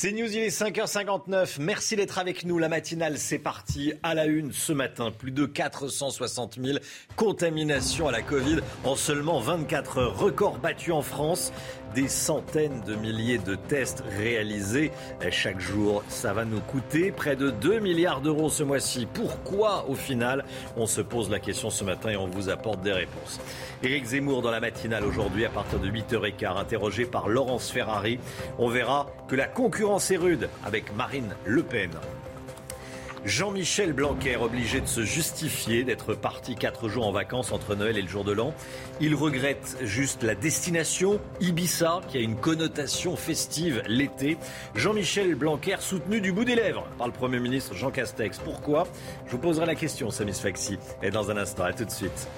C'est News, il est 5h59. Merci d'être avec nous. La matinale, c'est parti à la une ce matin. Plus de 460 000 contaminations à la Covid en seulement 24 heures. Record battu en France des centaines de milliers de tests réalisés chaque jour. Ça va nous coûter près de 2 milliards d'euros ce mois-ci. Pourquoi au final On se pose la question ce matin et on vous apporte des réponses. Éric Zemmour dans la matinale aujourd'hui à partir de 8h15, interrogé par Laurence Ferrari. On verra que la concurrence est rude avec Marine Le Pen. Jean-Michel Blanquer, obligé de se justifier d'être parti quatre jours en vacances entre Noël et le jour de l'an. Il regrette juste la destination, Ibiza, qui a une connotation festive l'été. Jean-Michel Blanquer soutenu du bout des lèvres par le Premier ministre Jean Castex. Pourquoi? Je vous poserai la question, Samis Faxi. Et dans un instant, à tout de suite.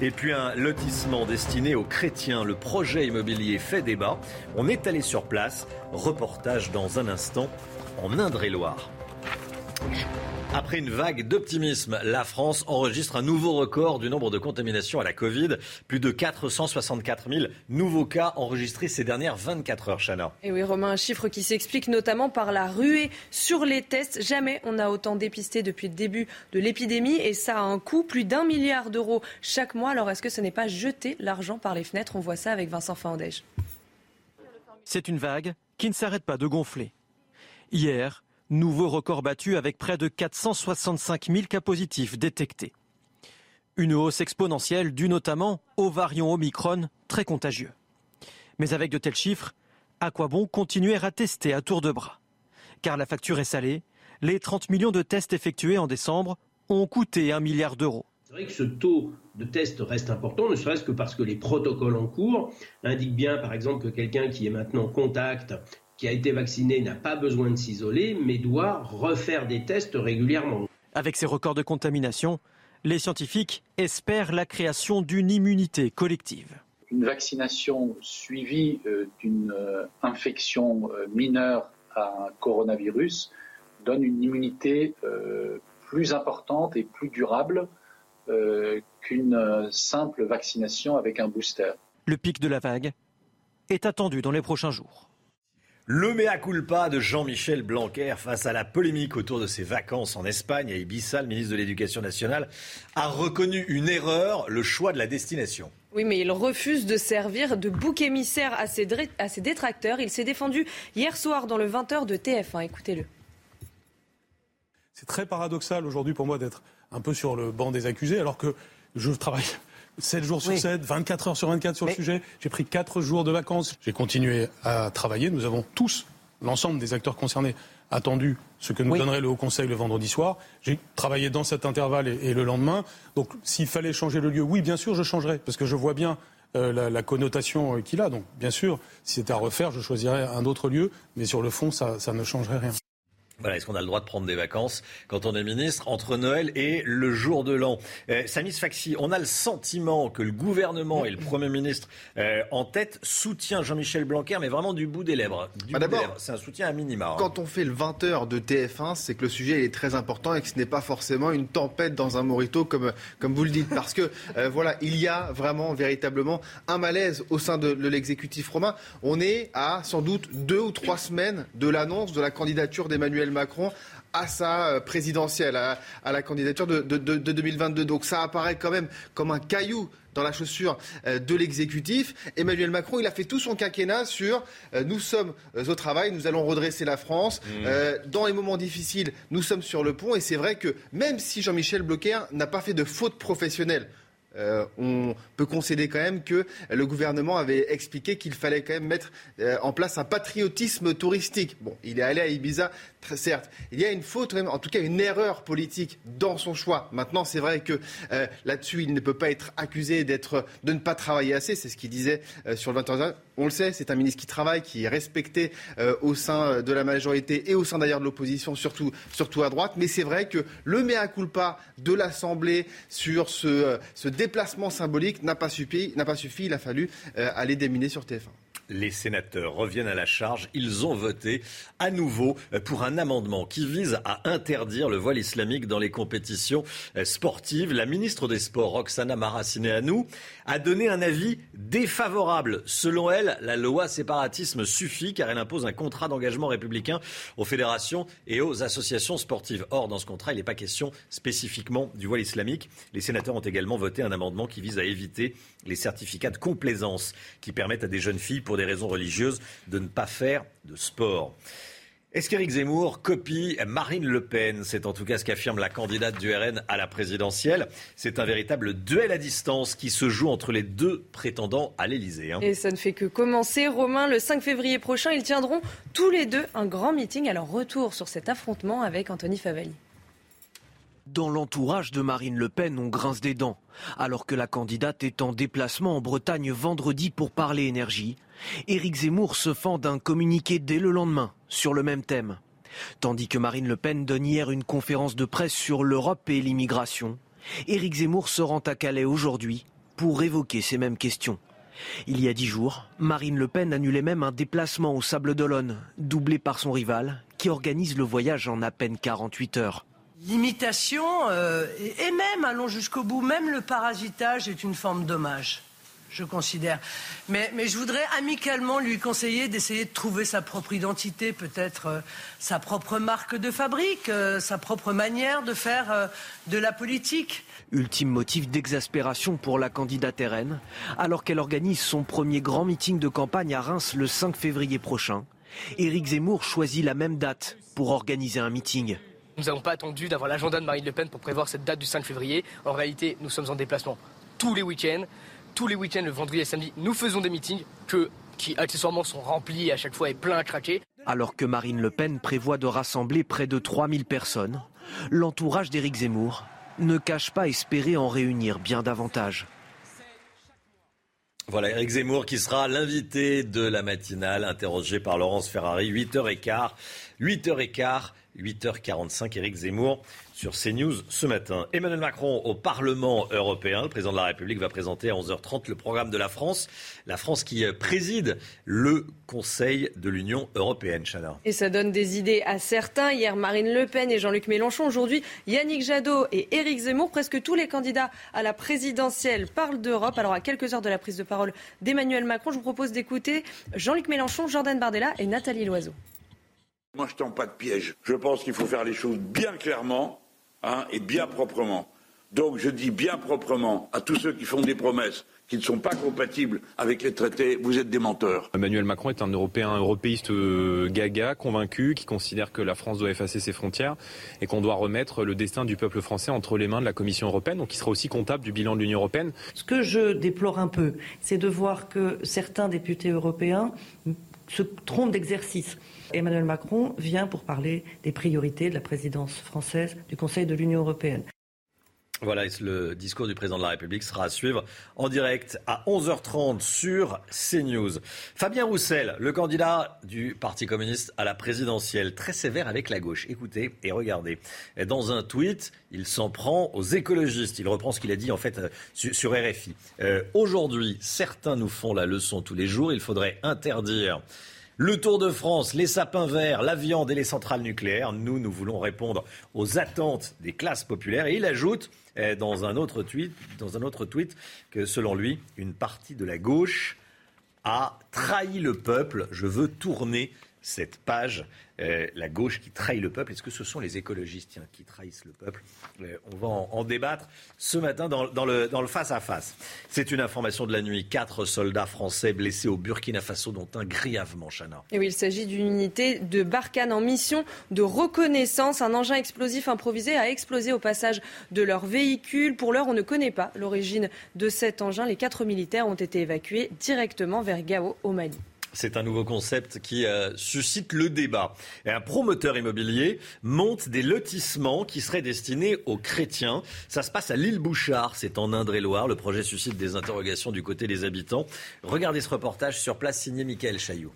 Et puis un lotissement destiné aux chrétiens. Le projet immobilier fait débat. On est allé sur place. Reportage dans un instant en Indre-et-Loire. Après une vague d'optimisme, la France enregistre un nouveau record du nombre de contaminations à la Covid. Plus de 464 000 nouveaux cas enregistrés ces dernières 24 heures, Chana. Et oui, Romain, un chiffre qui s'explique notamment par la ruée sur les tests. Jamais on n'a autant dépisté depuis le début de l'épidémie et ça a un coût, plus d'un milliard d'euros chaque mois. Alors est-ce que ce n'est pas jeter l'argent par les fenêtres? On voit ça avec Vincent Fandège. C'est une vague qui ne s'arrête pas de gonfler. Hier, Nouveau record battu avec près de 465 000 cas positifs détectés. Une hausse exponentielle due notamment au variant Omicron très contagieux. Mais avec de tels chiffres, à quoi bon continuer à tester à tour de bras Car la facture est salée. Les 30 millions de tests effectués en décembre ont coûté un milliard d'euros. C'est vrai que ce taux de tests reste important, ne serait-ce que parce que les protocoles en cours indiquent bien, par exemple, que quelqu'un qui est maintenant contact qui a été vacciné n'a pas besoin de s'isoler, mais doit refaire des tests régulièrement. Avec ces records de contamination, les scientifiques espèrent la création d'une immunité collective. Une vaccination suivie euh, d'une euh, infection euh, mineure à un coronavirus donne une immunité plus importante et plus durable qu'une simple vaccination avec un booster. Le pic de la vague est attendu dans les prochains jours. Le mea culpa de Jean-Michel Blanquer face à la polémique autour de ses vacances en Espagne à Ibiza, le ministre de l'Éducation nationale a reconnu une erreur, le choix de la destination. Oui, mais il refuse de servir de bouc émissaire à ses, à ses détracteurs. Il s'est défendu hier soir dans le 20h de TF1. Écoutez-le. C'est très paradoxal aujourd'hui pour moi d'être un peu sur le banc des accusés alors que je travaille 7 jours sur 7, 24 heures sur 24 sur le sujet. J'ai pris 4 jours de vacances. J'ai continué à travailler. Nous avons tous, l'ensemble des acteurs concernés, attendu ce que nous donnerait le Haut Conseil le vendredi soir. J'ai travaillé dans cet intervalle et, le lendemain. Donc s'il fallait changer le lieu, oui, bien sûr, je changerai. Parce que je vois bien euh, la, connotation euh, qu'il a. Donc, bien sûr, si c'était à refaire, je choisirais un autre lieu, mais sur le fond, ça ne changerait rien. Voilà, est-ce qu'on a le droit de prendre des vacances quand on est ministre entre Noël et le jour de l'an? Euh, Samis Faxi, on a le sentiment que le gouvernement et le Premier ministre euh, en tête soutient Jean-Michel Blanquer, mais vraiment du bout des lèvres. Bah d'abord, c'est un soutien à minima. Hein. Quand on fait le 20h de TF1, c'est que le sujet est très important et que ce n'est pas forcément une tempête dans un morito comme, comme vous le dites. Parce que euh, voilà, il y a vraiment, véritablement un malaise au sein de, de l'exécutif romain. On est à sans doute deux ou trois semaines de l'annonce de la candidature d'Emmanuel Macron à sa euh, présidentielle, à, la candidature de, 2022. Donc ça apparaît quand même comme un caillou dans la chaussure euh, de l'exécutif. Emmanuel Macron, il a fait tout son quinquennat sur euh, nous sommes au travail, nous allons redresser la France. Mmh. dans les moments difficiles, nous sommes sur le pont. Et c'est vrai que même si Jean-Michel Bloquer n'a pas fait de faute professionnelle, euh, on peut concéder quand même que le gouvernement avait expliqué qu'il fallait quand même mettre euh, en place un patriotisme touristique. Bon, il est allé à Ibiza, certes. Il y a une faute, en tout cas une erreur politique dans son choix. Maintenant, c'est vrai que euh, là-dessus, il ne peut pas être accusé d'être, de ne pas travailler assez. C'est ce qu'il disait sur le 21 On le sait, c'est un ministre qui travaille, qui est respecté au sein de la majorité et au sein d'ailleurs de l'opposition, surtout, à droite. Mais c'est vrai que le mea culpa de l'Assemblée sur ce, ce déplacement symbolique n'a pas suffi. N'a pas suffi. Il a fallu euh, aller déminer sur TF1. Les sénateurs reviennent à la charge. Ils ont voté à nouveau pour un amendement qui vise à interdire le voile islamique dans les compétitions sportives. La ministre des Sports, Roxana Maracineanu, a donné un avis défavorable. Selon elle, la loi séparatisme suffit car elle impose un contrat d'engagement républicain aux fédérations et aux associations sportives. Or, dans ce contrat, il n'est pas question spécifiquement du voile islamique. Les sénateurs ont également voté un amendement qui vise à éviter les certificats de complaisance qui permettent à des jeunes filles, pour des raisons religieuses, de ne pas faire de sport. Est-ce qu'Éric Zemmour copie Marine Le Pen? C'est en tout cas ce qu'affirme la candidate du RN à la présidentielle. C'est un véritable duel à distance qui se joue entre les deux prétendants à l'Élysée. Hein. Et ça ne fait que commencer. Romain, le 5 février prochain, ils tiendront tous les deux un grand meeting à leur retour sur cet affrontement avec Anthony Favali. Dans l'entourage de Marine Le Pen, on grince des dents. Alors que la candidate est en déplacement en Bretagne vendredi pour parler énergie, Éric Zemmour se fend d'un communiqué dès le lendemain sur le même thème. Tandis que Marine Le Pen donne hier une conférence de presse sur l'Europe et l'immigration, Éric Zemmour se rend à Calais aujourd'hui pour évoquer ces mêmes questions. Il y a dix jours, Marine Le Pen annulait même un déplacement au Sable d'Olonne, doublé par son rival, qui organise le voyage en à peine 48 heures. L'imitation, euh, et même, allons jusqu'au bout, même le parasitage est une forme d'hommage, je considère. Mais, je voudrais amicalement lui conseiller d'essayer de trouver sa propre identité, peut-être euh, sa propre marque de fabrique, euh, sa propre manière de faire de la politique. Ultime motif d'exaspération pour la candidate RN, alors qu'elle organise son premier grand meeting de campagne à Reims le 5 février prochain. Éric Zemmour choisit la même date pour organiser un meeting. Nous n'avons pas attendu d'avoir l'agenda de Marine Le Pen pour prévoir cette date du 5 février. En réalité, nous sommes en déplacement tous les week-ends. Tous les week-ends, le vendredi et le samedi, nous faisons des meetings qui accessoirement sont remplis à chaque fois et pleins à craquer. Alors que Marine Le Pen prévoit de rassembler près de 3000 personnes, l'entourage d'Éric Zemmour ne cache pas espérer en réunir bien davantage. Voilà, Eric Zemmour qui sera l'invité de la matinale, interrogé par Laurence Ferrari, 8h15. 8h15 8h45, Éric Zemmour sur CNews ce matin. Emmanuel Macron au Parlement européen. Le président de la République va présenter à 11h30 le programme de la France. La France qui préside le Conseil de l'Union européenne, Chana. Et ça donne des idées à certains. Hier, Marine Le Pen et Jean-Luc Mélenchon. Aujourd'hui, Yannick Jadot et Éric Zemmour. Presque tous les candidats à la présidentielle parlent d'Europe. Alors, à quelques heures de la prise de parole d'Emmanuel Macron, je vous propose d'écouter Jean-Luc Mélenchon, Jordan Bardella et Nathalie Loiseau. Moi, je tends pas de piège. Je pense qu'il faut faire les choses bien clairement hein, et bien proprement. Donc, je dis bien proprement à tous ceux qui font des promesses qui ne sont pas compatibles avec les traités, vous êtes des menteurs. Emmanuel Macron est un Européen européiste euh, gaga, convaincu, qui considère que la France doit effacer ses frontières et qu'on doit remettre le destin du peuple français entre les mains de la Commission européenne, donc il sera aussi comptable du bilan de l'Union européenne. Ce que je déplore un peu, c'est de voir que certains députés européens se trompent d'exercice. Emmanuel Macron vient pour parler des priorités de la présidence française du Conseil de l'Union européenne. Voilà, le discours du président de la République sera à suivre en direct à 11h30 sur CNews. Fabien Roussel, le candidat du Parti communiste à la présidentielle, très sévère avec la gauche. Écoutez et regardez. Dans un tweet, il s'en prend aux écologistes. Il reprend ce qu'il a dit en fait euh, sur, RFI. Euh, aujourd'hui, certains nous font la leçon tous les jours. Il faudrait interdire le Tour de France, les sapins verts, la viande et les centrales nucléaires. Nous, nous voulons répondre aux attentes des classes populaires. Et il ajoute eh, dans un autre tweet, dans un autre tweet que selon lui, une partie de la gauche a trahi le peuple. Je veux tourner cette page euh, la gauche qui trahit le peuple. Est-ce que ce sont les écologistes qui trahissent le peuple? Euh, On va en, débattre ce matin dans, le, face-à-face. C'est une information de la nuit. Quatre soldats français blessés au Burkina Faso, dont un grièvement, Chana. Oui, il s'agit d'une unité de Barkhane en mission de reconnaissance. Un engin explosif improvisé a explosé au passage de leur véhicule. Pour l'heure, on ne connaît pas l'origine de cet engin. Les quatre militaires ont été évacués directement vers Gao, au Mali. C'est un nouveau concept qui euh, suscite le débat. un promoteur immobilier monte des lotissements qui seraient destinés aux chrétiens. Ça se passe à l'île Bouchard, c'est en Indre-et-Loire. Le projet suscite des interrogations du côté des habitants. Regardez ce reportage sur place signé Michael Chaillot.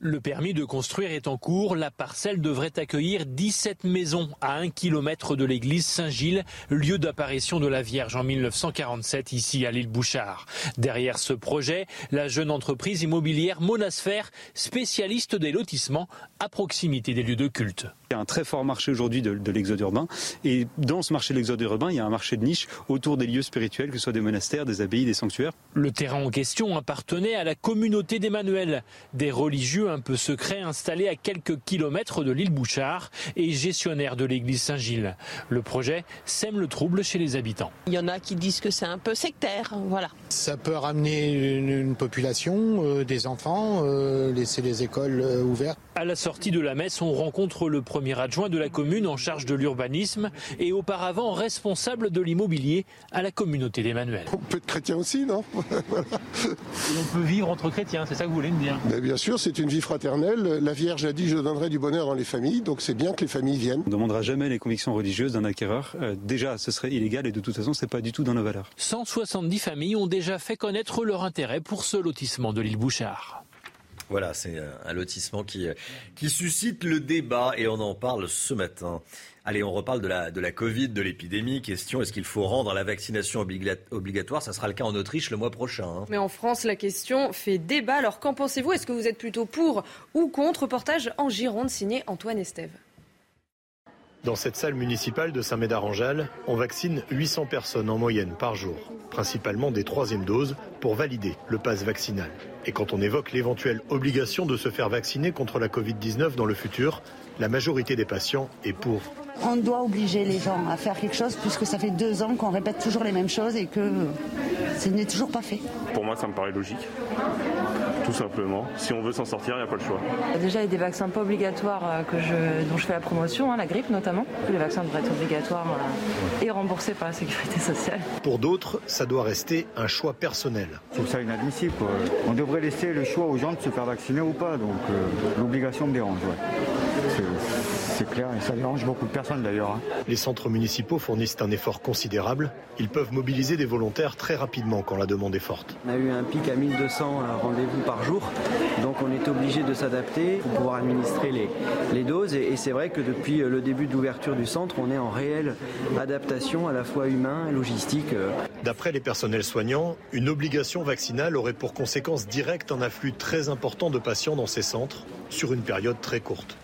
Le permis de construire est en cours. La parcelle devrait accueillir 17 maisons à un kilomètre de l'église Saint-Gilles, lieu d'apparition de la Vierge en 1947 ici à l'île Bouchard. Derrière ce projet, la jeune entreprise immobilière Monasphère, spécialiste des lotissements à proximité des lieux de culte. Il y a un très fort marché aujourd'hui de, de l'exode urbain. Et dans ce marché de l'exode urbain, il y a un marché de niche autour des lieux spirituels, que ce soit des monastères, des abbayes, des sanctuaires. Le terrain en question appartenait à la communauté d'Emmanuel, des religieux un peu secrets installés à quelques kilomètres de l'île Bouchard et gestionnaires de l'église Saint-Gilles. Le projet sème le trouble chez les habitants. Il y en a qui disent que c'est un peu sectaire, voilà. Ça peut ramener une, une population, euh, des enfants, euh, laisser les écoles euh, ouvertes. À la sortie de la messe, on rencontre le premier adjoint de la commune en charge de l'urbanisme et auparavant responsable de l'immobilier à la communauté d'Emmanuel. On peut être chrétien aussi, non? Voilà. On peut vivre entre chrétiens, c'est ça que vous voulez me dire? Mais Bien sûr, c'est une vie fraternelle. La Vierge a dit je donnerai du bonheur dans les familles, donc c'est bien que les familles viennent. On ne demandera jamais les convictions religieuses d'un acquéreur. Euh, déjà, ce serait illégal et de toute façon, c'est pas du tout dans nos valeurs. 170 familles ont déjà fait connaître leur intérêt pour ce lotissement de l'île Bouchard. Voilà, c'est un lotissement qui, qui suscite le débat et on en parle ce matin. Allez, on reparle de la, de la Covid, de l'épidémie. Question, est-ce qu'il faut rendre la vaccination obligatoire? Ça sera le cas en Autriche le mois prochain. Hein. Mais en France, la question fait débat. Alors qu'en pensez-vous? Est-ce que vous êtes plutôt pour ou contre? Reportage en Gironde signé Antoine Estève. Dans cette salle municipale de Saint-Médard-en-Jalles, on vaccine 800 personnes en moyenne par jour, principalement des troisièmes doses, pour valider le pass vaccinal. Et quand on évoque l'éventuelle obligation de se faire vacciner contre la Covid-19 dans le futur, la majorité des patients est pour. On doit obliger les gens à faire quelque chose puisque ça fait deux ans qu'on répète toujours les mêmes choses et que ce n'est toujours pas fait. Pour moi, ça me paraît logique. Tout simplement. Si on veut s'en sortir, il n'y a pas le choix. Déjà, il y a des vaccins pas obligatoires euh, que je, dont je fais la promotion, hein, la grippe notamment. Les vaccins devraient être obligatoires euh, et remboursés par la sécurité sociale. Pour d'autres, ça doit rester un choix personnel. Je trouve ça inadmissible. Quoi. On devrait laisser le choix aux gens de se faire vacciner ou pas. Donc euh, l'obligation me dérange. Ouais. C'est clair et ça dérange beaucoup de personnes d'ailleurs. Hein. Les centres municipaux fournissent un effort considérable. Ils peuvent mobiliser des volontaires très rapidement quand la demande est forte. On a eu un pic à 1200 rendez-vous par jour, donc on est obligé de s'adapter pour pouvoir administrer les, les doses. Et, et c'est vrai que depuis le début de l'ouverture du centre, on est en réelle adaptation à la fois humain et logistique. D'après les personnels soignants, une obligation vaccinale aurait pour conséquence directe un afflux très important de patients dans ces centres sur une période très courte.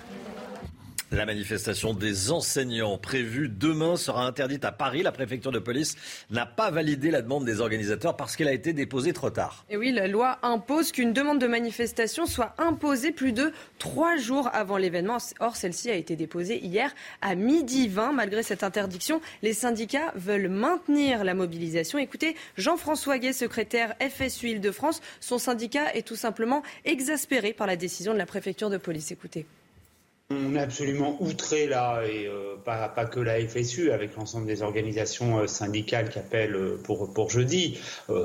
La manifestation des enseignants prévue demain sera interdite à Paris. La préfecture de police n'a pas validé la demande des organisateurs parce qu'elle a été déposée trop tard. Et oui, la loi impose qu'une demande de manifestation soit imposée plus de trois jours avant l'événement. Or, celle-ci a été déposée hier à midi 20. Malgré cette interdiction, les syndicats veulent maintenir la mobilisation. Écoutez, Jean-François Guet, secrétaire FSU Île-de-France, son syndicat est tout simplement exaspéré par la décision de la préfecture de police. Écoutez. On est absolument outré là, et euh, pas, pas, que la FSU, avec l'ensemble des organisations euh, syndicales qui appellent euh, pour, pour jeudi.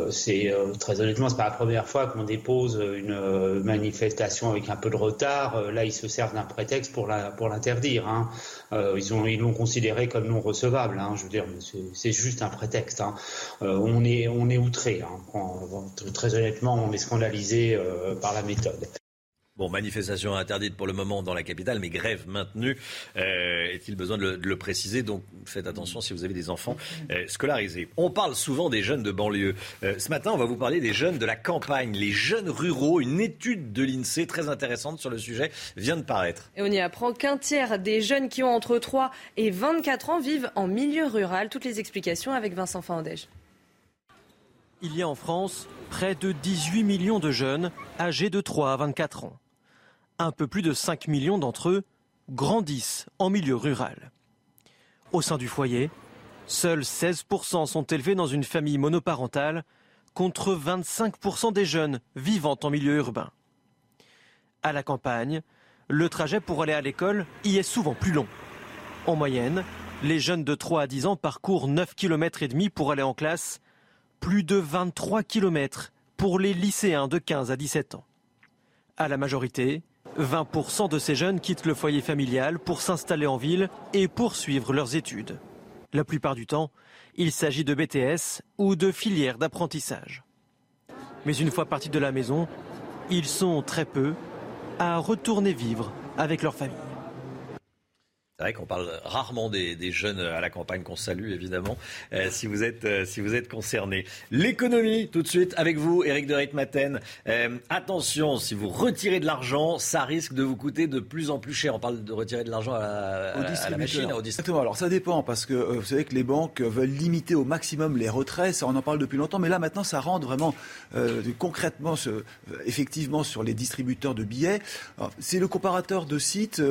c'est très honnêtement, c'est pas la première fois qu'on dépose une manifestation avec un peu de retard. là, ils se servent d'un prétexte pour la, pour l'interdire. Hein. ils ont ils l'ont considéré comme non recevable. Hein. je veux dire, c'est juste un prétexte. Hein. on est on est outré. très honnêtement, on est scandalisé par la méthode. Bon, manifestation interdite pour le moment dans la capitale, mais grève maintenue. Euh, Est-il besoin de le, de le, préciser? Donc faites attention si vous avez des enfants euh, scolarisés. On parle souvent des jeunes de banlieue. Euh, ce matin, on va vous parler des jeunes de la campagne, les jeunes ruraux. Une étude de l'INSEE très intéressante sur le sujet vient de paraître. Et on y apprend qu'un tiers des jeunes qui ont entre 3 et 24 ans vivent en milieu rural. Toutes les explications avec Vincent Fandège. Il y a en France près de 18 millions de jeunes âgés de 3 à 24 ans un peu plus de 5 millions d'entre eux grandissent en milieu rural. Au sein du foyer, seuls 16% sont élevés dans une famille monoparentale contre 25% des jeunes vivant en milieu urbain. À la campagne, le trajet pour aller à l'école y est souvent plus long. En moyenne, les jeunes de 3 à 10 ans parcourent 9 km et demi pour aller en classe, plus de 23 km pour les lycéens de 15 à 17 ans. À la majorité, 20% de ces jeunes quittent le foyer familial pour s'installer en ville et poursuivre leurs études. La plupart du temps, il s'agit de BTS ou de filières d'apprentissage. Mais une fois partis de la maison, ils sont très peu à retourner vivre avec leur famille. C'est vrai qu'on parle rarement des, jeunes à la campagne qu'on salue évidemment euh, si vous êtes euh, si vous êtes concerné. L'économie tout de suite avec vous Eric de Reitmaten. Euh, attention si vous retirez de l'argent, ça risque de vous coûter de plus en plus cher. On parle de retirer de l'argent à, la machine, au Exactement. Alors ça dépend parce que vous savez que les banques veulent limiter au maximum les retraits. Ça on en parle depuis longtemps, mais là maintenant ça rentre vraiment concrètement, effectivement sur les distributeurs de billets. C'est le comparateur de sites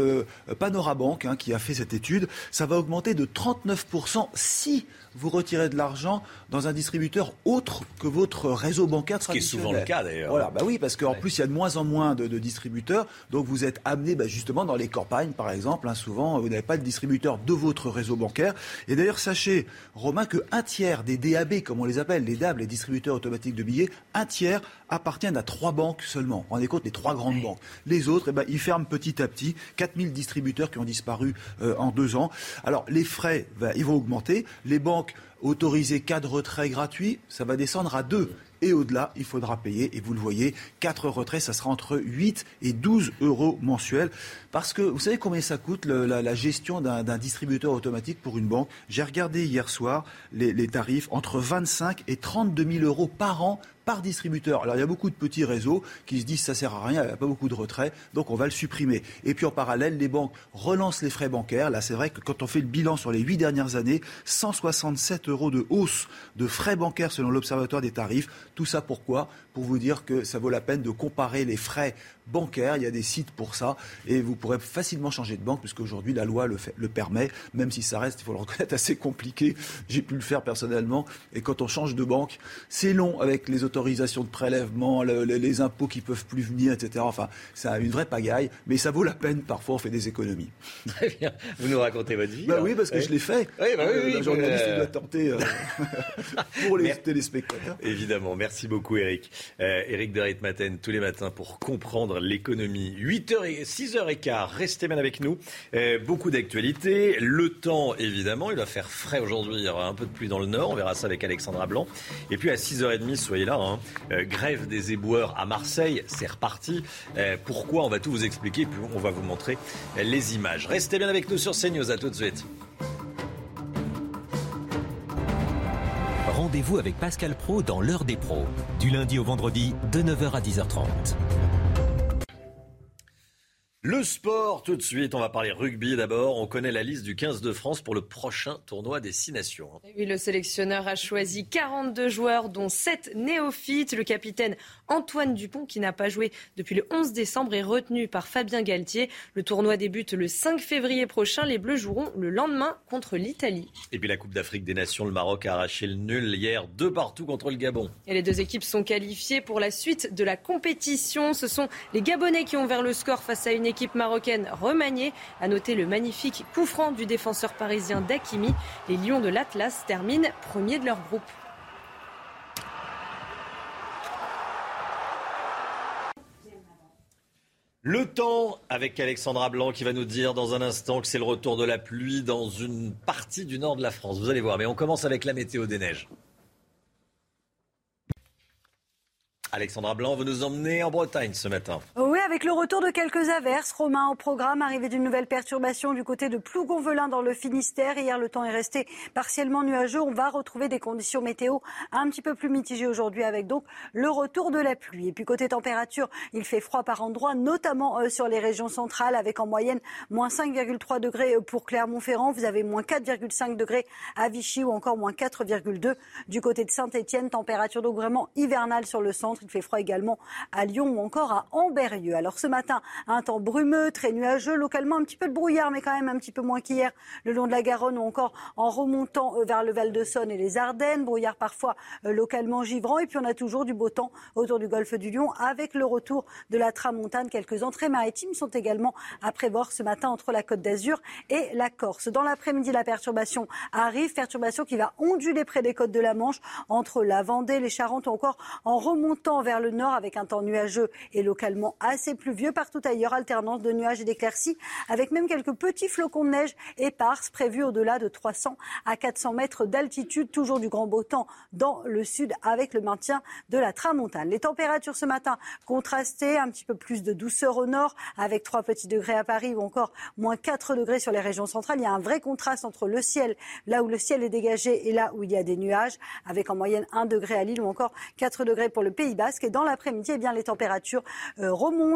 Panorabank hein, qui a fait cette étude, ça va augmenter de 39% si vous retirez de l'argent dans un distributeur autre que votre réseau bancaire traditionnel. Ce qui est souvent le cas d'ailleurs. Voilà, bah oui, parce qu'en plus il y a de moins en moins de, distributeurs, donc vous êtes amené bah, justement dans les campagnes par exemple, hein, souvent vous n'avez pas de distributeur de votre réseau bancaire. Et d'ailleurs sachez, Romain, que un tiers des DAB, comme on les appelle, les DAB, les distributeurs automatiques de billets, un tiers appartiennent à trois banques seulement. Rendez compte, les trois grandes banques. Les autres, eh ben, ils ferment petit à petit. 4000 distributeurs qui ont disparu euh, en deux ans. Alors les frais, ben, ils vont augmenter. Les banques autoriser cas de retrait gratuit, ça va descendre à 2. Et au-delà, il faudra payer. Et vous le voyez, 4 retraits, ça sera entre 8 et 12 euros mensuels. Parce que vous savez combien ça coûte la, gestion d'un distributeur automatique pour une banque? J'ai regardé hier soir les, les tarifs entre 25 et 32 000 euros par an par distributeur. Alors il y a beaucoup de petits réseaux qui se disent ça sert à rien, il n'y a pas beaucoup de retraits, donc on va le supprimer. Et puis en parallèle, les banques relancent les frais bancaires. Là, c'est vrai que quand on fait le bilan sur les huit dernières années, 167 euros de hausse de frais bancaires selon l'Observatoire des tarifs. Tout ça pourquoi? Pour vous dire que ça vaut la peine de comparer les frais bancaire. Il y a des sites pour ça. Et vous pourrez facilement changer de banque, puisqu'aujourd'hui, la loi le, fait, le permet, même si ça reste, il faut le reconnaître, assez compliqué. J'ai pu le faire personnellement. Et quand on change de banque, c'est long avec les autorisations de prélèvement, les impôts qui peuvent plus venir, etc. Enfin, a une vraie pagaille, mais ça vaut la peine. Parfois, on fait des économies. Très bien. Vous nous racontez votre vie. Bah oui, parce que je l'ai fait. Oui, bah oui, euh, journaliste doit tenter euh, pour les téléspectateurs. Évidemment. Merci beaucoup, Eric. Euh, Eric de Maten, tous les matins pour comprendre l'économie. 8h et 6h15, restez bien avec nous. Euh, beaucoup d'actualités. Le temps, évidemment, il va faire frais aujourd'hui. Il y aura un peu de pluie dans le nord. On verra ça avec Alexandra Blanc. Et puis à 6h30, soyez là. Hein. Euh, grève des éboueurs à Marseille. C'est reparti. Euh, pourquoi? On va tout vous expliquer. Puis on va vous montrer les images. Restez bien avec nous sur CNews. À tout de suite. Rendez-vous avec Pascal Pro dans l'heure des pros, du lundi au vendredi de 9h à 10h30. Le sport, tout de suite, on va parler rugby d'abord. On connaît la liste du 15 de France pour le prochain tournoi des Six Nations. Oui, le sélectionneur a choisi 42 joueurs, dont 7 néophytes. Le capitaine Antoine Dupont, qui n'a pas joué depuis le 11 décembre, est retenu par Fabien Galtier. Le tournoi débute le 5 février prochain. Les Bleus joueront le lendemain contre l'Italie. Et puis la Coupe d'Afrique des Nations, le Maroc a arraché le nul hier, deux partout contre le Gabon. Et les deux équipes sont qualifiées pour la suite de la compétition. Ce sont les Gabonais qui ont ouvert le score face à une équipe marocaine remaniée. À noter le magnifique coup franc du défenseur parisien Dakimi. Les Lions de l'Atlas terminent premier de leur groupe. Le temps avec Alexandra Blanc qui va nous dire dans un instant que c'est le retour de la pluie dans une partie du nord de la France. Vous allez voir, mais on commence avec la météo des neiges. Alexandra Blanc, vous nous emmenez en Bretagne ce matin. Oui, avec le retour de quelques averses. Romain au programme, arrivé d'une nouvelle perturbation du côté de Plougonvelin dans le Finistère. Hier, le temps est resté partiellement nuageux. On va retrouver des conditions météo un petit peu plus mitigées aujourd'hui avec donc le retour de la pluie. Et puis côté température, il fait froid par endroits, notamment euh, sur les régions centrales avec en moyenne moins 5,3 degrés euh, pour Clermont-Ferrand. Vous avez moins 4,5 degrés à Vichy ou encore moins 4,2 du côté de Saint-Etienne. Température donc vraiment hivernale sur le centre. Il fait froid également à Lyon ou encore à Amberieux. Alors ce matin, un temps brumeux, très nuageux, localement un petit peu de brouillard, mais quand même un petit peu moins qu'hier le long de la Garonne ou encore en remontant euh, vers le Val de Saône et les Ardennes. Brouillard parfois euh, localement givrant. Et puis on a toujours du beau temps autour du golfe du Lion avec le retour de la tramontane. Quelques entrées maritimes sont également à prévoir ce matin entre la Côte d'Azur et la Corse. Dans l'après-midi, la perturbation arrive. Perturbation qui va onduler près des côtes de la Manche entre la Vendée, les Charentes ou encore en remontant vers le nord avec un temps nuageux et localement assez assez pluvieux partout ailleurs, alternance de nuages et d'éclaircies, avec même quelques petits flocons de neige éparses prévus au-delà de 300 à 400 mètres d'altitude. Toujours du grand beau temps dans le sud avec le maintien de la tramontane. Les températures ce matin contrastées, un petit peu plus de douceur au nord, avec 3 petits degrés à Paris ou encore moins 4 degrés sur les régions centrales. Il y a un vrai contraste entre le ciel, là où le ciel est dégagé, et là où il y a des nuages, avec en moyenne 1 degré à Lille ou encore 4 degrés pour le Pays Basque. Et dans l'après-midi, eh bien, les températures euh,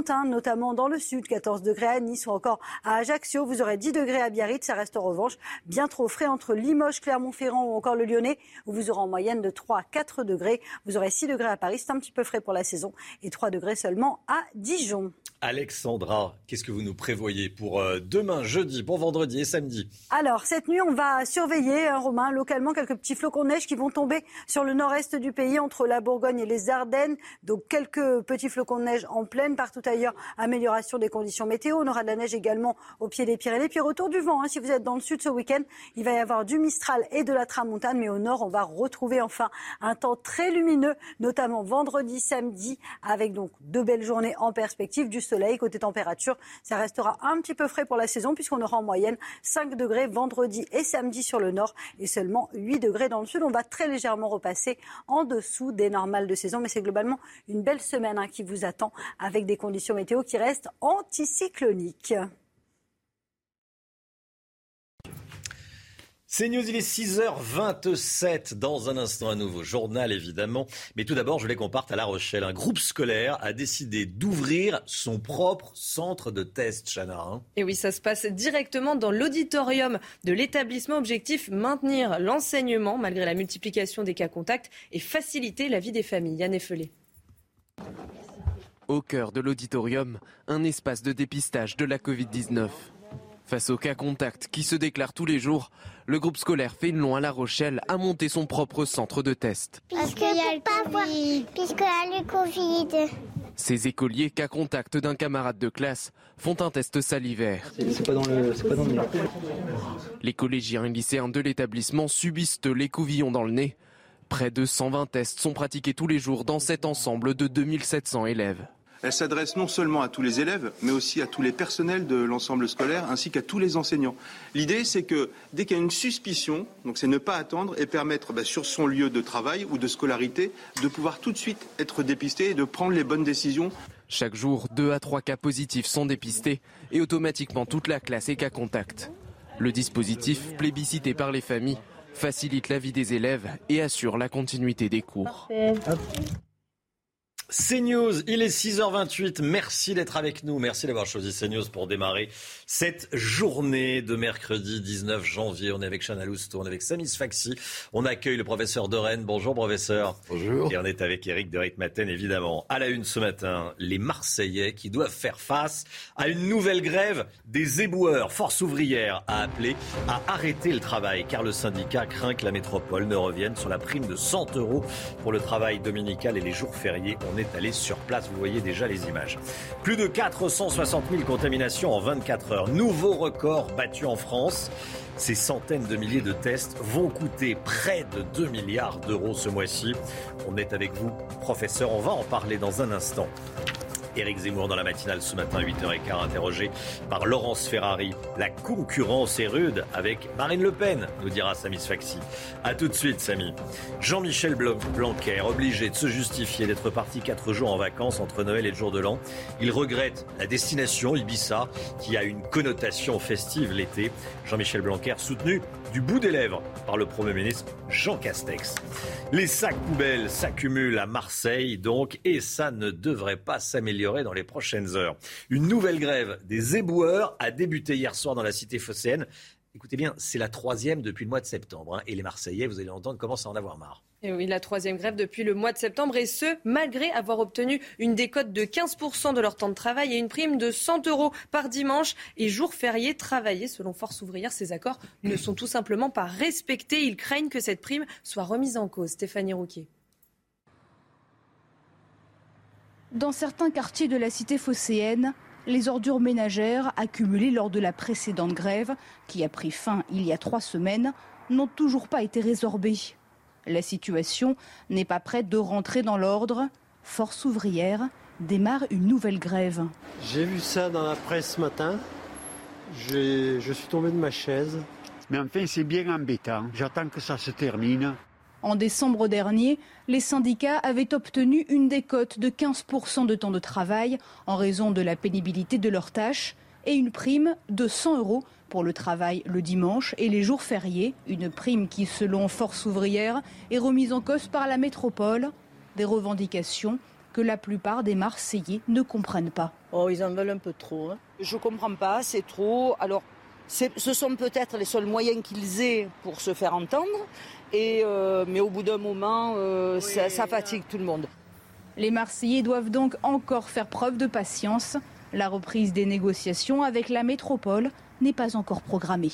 hein, notamment dans le sud, 14 degrés à Nice ou encore à Ajaccio. Vous aurez 10 degrés à Biarritz. Ça reste en revanche bien trop frais entre Limoges, Clermont-Ferrand ou encore le Lyonnais, où vous aurez en moyenne de 3 à 4 degrés. Vous aurez 6 degrés à Paris, c'est un petit peu frais pour la saison, et 3 degrés seulement à Dijon. Alexandra, qu'est-ce que vous nous prévoyez pour euh, demain, jeudi, pour vendredi et samedi? Alors, cette nuit, on va surveiller, hein, Romain, localement, quelques petits flocons de neige qui vont tomber sur le nord-est du pays, entre la Bourgogne et les Ardennes. Donc, quelques petits flocons de neige en pleine. Partout ailleurs, amélioration des conditions météo. On aura de la neige également au pied des Pyrénées. Puis, retour du vent. Hein, si vous êtes dans le sud ce week-end, il va y avoir du Mistral et de la Tramontane. Mais au nord, on va retrouver enfin un temps très lumineux, notamment vendredi, samedi, avec donc de belles journées en perspective, du soleil. Côté température, ça restera un petit peu frais pour la saison puisqu'on aura en moyenne 5 degrés vendredi et samedi sur le nord et seulement 8 degrés dans le sud. On va très légèrement repasser en dessous des normales de saison, mais c'est globalement une belle semaine hein, qui vous attend avec des conditions météo qui restent anticycloniques. C'est News, il est 6h27. Dans un instant, un nouveau journal, évidemment. Mais tout d'abord, je voulais qu'on parte à La Rochelle. Un groupe scolaire a décidé d'ouvrir son propre centre de test, Chana. Hein. Et oui, ça se passe directement dans l'auditorium de l'établissement. Objectif maintenir l'enseignement malgré la multiplication des cas contacts et faciliter la vie des familles. Yann Effelé. Au cœur de l'auditorium, un espace de dépistage de la Covid-19. Face aux cas contacts qui se déclarent tous les jours, le groupe scolaire Fénelon à La Rochelle a monté son propre centre de test. Parce qu'il y a le puisqu'il y a le Covid. Ces écoliers cas contact d'un camarade de classe font un test salivaire. C'est pas dans le, c'est pas dans le Les collégiens et lycéens de l'établissement subissent l'écouvillon dans le nez. Près de 120 tests sont pratiqués tous les jours dans cet ensemble de 2700 élèves. Elle s'adresse non seulement à tous les élèves, mais aussi à tous les personnels de l'ensemble scolaire, ainsi qu'à tous les enseignants. L'idée, c'est que dès qu'il y a une suspicion, donc c'est ne pas attendre et permettre bah, sur son lieu de travail ou de scolarité de pouvoir tout de suite être dépisté et de prendre les bonnes décisions. Chaque jour, deux à trois cas positifs sont dépistés et automatiquement toute la classe est cas contact. Le dispositif, plébiscité par les familles, facilite la vie des élèves et assure la continuité des cours. CNews, il est 6h28. Merci d'être avec nous. Merci d'avoir choisi CNews pour démarrer cette journée de mercredi 19 janvier. On est avec Chana Lousteau, on est avec Samis Faxi. On accueille le professeur de Rennes. Bonjour, professeur. Bonjour. Et on est avec Eric de Ritmaten, évidemment. À la une ce matin, les Marseillais qui doivent faire face à une nouvelle grève des éboueurs. Force ouvrière a appelé à arrêter le travail car le syndicat craint que la métropole ne revienne sur la prime de 100 euros pour le travail dominical et les jours fériés. On est allé sur place, vous voyez déjà les images. Plus de 460 000 contaminations en 24 heures. Nouveau record battu en France. Ces centaines de milliers de tests vont coûter près de 2 milliards d'euros ce mois-ci. On est avec vous, professeur, on va en parler dans un instant. Éric Zemmour dans la matinale ce matin à 8h15, interrogé par Laurence Ferrari. La concurrence est rude avec Marine Le Pen, nous dira Samy Sfaxi. A tout de suite, Samy. Jean-Michel Blanquer, obligé de se justifier d'être parti quatre jours en vacances entre Noël et le jour de l'an. Il regrette la destination Ibiza, qui a une connotation festive l'été. Jean-Michel Blanquer soutenu du bout des lèvres par le Premier ministre Jean Castex. Les sacs poubelles s'accumulent à Marseille donc et ça ne devrait pas s'améliorer dans les prochaines heures. Une nouvelle grève des éboueurs a débuté hier soir dans la cité phocéenne. Écoutez bien, c'est la troisième depuis le mois de septembre hein, et les Marseillais, vous allez entendre, commencent à en avoir marre. Oui, la troisième grève depuis le mois de septembre, et ce, malgré avoir obtenu une décote de 15% de leur temps de travail et une prime de 100 euros par dimanche et jour férié travaillé. Selon Force ouvrière, ces accords ne sont tout simplement pas respectés. Ils craignent que cette prime soit remise en cause. Stéphanie Rouquier. Dans certains quartiers de la cité phocéenne, les ordures ménagères accumulées lors de la précédente grève, qui a pris fin il y a trois semaines, n'ont toujours pas été résorbées. La situation n'est pas prête de rentrer dans l'ordre. Force ouvrière démarre une nouvelle grève. J'ai vu ça dans la presse ce matin. Je suis tombé de ma chaise. Mais enfin, c'est bien embêtant. J'attends que ça se termine. En décembre dernier, les syndicats avaient obtenu une décote de 15% de temps de travail en raison de la pénibilité de leurs tâches et une prime de 100 euros pour le travail le dimanche et les jours fériés. Une prime qui, selon Force ouvrière, est remise en cause par la métropole. Des revendications que la plupart des Marseillais ne comprennent pas. Oh, ils en veulent un peu trop. Hein. Je comprends pas, c'est trop. Alors, ce sont peut-être les seuls moyens qu'ils aient pour se faire entendre, et, euh, mais au bout d'un moment, euh, ça, ça fatigue tout le monde. Les Marseillais doivent donc encore faire preuve de patience. La reprise des négociations avec la métropole n'est pas encore programmée.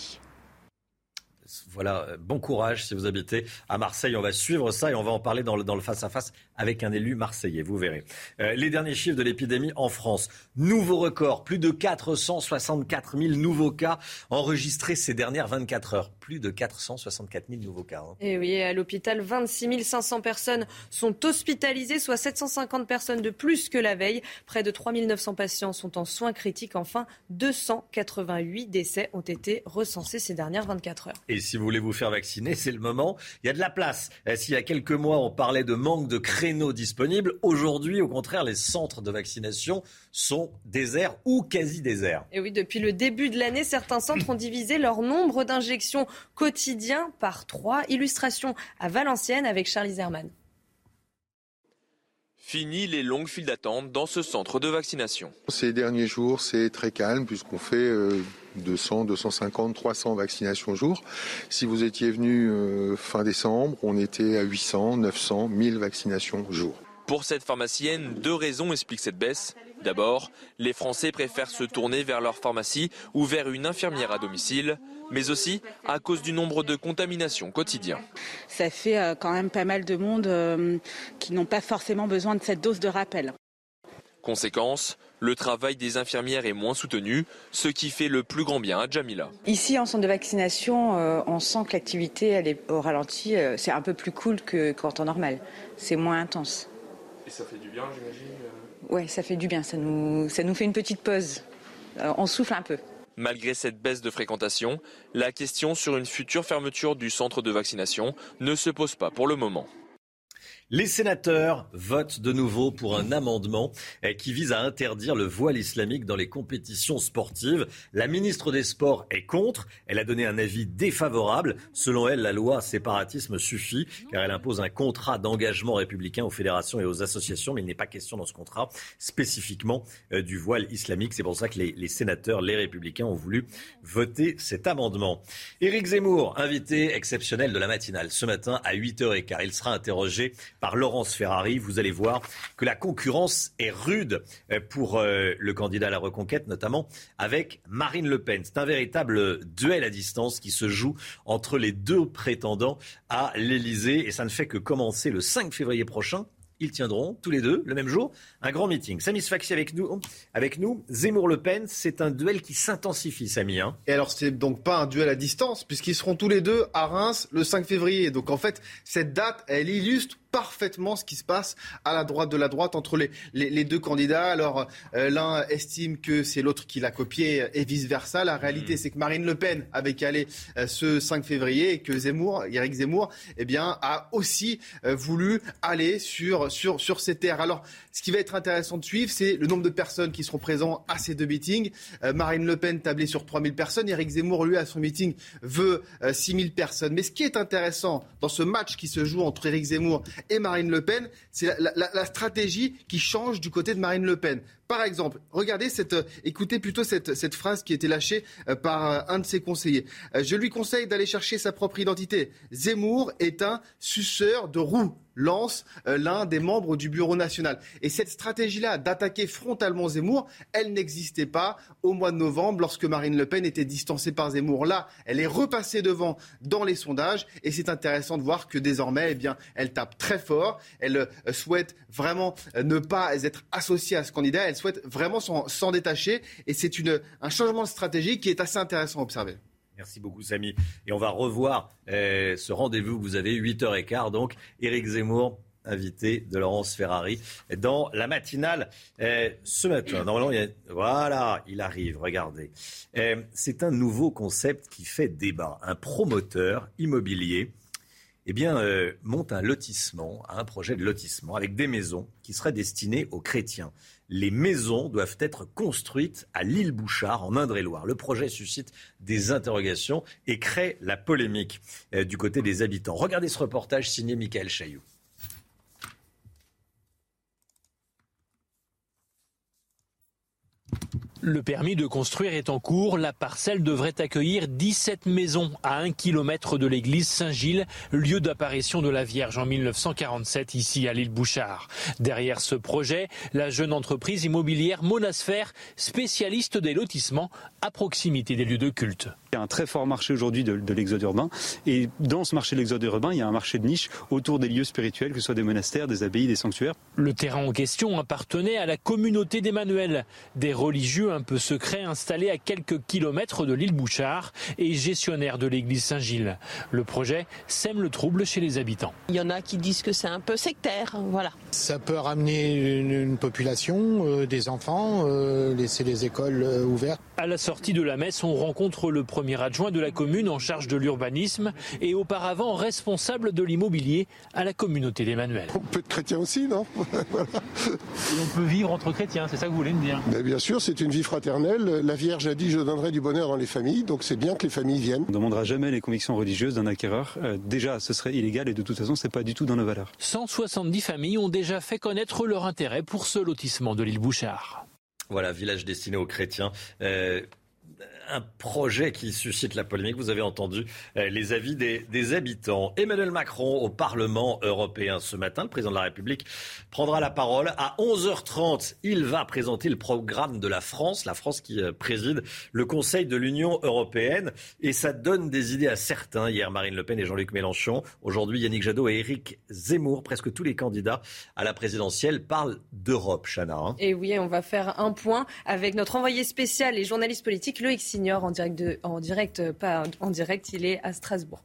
Voilà, euh, bon courage si vous habitez à Marseille. On va suivre ça et on va en parler dans le face-à-face avec un élu marseillais, vous verrez. Euh, les derniers chiffres de l'épidémie en France. Nouveau record, plus de 464 000 nouveaux cas enregistrés ces dernières 24 heures. Plus de 464 000 nouveaux cas. Hein. Et oui, à l'hôpital, 26 500 personnes sont hospitalisées, soit 750 personnes de plus que la veille. Près de 3 900 patients sont en soins critiques. Enfin, 288 décès ont été recensés ces dernières 24 heures. Et si vous voulez vous faire vacciner, c'est le moment. Il y a de la place. Euh, s'il y a quelques mois, on parlait de manque de créneaux disponibles, aujourd'hui, au contraire, les centres de vaccination sont déserts ou quasi déserts. Et oui, depuis le début de l'année, certains centres ont divisé leur nombre d'injections quotidiens par trois. Illustration à Valenciennes avec Charlie Zerman. Fini les longues files d'attente dans ce centre de vaccination. Ces derniers jours, c'est très calme puisqu'on fait 200, 250, 300 vaccinations au jour. Si vous étiez venu euh, fin décembre, on était à 800, 900, 1000 vaccinations au jour. Pour cette pharmacienne, deux raisons expliquent cette baisse. D'abord, les Français préfèrent se tourner vers leur pharmacie ou vers une infirmière à domicile, mais aussi à cause du nombre de contaminations quotidiennes. Ça fait euh, quand même pas mal de monde euh, qui n'ont pas forcément besoin de cette dose de rappel. Conséquence, le travail des infirmières est moins soutenu, ce qui fait le plus grand bien à Jamila. Ici, en centre de vaccination, euh, on sent que l'activité elle est au ralenti. c'est un peu plus cool qu'en temps normal. C'est moins intense. Et ça fait du bien, j'imagine oui, ça fait du bien. Ça nous, ça nous fait une petite pause. Euh, on souffle un peu. Malgré cette baisse de fréquentation, la question sur une future fermeture du centre de vaccination ne se pose pas pour le moment. Les sénateurs votent de nouveau pour un amendement eh, qui vise à interdire le voile islamique dans les compétitions sportives. La ministre des Sports est contre. Elle a donné un avis défavorable. Selon elle, la loi séparatisme suffit car elle impose un contrat d'engagement républicain aux fédérations et aux associations. Mais il n'est pas question dans ce contrat spécifiquement euh, du voile islamique. C'est pour ça que les, sénateurs, les républicains, ont voulu voter cet amendement. Éric Zemmour, invité exceptionnel de la matinale ce matin à 8h15. Il sera interrogé par Laurence Ferrari. Vous allez voir que la concurrence est rude euh, pour euh, le candidat à la reconquête, notamment avec Marine Le Pen. C'est un véritable duel à distance qui se joue entre les deux prétendants à l'Elysée et ça ne fait que commencer le 5 février prochain ils tiendront tous les deux le même jour un grand meeting. Samy Sfaxi avec nous. Avec nous. Zemmour-Le Pen, c'est un duel qui s'intensifie, Samy. Hein. Et alors, c'est donc pas un duel à distance, puisqu'ils seront tous les deux à Reims le 5 février. Donc en fait, cette date, elle illustre parfaitement ce qui se passe à la droite de la droite entre les, les, deux candidats. Alors, euh, l'un estime que c'est l'autre qui l'a copié et vice-versa. La réalité, mmh. c'est que Marine Le Pen avait calé euh, ce 5 février et que Zemmour, Eric Zemmour, eh bien, a aussi euh, voulu aller sur, sur, sur ces terres. Alors, ce qui va être intéressant de suivre, c'est le nombre de personnes qui seront présentes à ces deux meetings. Marine Le Pen tablée sur 3000 personnes. Eric Zemmour, lui, à son meeting, veut 6000 personnes. Mais ce qui est intéressant dans ce match qui se joue entre Eric Zemmour et Marine Le Pen, c'est la, stratégie qui change du côté de Marine Le Pen. Par exemple, regardez cette, euh, écoutez plutôt cette, phrase qui a été lâchée euh, par euh, un de ses conseillers. Je lui conseille d'aller chercher sa propre identité. Zemmour est un suceur de roues lance l'un des membres du Bureau national. Et cette stratégie-là d'attaquer frontalement Zemmour, elle n'existait pas au mois de novembre lorsque Marine Le Pen était distancée par Zemmour. Là, elle est repassée devant dans les sondages et c'est intéressant de voir que désormais, eh bien, elle tape très fort. Elle souhaite vraiment ne pas être associée à ce candidat souhaite vraiment s'en détacher. Et c'est un changement de stratégie qui est assez intéressant à observer. Merci beaucoup, Samy. Et on va revoir euh, ce rendez-vous que vous avez, 8h15. Donc, Éric Zemmour, invité de Laurence Ferrari dans la matinale euh, ce matin. Normalement, il voilà, il arrive, regardez. Euh, c'est un nouveau concept qui fait débat. Un promoteur immobilier eh bien, monte un lotissement, un projet de lotissement avec des maisons qui seraient destinées aux chrétiens. Les maisons doivent être construites à l'île Bouchard, en Indre-et-Loire. Le projet suscite des interrogations et crée la polémique euh, du côté des habitants. Regardez ce reportage signé Michael Chailloux. Le permis de construire est en cours. La parcelle devrait accueillir 17 maisons à un kilomètre de l'église Saint-Gilles, lieu d'apparition de la Vierge en 1947 ici à l'île Bouchard. Derrière ce projet, la jeune entreprise immobilière Monasphère, spécialiste des lotissements à proximité des lieux de culte. Il y a un très fort marché aujourd'hui de, l'exode urbain. Et dans ce marché de l'exode urbain, il y a un marché de niche autour des lieux spirituels, que ce soit des monastères, des abbayes, des sanctuaires. Le terrain en question appartenait à la communauté d'Emmanuel, des religieux un peu secrets installés à quelques kilomètres de l'île Bouchard et gestionnaire de l'église Saint-Gilles. Le projet sème le trouble chez les habitants. Il y en a qui disent que c'est un peu sectaire, voilà. Ça peut ramener une, population, euh, des enfants, euh, laisser les écoles euh, ouvertes. À la sortie de la messe, on rencontre le premier adjoint de la commune en charge de l'urbanisme et auparavant responsable de l'immobilier à la communauté d'Emmanuel. On peut être chrétien aussi, non on peut vivre entre chrétiens, c'est ça que vous voulez me dire Mais Bien sûr, c'est une vie fraternelle. La Vierge a dit je donnerai du bonheur dans les familles, donc c'est bien que les familles viennent. On ne demandera jamais les convictions religieuses d'un acquéreur. Euh, déjà, ce serait illégal et de toute façon, c'est pas du tout dans nos valeurs. 170 familles ont déjà fait connaître leur intérêt pour ce lotissement de l'île Bouchard. Voilà, village destiné aux chrétiens. Euh, un projet qui suscite la polémique. Vous avez entendu euh, les avis des, habitants. Emmanuel Macron au Parlement européen ce matin, le président de la République prendra la parole. À 11h30, il va présenter le programme de la France, la France qui euh, préside le Conseil de l'Union européenne. Et ça donne des idées à certains. Hier, Marine Le Pen et Jean-Luc Mélenchon. Aujourd'hui, Yannick Jadot et Éric Zemmour. Presque tous les candidats à la présidentielle parlent d'Europe, Chana. Hein. Et oui, on va faire un point avec notre envoyé spécial et journaliste politique, Loïc en direct, en direct, pas en direct, il est à Strasbourg.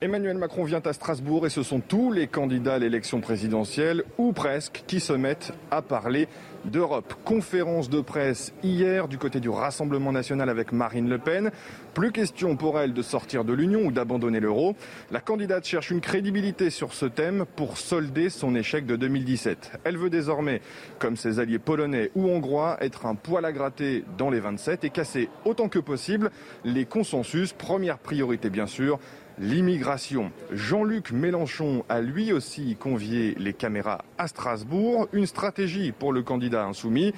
Emmanuel Macron vient à Strasbourg et ce sont tous les candidats à l'élection présidentielle, ou presque, qui se mettent à parler d'Europe. Conférence de presse hier du côté du Rassemblement national avec Marine Le Pen. Plus question pour elle de sortir de l'Union ou d'abandonner l'euro. La candidate cherche une crédibilité sur ce thème pour solder son échec de 2017. Elle veut désormais, comme ses alliés polonais ou hongrois, être un poil à gratter dans les 27 et casser autant que possible les consensus. Première priorité bien sûr, l'immigration. Jean-Luc Mélenchon a lui aussi convié les caméras à Strasbourg. Une stratégie pour le candidat insoumis.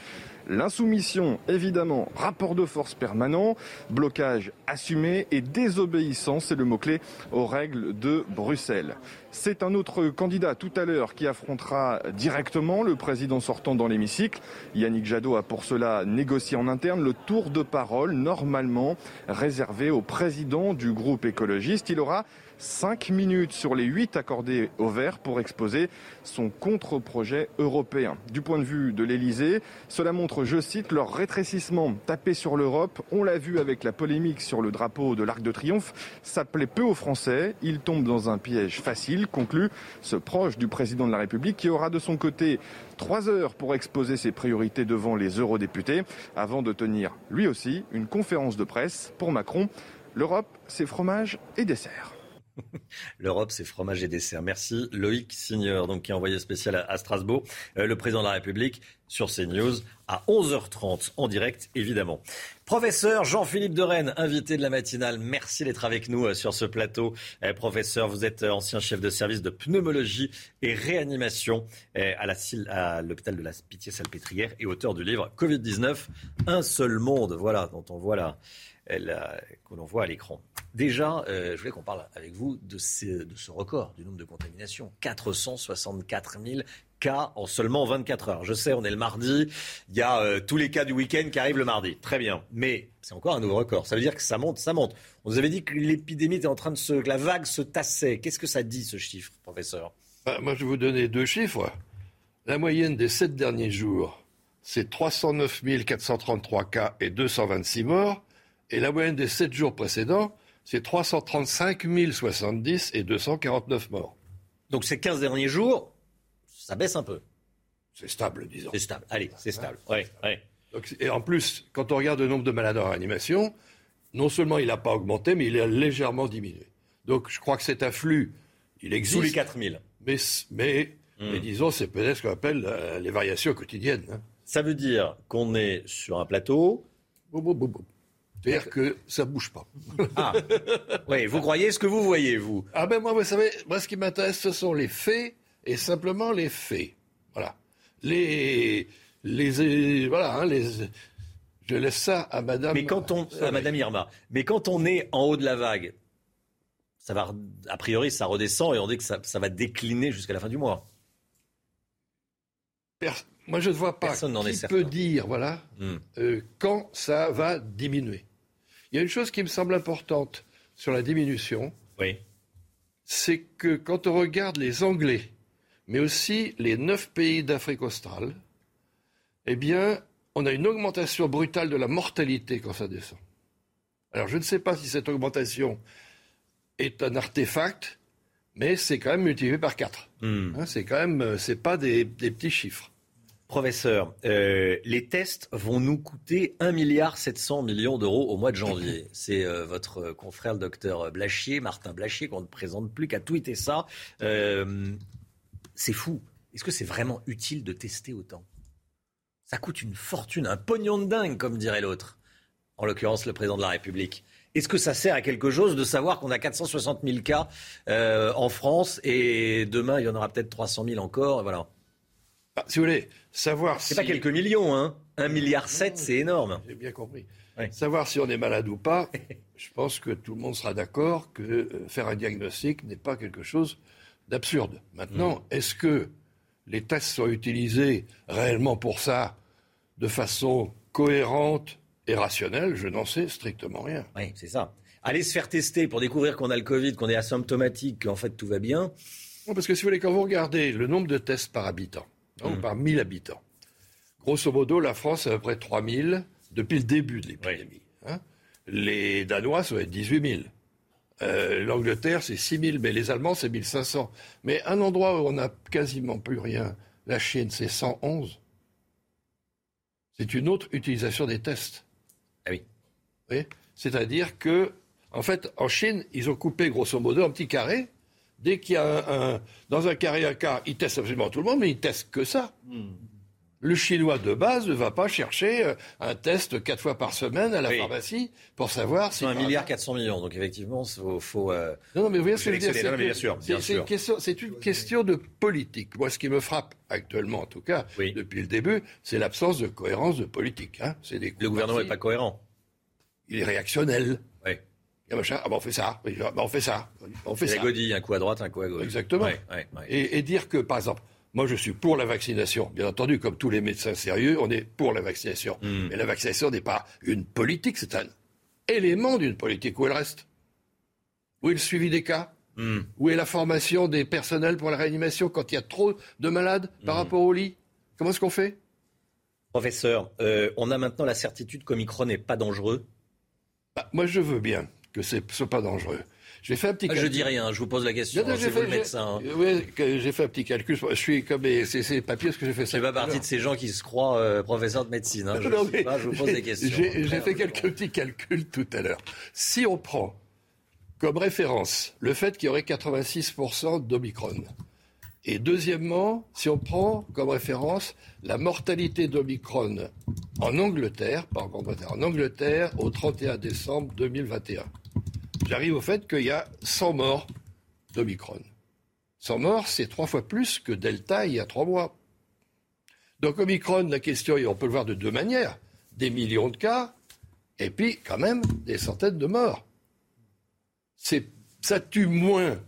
L'insoumission, évidemment, rapport de force permanent, blocage assumé et désobéissance, c'est le mot-clé aux règles de Bruxelles. C'est un autre candidat tout à l'heure qui affrontera directement le président sortant dans l'hémicycle. Yannick Jadot a pour cela négocié en interne le tour de parole normalement réservé au président du groupe écologiste. Il aura 5 minutes sur les 8 accordés au vert pour exposer son contre-projet européen. Du point de vue de l'Elysée, cela montre, je cite, leur rétrécissement tapé sur l'Europe. On l'a vu avec la polémique sur le drapeau de l'Arc de Triomphe. Ça plaît peu aux Français. Ils tombent dans un piège facile, conclut ce proche du président de la République qui aura de son côté trois heures pour exposer ses priorités devant les eurodéputés avant de tenir lui aussi une conférence de presse pour Macron. L'Europe, c'est fromage et dessert. L'Europe, c'est fromage et dessert. Merci Loïc Signor, donc, qui est envoyé spécial à, Strasbourg, euh, le président de la République sur CNews à 11h30 en direct, évidemment. Professeur Jean-Philippe de Rennes, invité de la matinale, merci d'être avec nous euh, sur ce plateau. Eh, professeur, vous êtes euh, ancien chef de service de pneumologie et réanimation eh, à l'hôpital de la Pitié-Salpêtrière et auteur du livre Covid-19, un seul monde, voilà, dont on voit là que l'on voit à l'écran. Déjà, euh, je voulais qu'on parle avec vous de, de, ce record du nombre de contaminations. 464 000 cas en seulement 24 heures. Je sais, on est le mardi, il y a euh, tous les cas du week-end qui arrivent le mardi. Très bien. Mais c'est encore un nouveau record. Ça veut dire que ça monte, ça monte. On nous avait dit que l'épidémie était en train de se... que la vague se tassait. Qu'est-ce que ça dit, ce chiffre, professeur? Bah, Moi, je vais vous donner deux chiffres. La moyenne des sept derniers jours, c'est 309 433 cas et 226 morts. Et la moyenne des sept jours précédents, c'est 335 070 et 249 morts. Donc ces 15 derniers jours, Ça baisse un peu. C'est stable, disons. C'est stable. Allez, c'est stable. Ouais, ouais. Donc, et en plus, quand on regarde le nombre de malades en réanimation, non seulement il n'a pas augmenté, mais il a légèrement diminué. Donc je crois que cet afflux, il existe. Sous les 4000. Mais, mais, Hmm. mais disons, c'est peut-être ce qu'on appelle euh, les variations quotidiennes. hein. Ça veut dire qu'on est sur un plateau. Boum, boum, boum, boum. C'est-à-dire que ça bouge pas. Ah, oui, vous croyez ce que vous voyez, vous Ah ben moi, vous savez, moi ce qui m'intéresse, ce sont les faits et simplement les faits. Voilà. Les, les, euh, voilà, hein, les, je laisse ça à Madame. Mais quand on, à Madame Irma, mais quand on est en haut de la vague, ça va, a priori, ça redescend et on dit que ça, ça va décliner jusqu'à la fin du mois. Pers- moi, je ne vois pas Personne n'en qui est certain. peut dire, voilà, Hmm. euh, quand ça va diminuer. Il y a une chose qui me semble importante sur la diminution, Oui. c'est que quand on regarde les Anglais, mais aussi les neuf pays d'Afrique australe, eh bien, on a une augmentation brutale de la mortalité quand ça descend. Alors, je ne sais pas si cette augmentation est un artefact, mais c'est quand même multiplié par 4. Hmm. c'est quand même, euh, c'est pas des, des petits chiffres. Professeur, euh, les tests vont nous coûter 1,7 milliard millions d'euros au mois de janvier. C'est euh, votre euh, confrère, le docteur Blachier, Martin Blachier, qu'on ne présente plus, qu'à tweeté ça. Euh, c'est fou. Est-ce que c'est vraiment utile de tester autant? Ça coûte une fortune, un pognon de dingue, comme dirait l'autre. En l'occurrence, le président de la République. Est-ce que ça sert à quelque chose de savoir qu'on a 460 000 cas en France et demain il y en aura peut-être 300 000 encore? Voilà. Ah, si vous voulez, savoir C'est si... pas quelques millions, hein. 1 milliard 7, c'est énorme. J'ai bien compris. Savoir si on est malade ou pas, je pense que tout le monde sera d'accord que euh, faire un diagnostic n'est pas quelque chose d'absurde. Maintenant, Mm. est-ce que les tests sont utilisés réellement pour ça de façon cohérente et rationnelle? Je n'en sais strictement rien. Oui, c'est ça. Aller se faire tester pour découvrir qu'on a le Covid, qu'on est asymptomatique, qu'en fait tout va bien. Non, parce que si vous voulez, quand vous regardez le nombre de tests par habitant, hein, ou Mm. par 1000 habitants, grosso modo, la France est à peu près 3000 depuis le début de l'épidémie. hein. Les Danois, ça va être 18 000. Euh, L'Angleterre, c'est 6 000, mais les Allemands, c'est 1500. Mais un endroit où on n'a quasiment plus rien, la Chine, c'est 111. C'est une autre utilisation des tests. Ah oui. Voyez? C'est-à-dire que, en fait, en Chine, ils ont coupé grosso modo un petit carré. Dès qu'il y a un, un- dans un carré cas, ils testent absolument tout le monde, mais ils testent que ça. Le Chinois de base ne va pas chercher euh, un test quatre fois par semaine à la Oui. pharmacie pour savoir si. C'est un par milliard hasard- 400 millions, donc effectivement, il faut. faut, euh, Non, non, mais vous voyez ce que je veux dire bien sûr, c'est- bien c'est sûr. une question- C'est une question de politique. Moi, ce qui me frappe actuellement, en tout cas, depuis le début, c'est l'absence de cohérence de politique. hein. C'est des Le gouvernement n'est pas cohérent. Il est réactionnel. Oui. Il y a machin, ah ben on fait ça, Oui, ben on fait ça, on fait ça. godille, un coup à droite, un coup à gauche. Exactement. Ouais, ouais, ouais. Et, et dire que, par exemple, moi je suis pour la vaccination, bien entendu, comme tous les médecins sérieux, on est pour la vaccination. Hmm. Mais la vaccination n'est pas une politique, c'est un élément d'une politique. Où elle reste? Où est le suivi des cas? Hmm. Où est la formation des personnels pour la réanimation quand il y a trop de malades par Hmm. rapport au lit? Comment est-ce qu'on fait? Professeur, euh, on a maintenant la certitude qu'Omicron n'est pas dangereux? Bah, Moi je veux bien que ce ne soit pas dangereux. J'ai fait un petit Ah, je calcul. dis rien, je vous pose la question. Non, non, hein, c'est vous le médecin. hein. Oui, j'ai fait un petit calcul. Je suis comme les papiers parce que j'ai fait ça. Je fais pas partie de ces gens qui se croient euh, professeurs de médecine. hein. Je, Non, sais mais pas, je vous pose j'ai- des questions. J'ai, j'ai fait quelques petits calculs tout à l'heure. Si on prend comme référence le fait qu'il y aurait 86% d'Omicron, et deuxièmement, si on prend comme référence la mortalité d'Omicron en Angleterre, par Angleterre, en Angleterre au 31 décembre 2021, j'arrive au fait qu'il y a 100 morts d'Omicron. 100 morts, c'est trois fois plus que Delta il y a trois mois. Donc Omicron, la question, et on peut le voir de deux manières, des millions de cas, et puis quand même des centaines de morts. C'est, ça tue moins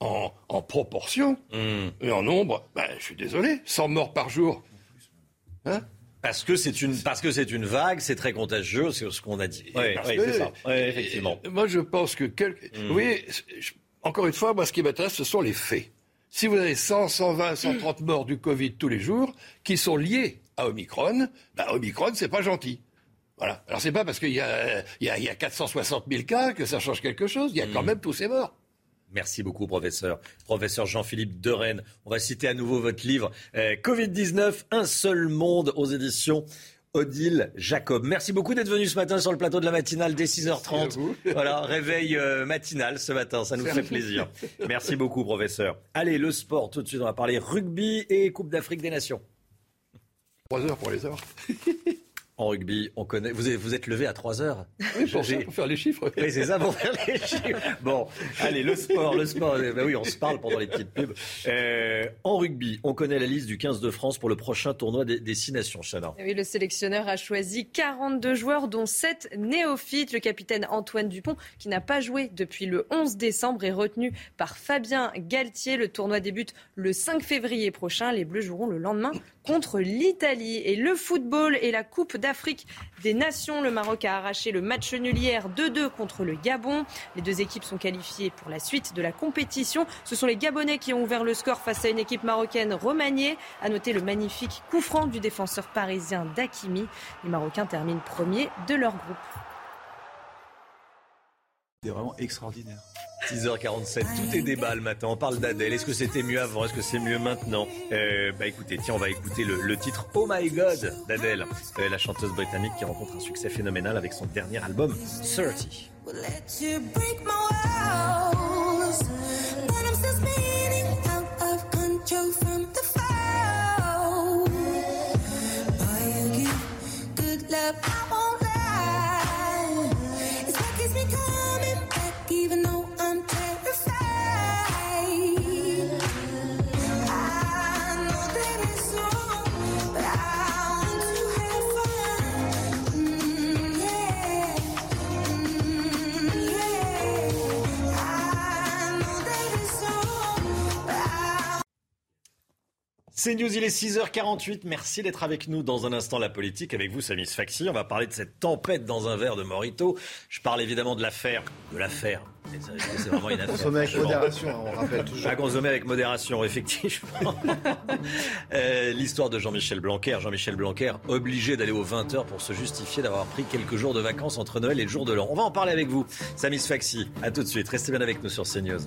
en, en proportion, Hmm. et en nombre, ben, je suis désolé, 100 morts par jour. Hein? Parce que c'est une, parce que c'est une vague, c'est très contagieux, c'est ce qu'on a dit. Oui, oui, c'est ça. Effectivement. Moi, je pense que... quel- Mm. Voyez, je- encore une fois, moi, ce qui m'intéresse, ce sont les faits. Si vous avez 100, 120, 130 morts du Covid tous les jours, qui sont liés à Omicron, ben, Omicron, c'est pas gentil. Voilà. Alors, c'est pas parce qu'il y a, il y, a, il y a 460 000 cas que ça change quelque chose. Il y a quand même tous ces morts. Merci beaucoup, professeur. Professeur Jean-Philippe Derennes. On va citer à nouveau votre livre euh, Covid-19, un seul monde aux éditions Odile Jacob. Merci beaucoup d'être venu ce matin sur le plateau de la matinale dès 6h30. Voilà, réveil euh, matinal ce matin, ça nous fait plaisir. Merci beaucoup, professeur. Allez, le sport, tout de suite, on va parler rugby et Coupe d'Afrique des Nations. Trois heures pour les heures. En rugby, on connaît. Vous êtes, vous êtes levé à 3 heures. Oui, pour, ça, pour faire les chiffres. Oui, c'est ça, pour faire les chiffres. Bon, allez, le sport, le sport. Ben oui, on se parle pendant les petites pubs. Euh, en rugby, on connaît la liste du 15 de France pour le prochain tournoi des, des Six Nations, Chana. Oui, le sélectionneur a choisi 42 joueurs, dont 7 néophytes. Le capitaine Antoine Dupont, qui n'a pas joué depuis le 11 décembre, est retenu par Fabien Galtier. Le tournoi débute le 5 février prochain. Les Bleus joueront le lendemain contre l'Italie. Et le football et la Coupe d'Afrique des Nations. Le Maroc a arraché le match nul hier 2-2 contre le Gabon. Les deux équipes sont qualifiées pour la suite de la compétition. Ce sont les Gabonais qui ont ouvert le score face à une équipe marocaine remaniée. À noter le magnifique coup franc du défenseur parisien Dakimi. Les Marocains terminent premiers de leur groupe. C'est vraiment extraordinaire. 6h47, tout est débat le matin. On parle d'Adèle. Est-ce que c'était mieux avant? Est-ce que c'est mieux maintenant? Euh, Bah écoutez, tiens, on va écouter le, titre Oh My God d'Adèle, euh, la chanteuse britannique qui rencontre un succès phénoménal avec son dernier album 30. C'est News, il est 6h48. Merci d'être avec nous dans un instant la politique. Avec vous, Samis Faxi. On va parler de cette tempête dans un verre de Morito. Je parle évidemment de l'affaire. De l'affaire. C'est vraiment une affaire. Consommer avec modération, hein, on rappelle toujours. À consommer avec modération, effectivement. Euh, L'histoire de Jean-Michel Blanquer. Jean-Michel Blanquer, obligé d'aller aux 20h pour se justifier d'avoir pris quelques jours de vacances entre Noël et le jour de l'an. On va en parler avec vous. Samis Faxi, à tout de suite. Restez bien avec nous sur CNews.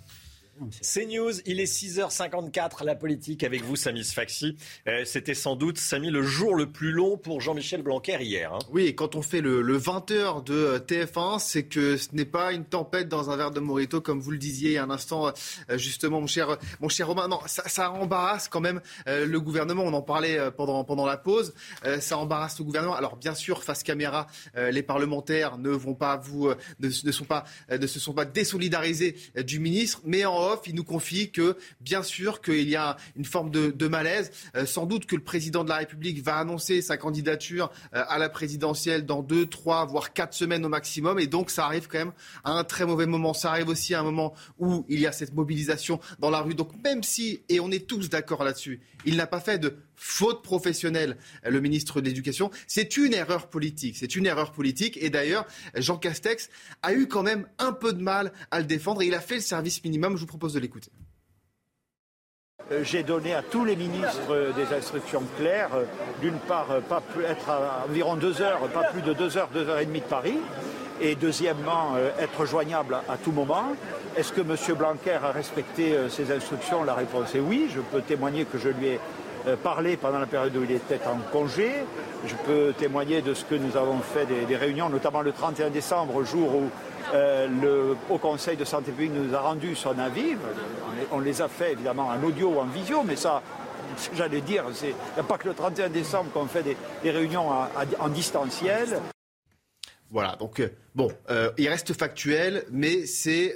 C'est News, il est 6h54, la politique avec vous, Samis Faxi. Euh, C'était sans doute, Samy, le jour le plus long pour Jean-Michel Blanquer hier. hein. Oui, et quand on fait le, le 20h de euh, TF1, c'est que ce n'est pas une tempête dans un verre de Morito, comme vous le disiez il y a un instant, euh, justement, mon cher, mon cher Romain. Non, ça, ça embarrasse quand même euh, le gouvernement. On en parlait pendant, pendant la pause. Euh, ça embarrasse le gouvernement. Alors, bien sûr, face caméra, les parlementaires ne vont pas vous, ne, ne sont pas, ne se sont pas désolidarisés du ministre, mais en il nous confie que, bien sûr, qu'il y a une forme de, de malaise. Euh, sans doute que le président de la République va annoncer sa candidature euh, à la présidentielle dans deux, trois, voire quatre semaines au maximum. Et donc, ça arrive quand même à un très mauvais moment. Ça arrive aussi à un moment où il y a cette mobilisation dans la rue. Donc, même si, et on est tous d'accord là-dessus, il n'a pas fait de faute professionnelle, le ministre de l'Éducation, c'est une erreur politique. C'est une erreur politique. Et d'ailleurs, Jean Castex a eu quand même un peu de mal à le défendre. Et il a fait le service minimum. Je vous propose de l'écouter. Euh, J'ai donné à tous les ministres euh, des instructions claires. Euh, D'une part, pas être à environ deux heures, pas plus de deux heures, deux heures et demie de Paris. Et deuxièmement, être joignable à, tout moment. Est-ce que M. Blanquer a respecté ses instructions? La réponse est oui. Je peux témoigner que je lui ai parlé pendant la période où il était en congé. Je peux témoigner de ce que nous avons fait des, réunions, notamment le 31 décembre, jour où euh, le Haut Conseil de santé publique nous a rendu son avis. On les, a fait évidemment en audio ou en visio, mais ça, j'allais dire, il pas que le 31 décembre qu'on fait des, réunions à- à- en distanciel. Voilà, donc euh, bon, euh, il reste factuel, mais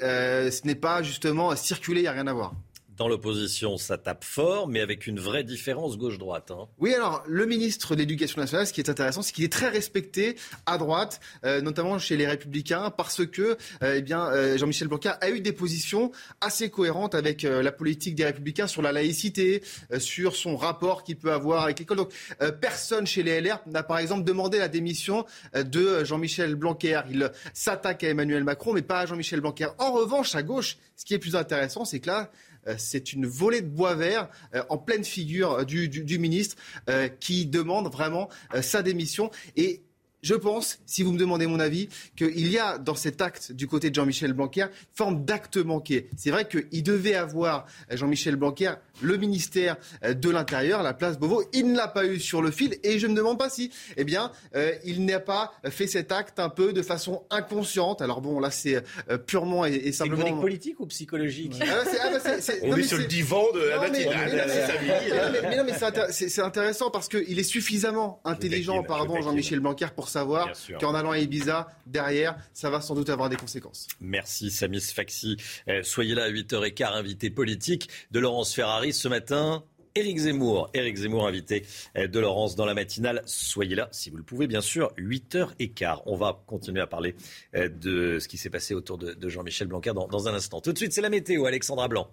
euh, ce n'est pas justement circulé, il n'y a rien à voir. Dans l'opposition, ça tape fort, mais avec une vraie différence gauche-droite. hein. Oui, alors le ministre de l'Éducation nationale, ce qui est intéressant, c'est qu'il est très respecté à droite, euh, notamment chez les Républicains, parce que euh, eh bien euh, Jean-Michel Blanquer a eu des positions assez cohérentes avec la politique des Républicains sur la laïcité, sur son rapport qu'il peut avoir avec l'école. Donc personne chez les LR n'a par exemple demandé la démission de Jean-Michel Blanquer. Il s'attaque à Emmanuel Macron, mais pas à Jean-Michel Blanquer. En revanche, à gauche, ce qui est plus intéressant, c'est que là, c'est une volée de bois vert euh, en pleine figure euh, du, ministre euh, qui demande vraiment euh, sa démission. Et je pense, si vous me demandez mon avis, qu'il y a dans cet acte du côté de Jean-Michel Blanquer une forme d'acte manqué. C'est vrai qu'il devait avoir, euh, Jean-Michel Blanquer, le ministère euh, de l'Intérieur, la place Beauvau. Il ne l'a pas eu sur le fil et je me demande pas si, eh bien, euh, il n'a pas fait cet acte un peu de façon inconsciente. Alors bon, là, c'est euh, purement et, C'est simplement... chronique politique ou psychologique Ah, c'est- ah, bah, c'est- c'est- On non, est mais sur le c'est- divan de la Non, mais- matinale, mais- c'est mais- c'est intér- c'est c'est intéressant parce qu'il est suffisamment intelligent, pardon, je Jean-Michel Blanquer, pour savoir qu'en allant à Ibiza, derrière, ça va sans doute avoir des conséquences. Merci Samis Faxi. Euh, soyez là à 8h15, invité politique de Laurence Ferrari ce matin. Éric Zemmour, Éric Zemmour invité euh, de Laurence dans la matinale. Soyez là si vous le pouvez, bien sûr, 8h15. On va continuer à parler euh, de ce qui s'est passé autour de, Jean-Michel Blanquer dans un instant. Tout de suite, c'est la météo, Alexandra Blanc.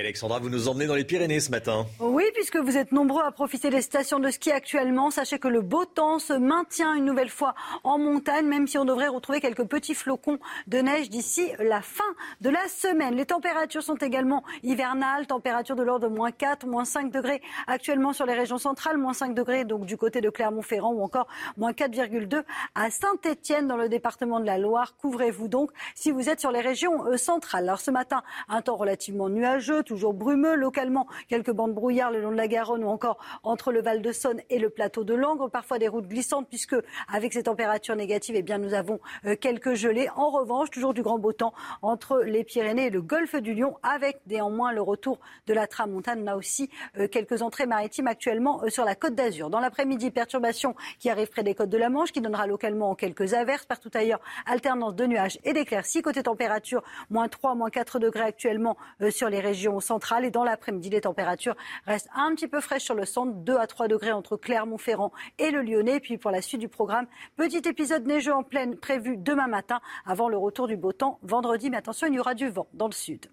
Alexandra, vous nous emmenez dans les Pyrénées ce matin. Oui, puisque vous êtes nombreux à profiter des stations de ski actuellement, sachez que le beau temps se maintient une nouvelle fois en montagne, même si on devrait retrouver quelques petits flocons de neige d'ici la fin de la semaine. Les températures sont également hivernales, température de l'ordre de moins 4, moins 5 degrés actuellement sur les régions centrales, moins 5 degrés donc du côté de Clermont-Ferrand ou encore moins 4,2 à Saint-Étienne dans le département de la Loire. Couvrez-vous donc si vous êtes sur les régions euh, centrales. Alors ce matin, un temps relativement nuageux, toujours brumeux, localement quelques bandes brouillard le long de la Garonne ou encore entre le Val de Saône et le plateau de Langres, parfois des routes glissantes puisque avec ces températures négatives, eh bien nous avons euh, quelques gelées. En revanche, toujours du grand beau temps entre les Pyrénées et le golfe du Lion avec néanmoins le retour de la tramontane. On a aussi euh, quelques entrées maritimes actuellement euh, sur la côte d'Azur. Dans l'après-midi, perturbation qui arrive près des côtes de la Manche qui donnera localement quelques averses partout ailleurs, alternance de nuages et d'éclaircies. Côté température, moins 3, moins 4 degrés actuellement sur les régions centrales et dans l'après-midi, les températures restent un petit peu fraîches sur le centre, 2 à 3 degrés entre Clermont-Ferrand et le Lyonnais. Puis pour la suite du programme, petit épisode neigeux en pleine prévu demain matin avant le retour du beau temps vendredi. Mais attention, il y aura du vent dans le sud.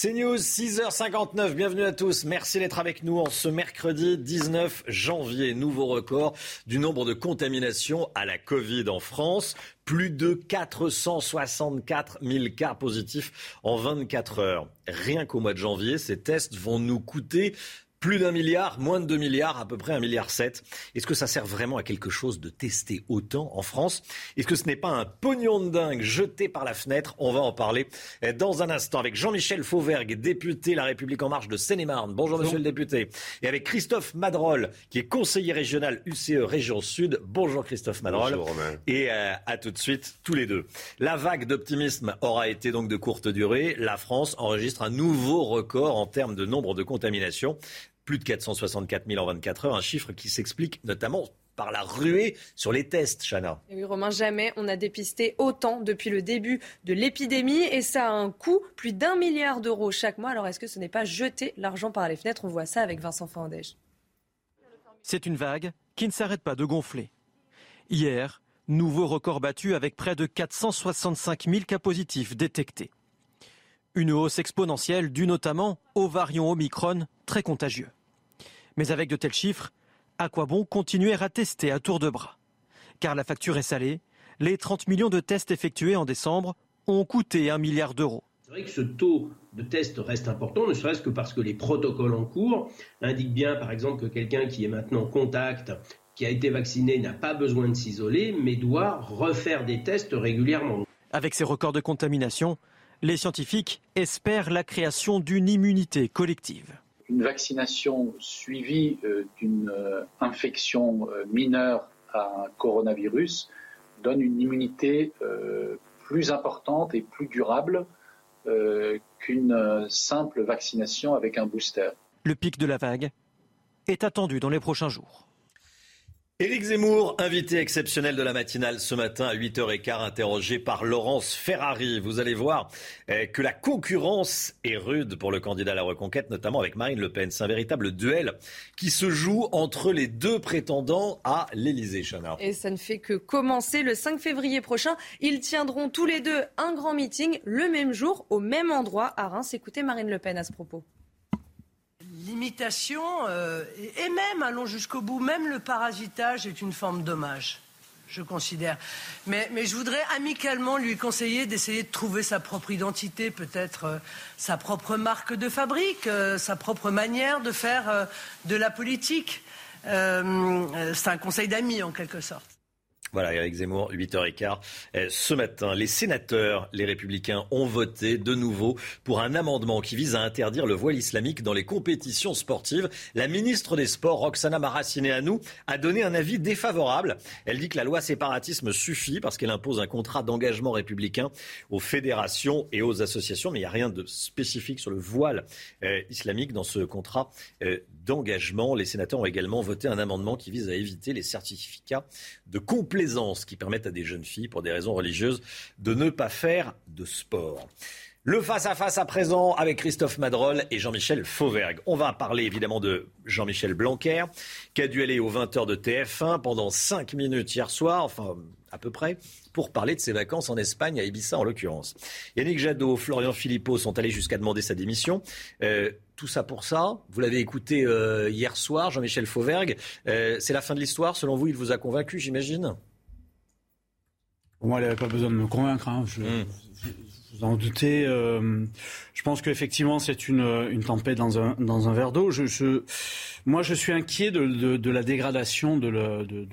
C'est News, 6h59. Bienvenue à tous. Merci d'être avec nous en ce mercredi 19 janvier. Nouveau record du nombre de contaminations à la Covid en France. Plus de 464 000 cas positifs en 24 heures. Rien qu'au mois de janvier, ces tests vont nous coûter plus d'un milliard, moins de 2 milliards, à peu près un milliard 7. Est-ce que ça sert vraiment à quelque chose de tester autant en France? Est-ce que ce n'est pas un pognon de dingue jeté par la fenêtre? On va en parler euh, dans un instant avec Jean-Michel Fauvergue, député La République En Marche de Seine-et-Marne. Bonjour, monsieur le député. Et avec Christophe Madrol, qui est conseiller régional UCE Région Sud. Bonjour Christophe Madrol. Bonjour, Romain. Et euh, à tout de suite, tous les deux. La vague d'optimisme aura été donc de courte durée. La France enregistre un nouveau record en termes de nombre de contaminations. Plus de 464 000 en 24 heures, un chiffre qui s'explique notamment par la ruée sur les tests, Chana. Et oui, Romain, jamais on a dépisté autant depuis le début de l'épidémie et ça a un coût, plus d'un milliard d'euros chaque mois. Alors est-ce que ce n'est pas jeter l'argent par les fenêtres? On voit ça avec Vincent Fandège. C'est une vague qui ne s'arrête pas de gonfler. Hier, nouveau record battu avec près de 465 000 cas positifs détectés. Une hausse exponentielle due notamment au variant Omicron très contagieux. Mais avec de tels chiffres, à quoi bon continuer à tester à tour de bras Car la facture est salée, les 30 millions de tests effectués en décembre ont coûté un milliard d'euros. C'est vrai que ce taux de test reste important, ne serait-ce que parce que les protocoles en cours indiquent bien, par exemple, que quelqu'un qui est maintenant en contact, qui a été vacciné, n'a pas besoin de s'isoler, mais doit refaire des tests régulièrement. Avec ces records de contamination, les scientifiques espèrent la création d'une immunité collective. Une vaccination suivie euh, d'une euh, infection euh, mineure à un coronavirus donne une immunité plus importante et plus durable qu'une simple vaccination avec un booster. Le pic de la vague est attendu dans les prochains jours. Éric Zemmour, invité exceptionnel de la matinale ce matin à 8h15, interrogé par Laurence Ferrari. Vous allez voir eh, que la concurrence est rude pour le candidat à la reconquête, notamment avec Marine Le Pen. C'est un véritable duel qui se joue entre les deux prétendants à l'Élysée, Chana. Et ça ne fait que commencer le 5 février prochain. Ils tiendront tous les deux un grand meeting le même jour, au même endroit à Reims. Écoutez Marine Le Pen à ce propos. L'imitation, euh, et même, allons jusqu'au bout, même le parasitage est une forme d'hommage. je considère. Mais, je voudrais amicalement lui conseiller d'essayer de trouver sa propre identité, peut-être euh, sa propre marque de fabrique, euh, sa propre manière de faire de la politique. C'est un conseil d'amis, en quelque sorte. Voilà, Eric Zemmour, 8h15. Euh, Ce matin, les sénateurs, les républicains, ont voté de nouveau pour un amendement qui vise à interdire le voile islamique dans les compétitions sportives. La ministre des Sports, Roxana Maracineanu, a donné un avis défavorable. Elle dit que la loi séparatisme suffit parce qu'elle impose un contrat d'engagement républicain aux fédérations et aux associations, mais il n'y a rien de spécifique sur le voile euh, islamique dans ce contrat euh, d'engagement. Les sénateurs ont également voté un amendement qui vise à éviter les certificats de complaisance qui permettent à des jeunes filles, pour des raisons religieuses, de ne pas faire de sport. Le face-à-face à présent avec Christophe Madrol et Jean-Michel Fauvergue. On va parler évidemment de Jean-Michel Blanquer, qui a dû aller aux 20h de TF1 pendant 5 minutes hier soir, enfin à peu près, pour parler de ses vacances en Espagne, à Ibiza en l'occurrence. Yannick Jadot, Florian Philippot sont allés jusqu'à demander sa démission. Euh, tout ça pour ça. Vous l'avez écouté euh, hier soir, Jean-Michel Fauvergue. Euh, c'est la fin de l'histoire. Selon vous, il vous a convaincu, j'imagine? Moi, il n'avait pas besoin de me convaincre. hein. Je, Hmm. je- vous en doutez. je pense qu'effectivement, c'est une, une tempête dans un, dans un verre d'eau. Je, moi, je suis inquiet de, de- de la dégradation de, de- de-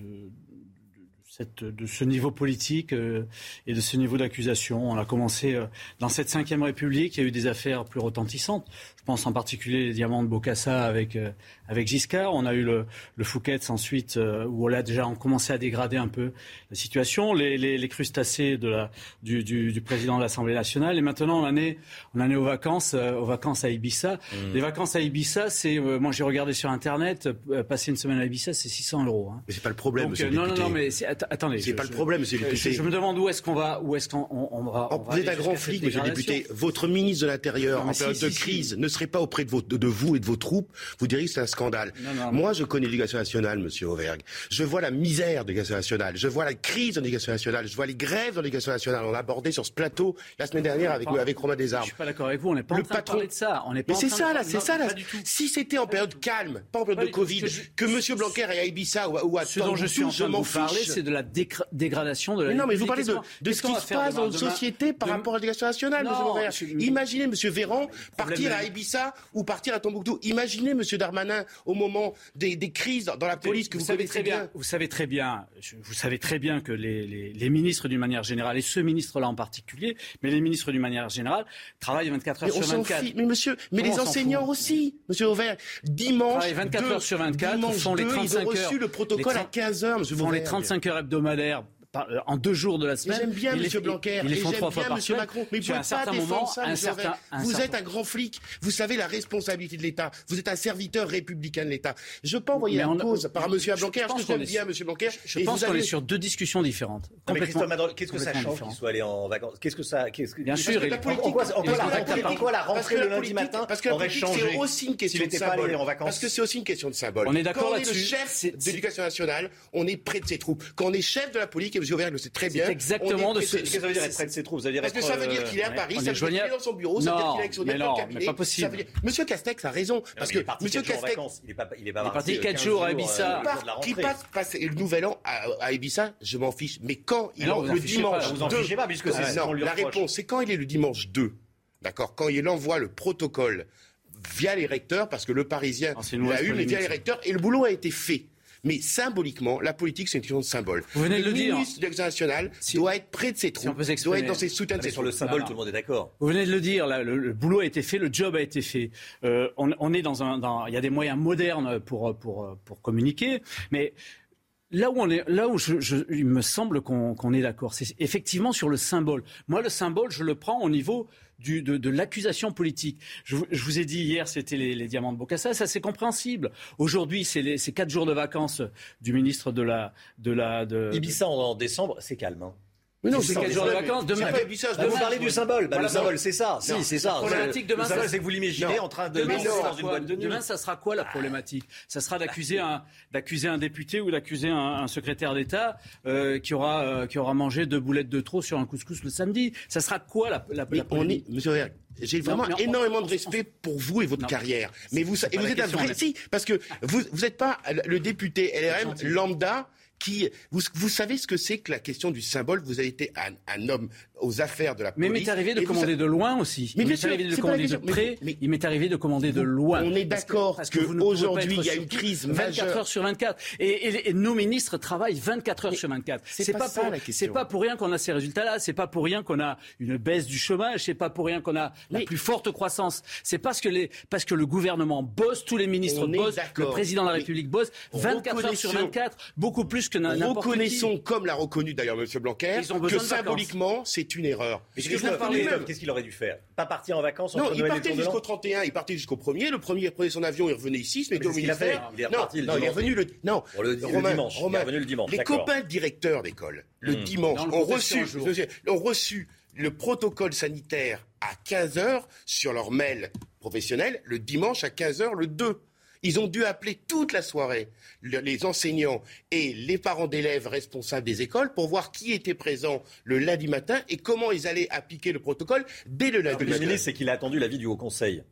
de ce niveau politique euh, et de ce niveau d'accusation. On a commencé euh, dans cette cinquième République, il y a eu des affaires plus retentissantes. Je pense en particulier les diamants de Bocassa avec, euh, avec Giscard. On a eu le, le Fouquet's ensuite, euh, où on a déjà commencé à dégrader un peu la situation. Les, les, les crustacés de la, du, du, du président de l'Assemblée nationale. Et maintenant, on en est, on en est aux vacances, euh, aux vacances à Ibiza. Les vacances à Ibiza, c'est, euh, moi j'ai regardé sur Internet, euh, passer une semaine à Ibiza, c'est 600 euros. hein. Mais c'est pas le problème, Donc, non, non, député. non, mais c'est- att- attendez. C'est je- pas le problème, monsieur le je- député. Je, me demande où est-ce qu'on va, où est-ce qu'on on, on va. on Vous Oh, Vous aller êtes un grand flic, monsieur le député. Votre ministre de l'Intérieur, en période si, de si. crise, ne serait pas auprès de, vos- de vous et de vos troupes. Vous diriez que c'est un scandale. Non, non, Moi, je connais l'éducation nationale, monsieur Auvergne. Je vois la misère de l'éducation nationale. Je vois la crise de l'éducation nationale. Je vois les grèves de l'éducation nationale. On a abordé sur ce plateau la semaine dernière avec, Pas- avec Romain Desarmes. Je suis pas d'accord avec vous. On n'est pas Le en train patron- de parler de ça. On n'est pas Mais c'est ça, là, c'est ça, là. Si c'était en période calme, pas en période de. Covid, que je- que monsieur Blanquer est à Ibiza ou à, ou à Ce dont je suis en train de vous parler, c'est de la dégradation de la Mais non, mais vous parlez de, ce qui se passe dans Demain- société par rapport à l'éducation nationale, monsieur Imaginez monsieur Véran partir à Ibiza ou partir à Tombouctou. Imaginez monsieur Darmanin au moment des, des crises dans la police que vous, savez très bien, vous savez très bien, vous savez très bien que les, les- les ministres d'une manière générale, et ce ministre-là en particulier, mais les ministres d'une manière générale, travaillent 24 heures Mais sur s'en 24. fiche. Mais monsieur, mais Comment les enseignants aussi, monsieur Auvergne. Dimanche, Travaillent 24 deux- heures sur 24, dimanche font les deux, 35 ils ont heures. reçu le protocole à 15 heures, monsieur font les Auvergne. 35 heures hebdomadaires par- euh, en deux jours de la semaine. j'aime bien monsieur Blanquer, Ils les font j'aime trois fois bien par semaine. Macron, mais vous ne un pouvez pas certain défendre moment, ça, un certain, un Vous certain- êtes un grand flic, vous savez la responsabilité de l'État, vous êtes un serviteur républicain de l'État. Je peux envoyer Mais la cause par monsieur je Blanquer, pense je est bien sur- monsieur Blanquer. Je pense qu'on est sur deux discussions différentes. Qu'est-ce que ça change qu'il soit allé en vacances? Qu'est-ce que ça. Bien sûr, en quoi, la rentrée, politique- en quoi la Parce que rentrée la le lundi matin parce que la aurait politique, changé c'est aussi une question de symbole. Parce que c'est aussi une question de symbole. On est d'accord Quand on est le là-dessus. chef de l'éducation nationale, on est près de ses troupes. Quand on est chef de la politique, Auvergne le sait très bien, C'est exactement de ce- Qu'est-ce que ça veut dire être près de ses troupes Parce que ça veut dire euh, qu'il est à. Paris, ça est veut dire qu'il est joignable. dans son bureau, ça veut dire Non, qu'il est avec son de cabinet. pas possible. Monsieur Castex a raison, parce que il est parti Monsieur Castex. Il est pas, il est pas Il est parti euh, quatre 15 jours à euh, Ibiza. de qu'il passe passer le nouvel an à, Ibiza, je m'en fiche. Mais quand il est le dimanche vous en 2, fichez pas, puisque c'est Ah, la réponse, c'est quand il est le dimanche 2, d'accord, quand il envoie le protocole via les recteurs, parce que le Parisien Ah, c'est l'a eu, mais via les recteurs, et le boulot a été fait. Mais symboliquement, la politique, c'est une question de symbole. Vous venez de le le dire. ministre de nationale Si- doit être près de ses troupes, peut doit être dans ses soutiens de ses sur le troupes. symbole, Non, tout le monde est d'accord. Vous venez de le dire, là, le, le boulot a été fait, le job a été fait. Euh, on, on est dans un, dans- il y a des moyens modernes pour pour pour communiquer, mais là où on est, là où je, je- il me semble qu'on qu'on est d'accord, c'est effectivement sur le symbole. Moi, le symbole, je le prends au niveau du, de, de l'accusation politique. Je, vous- je vous ai dit hier, c'était les, les diamants de Bocassa, ça c'est compréhensible. Aujourd'hui, c'est quatre jours de vacances du ministre de la de la de, Ibiza en, en décembre, c'est calme. hein. Mais non, C'est c'est quatre jours de vacances. Demain, vous demain, parlez du symbole. Bah, Voilà, le symbole, c'est ça. Si, c'est ça. La problématique demain, c'est que vous l'imaginez en train de Demain, ça sera quoi boîte de nuit. Demain, ça sera quoi la problématique Ça sera d'accuser un, d'accuser un député ou d'accuser un, un secrétaire d'État euh, qui aura euh, qui aura mangé deux boulettes de trop sur un couscous le samedi. Ça sera quoi la, la, Mais la est, monsieur j'ai Non, vraiment énormément de on- respect pour vous et votre Non. carrière. Mais vous, et vous êtes un vrai, si, parce que vous, vous n'êtes pas le député LRM lambda qui, vous, vous savez ce que c'est que la question du symbole? Vous avez été un, un homme aux affaires de la Mais police. il m'est arrivé de commander de loin aussi. Mais il m'est arrivé de pas commander de près. Mais- il m'est arrivé de commander de loin. On est que- d'accord que pas aujourd'hui, il y a une crise 24 majeure. heures sur 24. Et, et- et nos ministres travaillent 24 heures sur 24. c'est pas ça, pour, c'est pas pour rien qu'on a ces résultats-là. C'est pas pour rien qu'on a une baisse du chômage. C'est pas pour rien qu'on a la plus forte croissance. C'est parce que les, parce que le gouvernement bosse, tous les ministres On bossent, le président de la Mais République bosse 24 heures sur reconnaissons- 24, beaucoup plus que qui. Reconnaissons, comme l'a reconnu d'ailleurs M. Blanquer, Ils ont que symboliquement, c'est une erreur. Mais Parce qu'est-ce que qu'il aurait- lui-même- qu'est-ce qu'il aurait dû faire? Pas partir en vacances Non, entre il Noël partait jusqu'au 31, il partait jusqu'au 1er. Le premier, il prenait son avion, il revenait ici, se mettait Mais au ce ministère. Il est reparti le non, il est dimanche. revenu le. Non, le- dimanche, il est Romain, revenu le dimanche, Les copains directeurs d'école, le Hmm. dimanche, ont reçu, ont reçu le protocole sanitaire à 15h sur leur mail professionnel, le dimanche à 15h le 2. Ils ont dû appeler toute la soirée le- les enseignants et les parents d'élèves responsables des écoles pour voir qui était présent le lundi matin et comment ils allaient appliquer le protocole dès le Le lundi Premier matin. ministre, c'est qu'il a attendu l'avis du Haut Conseil.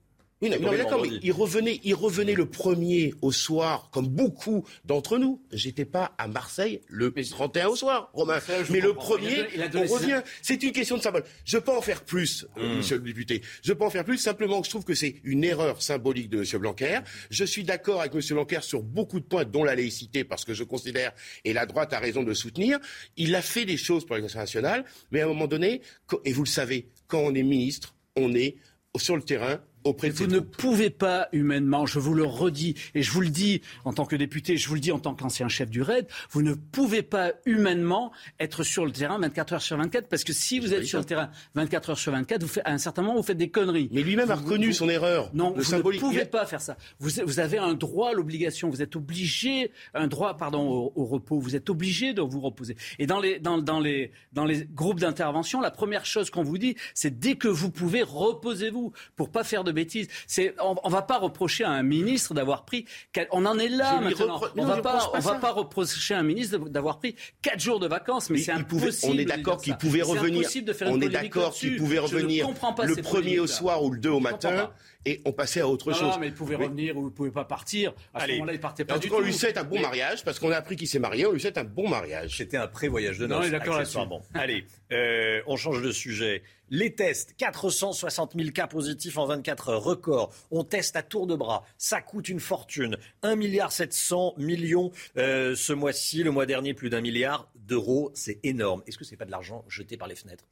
Oui, non, d'accord, mais il revenait, il revenait le premier au soir, comme beaucoup d'entre nous. J'étais pas à Marseille le 31 au soir, Romain. Ça, Mais le comprends. Il a premier, il a on revient. C'est une question de symbole. Je peux en faire plus, euh, Hmm. monsieur le député. Je peux en faire plus. Simplement, que je trouve que c'est une erreur symbolique de monsieur Blanquer. Je suis d'accord avec monsieur Blanquer sur beaucoup de points, dont la laïcité, parce que je considère, et la droite a raison de soutenir, il a fait des choses pour l'éducation nationale, mais à un moment donné, et vous le savez, quand on est ministre, on est sur le terrain auprès de Vous ne troupes. pouvez pas humainement, je vous le redis, et je vous le dis en tant que député, je vous le dis en tant qu'ancien chef du RAID, vous ne pouvez pas humainement être sur le terrain 24 heures sur 24, parce que si vous êtes sur le terrain 24 heures sur 24, vous faites, à un certain moment, vous faites des conneries. Mais lui-même a reconnu vous- son erreur. Non, vous symbolique. ne pouvez pas faire ça. Vous, vous avez un droit, l'obligation, vous êtes obligé, un droit, pardon, au, au repos, vous êtes obligé de vous reposer. Et dans les, dans, dans les, dans les groupes d'intervention, la première chose qu'on vous dit, c'est dès que vous pouvez, reposez-vous pour pas faire de bêtises. C'est, on, on va pas reprocher à un ministre d'avoir pris, on en est là Je maintenant. repro- on va pas, on va pas reprocher à un ministre d'avoir pris quatre jours de vacances, mais, c'est il pouvait- impossible. on est d'accord qu'il pouvait revenir. impossible de faire On est d'accord qu'il pouvait Je ne revenir comprends pas le premier au soir ou le 2 au matin. Et on passait à autre Non, chose. non, mais il pouvait Oui. revenir ou il pouvait pas partir. À ce Allez. moment-là, il partait pas En du tout cas, on lui souhaite un bon Mais- mariage parce qu'on a appris qu'il s'est marié. On lui souhaite un bon mariage. C'était un pré-voyage de Non, noces. il est d'accord accessoirement. Allez, euh, on change de sujet. Les tests, 460 000 cas positifs en 24 heures, record. On teste à tour de bras. Ça coûte une fortune. 1 milliard 700 millions euh, ce mois-ci. Le mois dernier, plus d'un milliard d'euros. C'est énorme. Est-ce que c'est pas de l'argent jeté par les fenêtres?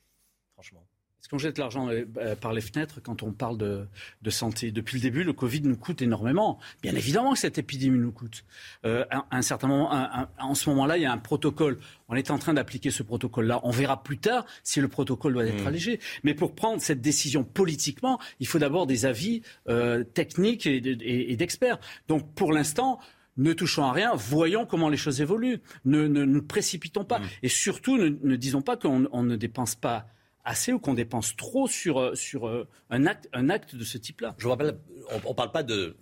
Franchement. Qu'on jette l'argent euh, par les fenêtres quand on parle de, de santé Depuis le début, le Covid nous coûte énormément. Bien évidemment que cette épidémie nous coûte. Euh, à, à un certain moment, en ce moment-là, il y a un protocole. On est en train d'appliquer ce protocole-là. On verra plus tard si le protocole doit être Mmh. allégé. Mais pour prendre cette décision politiquement, il faut d'abord des avis euh, techniques et, de- et- et d'experts. Donc pour l'instant, ne touchons à rien, voyons comment les choses évoluent. Ne nous précipitons pas. Et surtout, ne, ne disons pas qu'on on ne dépense pas assez ou qu'on dépense trop sur, euh, sur euh, un, acte, un acte de ce type-là? Je vous rappelle, on ne parle pas de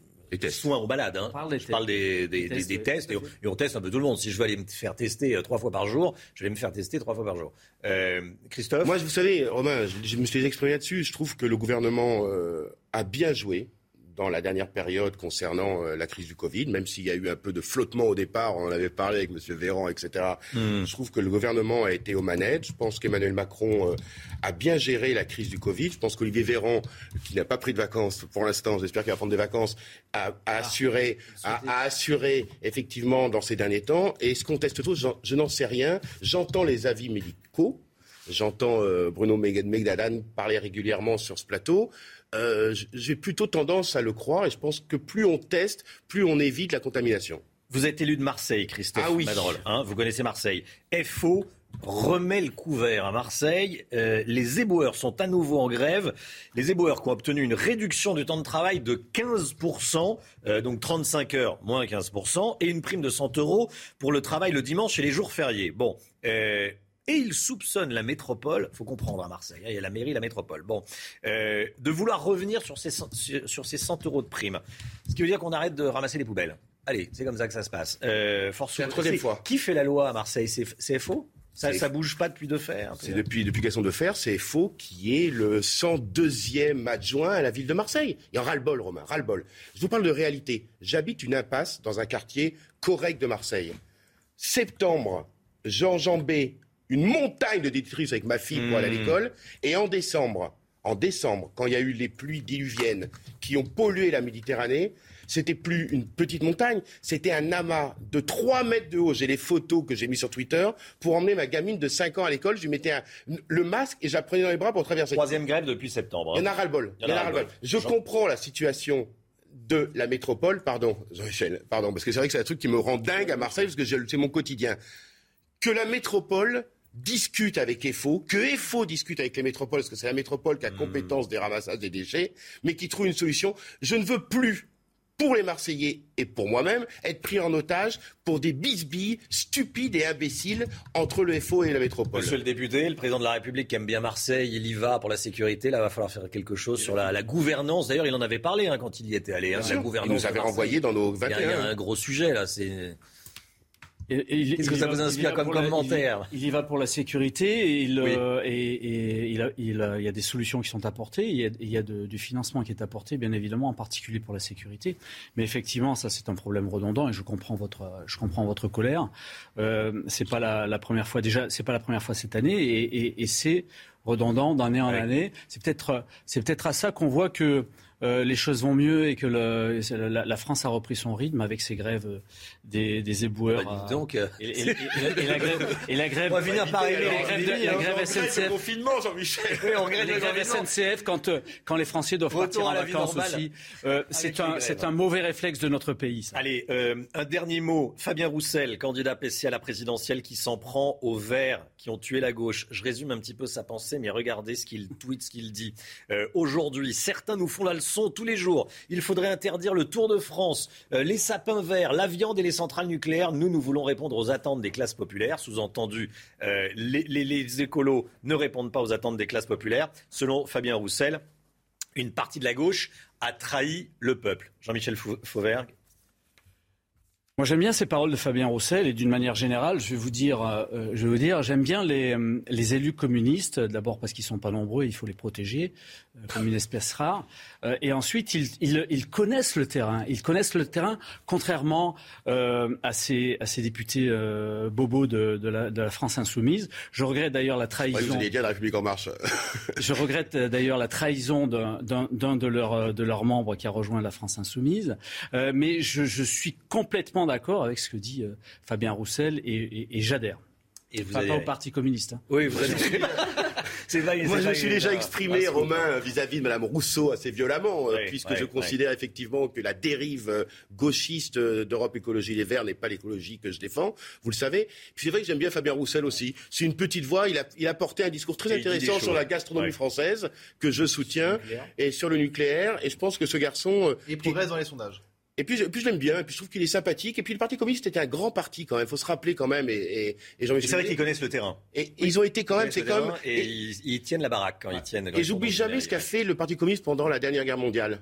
soins aux balades. Hein. parle des je parle des, des- Des des- tests, des et on, et on teste un peu tout le monde. Si je veux aller me faire tester euh, trois fois par jour, je vais me faire tester trois fois par jour. Euh, Christophe? Moi, vous savez, Romain, je, je me suis exprimé là-dessus. Je trouve que le gouvernement euh, a bien joué dans la dernière période concernant euh, la crise du Covid, même s'il y a eu un peu de flottement au départ, on en avait parlé avec M. Véran, etc. Hmm. Je trouve que le gouvernement a été aux manettes. Je pense qu'Emmanuel Macron euh, a bien géré la crise du Covid. Je pense qu'Olivier Véran, qui n'a pas pris de vacances pour l'instant, j'espère qu'il va prendre des vacances, a, a Ah, assuré, a, a assuré effectivement dans ces derniers temps. Et ce qu'on teste tous, je n'en sais rien. J'entends les avis médicaux. J'entends euh, Bruno Meg- Megdalan parler régulièrement sur ce plateau. Euh, J'ai plutôt tendance à le croire et je pense que plus on teste, plus on évite la contamination. Vous êtes élu de Marseille, Christophe Ah oui. Madrol, hein, vous connaissez Marseille. FO remet le couvert à Marseille. Euh, les éboueurs sont à nouveau en grève. Les éboueurs qui ont obtenu une réduction du temps de travail de 15%, euh, donc 35 heures moins 15%, et une prime de 100 euros pour le travail le dimanche et les jours fériés. Bon. euh, et ils soupçonnent la métropole, faut comprendre à Marseille, hein, il y a la mairie, la métropole, bon, euh, de vouloir revenir sur ces, 100 sur, ces 100 euros de prime. Ce qui veut dire qu'on arrête de ramasser les poubelles. Allez, c'est comme ça que ça se passe. Euh, force la troisième fois. Qui fait la loi à Marseille? C'est c'est FO ça, ça bouge pas depuis de fer. C'est depuis l'éducation de fer, c'est faux, qui est le 102e adjoint à la ville de Marseille. Il y a ras-le-bol, Romain, ras-le-bol. Je vous parle de réalité. J'habite une impasse dans un quartier correct de Marseille. Septembre, j'enjambais une montagne de détritus avec ma fille pour aller à Mmh. l'école. Et en décembre, en décembre, quand il y a eu les pluies diluviennes qui ont pollué la Méditerranée, c'était plus une petite montagne, c'était un amas de 3 mètres de haut. J'ai les photos que j'ai mis sur Twitter pour emmener ma gamine de 5 ans à l'école. Je lui mettais un- le masque et je la prenais dans les bras pour traverser. Troisième grève depuis septembre. Il y en a ras-le-bol. Il y en a ras-le-bol. Je comprends la situation de la métropole, pardon, Jean-Michel, pardon, parce que c'est vrai que c'est un truc qui me rend dingue à Marseille, parce que c'est mon quotidien. Que la métropole discute avec EFO, que EFO discute avec les métropoles, parce que c'est la métropole qui a compétence des ramassages des déchets, mais qui trouve une solution. Je ne veux plus pour les Marseillais et pour moi-même, être pris en otage pour des bisbilles stupides et imbéciles entre le FO et la métropole. Monsieur le député, le président de la République qui aime bien Marseille, il y va pour la sécurité. Là, va falloir faire quelque chose sur la, la gouvernance. D'ailleurs, il en avait parlé hein, quand il y était allé. hein, la gouvernance. Il nous avait renvoyé dans nos Il y a- Il y a 21. un gros sujet là. C'est. Qu'est-ce que ça vous inspire comme la- commentaire il, y- il y va pour la sécurité et il, Oui. euh, et, et il, a- il a- il y a des solutions qui sont apportées. Il y a, il y a de- du financement qui est apporté, bien évidemment, en particulier pour la sécurité. Mais effectivement, ça c'est un problème redondant et je comprends votre, je comprends votre colère. Euh, c'est pas la, la première fois déjà, c'est pas la première fois cette année et, et- et c'est redondant d'année en année. C'est peut-être, c'est peut-être à ça qu'on voit que euh, les choses vont mieux et que le- la, la France a repris son rythme avec ses grèves euh, des, des éboueurs. Bah, dis donc. et, et- et- et la grève, et la grève, On va finir par la les grève, grèves, la hein. grève le SNCF. confinement, Jean-Michel. Oui, on regrette La le grève confinement. SNCF quand, euh, quand les Français doivent Retour partir en à la vie vacances aussi. Euh, c'est les un, grèves. c'est un mauvais réflexe de notre pays. ça. Allez, euh, un dernier mot. Fabien Roussel, candidat PC à la présidentielle, qui s'en prend aux Verts qui ont tué la gauche. Je résume un petit peu sa pensée, mais regardez ce qu'il tweet, ce qu'il dit. Euh, Aujourd'hui, certains nous font la leçon tous les jours. Il faudrait interdire le Tour de France, euh, les sapins verts, la viande et les centrales nucléaires. Nous, nous voulons répondre aux attentes des classes populaires. Sous-entendu, euh, les, écolos ne répondent pas aux attentes des classes populaires. Selon Fabien Roussel, une partie de la gauche a trahi le peuple. Jean-Michel Fau- Fauvergue. Moi, j'aime bien ces paroles de Fabien Roussel et d'une manière générale, je vais vous dire, euh, je vais vous dire, j'aime bien les, élus communistes. D'abord parce qu'ils sont pas nombreux, il faut les protéger comme une espèce rare. Euh, et ensuite, ils, ils, ils connaissent le terrain. Ils connaissent le terrain, contrairement euh, à ces à ces députés euh, bobos de, de, la, de la France insoumise. Je regrette d'ailleurs la Ouais, trahison. vous dire la République en marche. Je regrette euh, d'ailleurs la trahison d'un- de leurs euh, de leurs membres qui a rejoint la France insoumise. Euh, mais je, je suis complètement d'accord avec ce que dit euh, Fabien Roussel et, et- et j'adhère. Et vous pas au Parti communiste. hein. Oui, vous allez... c'est Moi, je me suis déjà exprimé, ah, Romain, vis-à-vis de Mme Rousseau assez violemment, euh, puisque je considère effectivement que la dérive euh, gauchiste euh, d'Europe Écologie Les Verts n'est pas l'écologie que je défends, vous le savez. Puis c'est vrai que j'aime bien Fabien Roussel aussi. C'est une petite voix, il a, il a porté un discours très intéressant sur la gastronomie française, que je soutiens, et sur le nucléaire. Et je pense que ce garçon... Il progresse dans les sondages. Et puis, je- puis je l'aime bien, et puis je trouve qu'il est sympathique. Et puis le Parti communiste était un grand parti quand même, il faut se rappeler quand même. Et, et, et C'est vrai qu'ils connaissent le terrain. Et ils ont été quand Ils même, c'est comme... Et, ils, ils tiennent la baraque quand ils tiennent. quand Et j'oublie jamais ce qu'a fait le Parti communiste pendant la dernière guerre mondiale.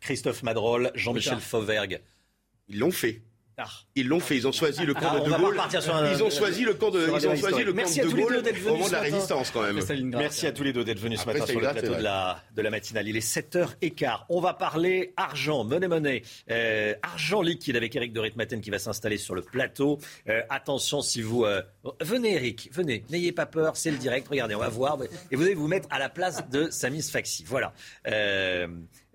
Christophe Madrol, Jean-Michel Fauvergue. Ils l'ont fait. Ah. Ils l'ont fait. Ils ont choisi le camp Ah, de on De Gaulle. repartir sur un- Ils ont choisi le camp de. Ils ont choisi le camp Merci de à De tous les Gaulle deux d'être au moment de la résistance quand même. Merci à tous les deux d'être venus ce matin sur le plateau de la, de la matinale. Il est 7h15. On va parler argent, monnaie, monnaie. Euh, argent liquide avec Eric de Ritmaten qui va s'installer sur le plateau. Euh, attention si vous... euh, venez Eric, venez. N'ayez pas peur, c'est le direct. Regardez, on va voir. Et vous allez vous mettre à la place de Samis Faxi. Voilà.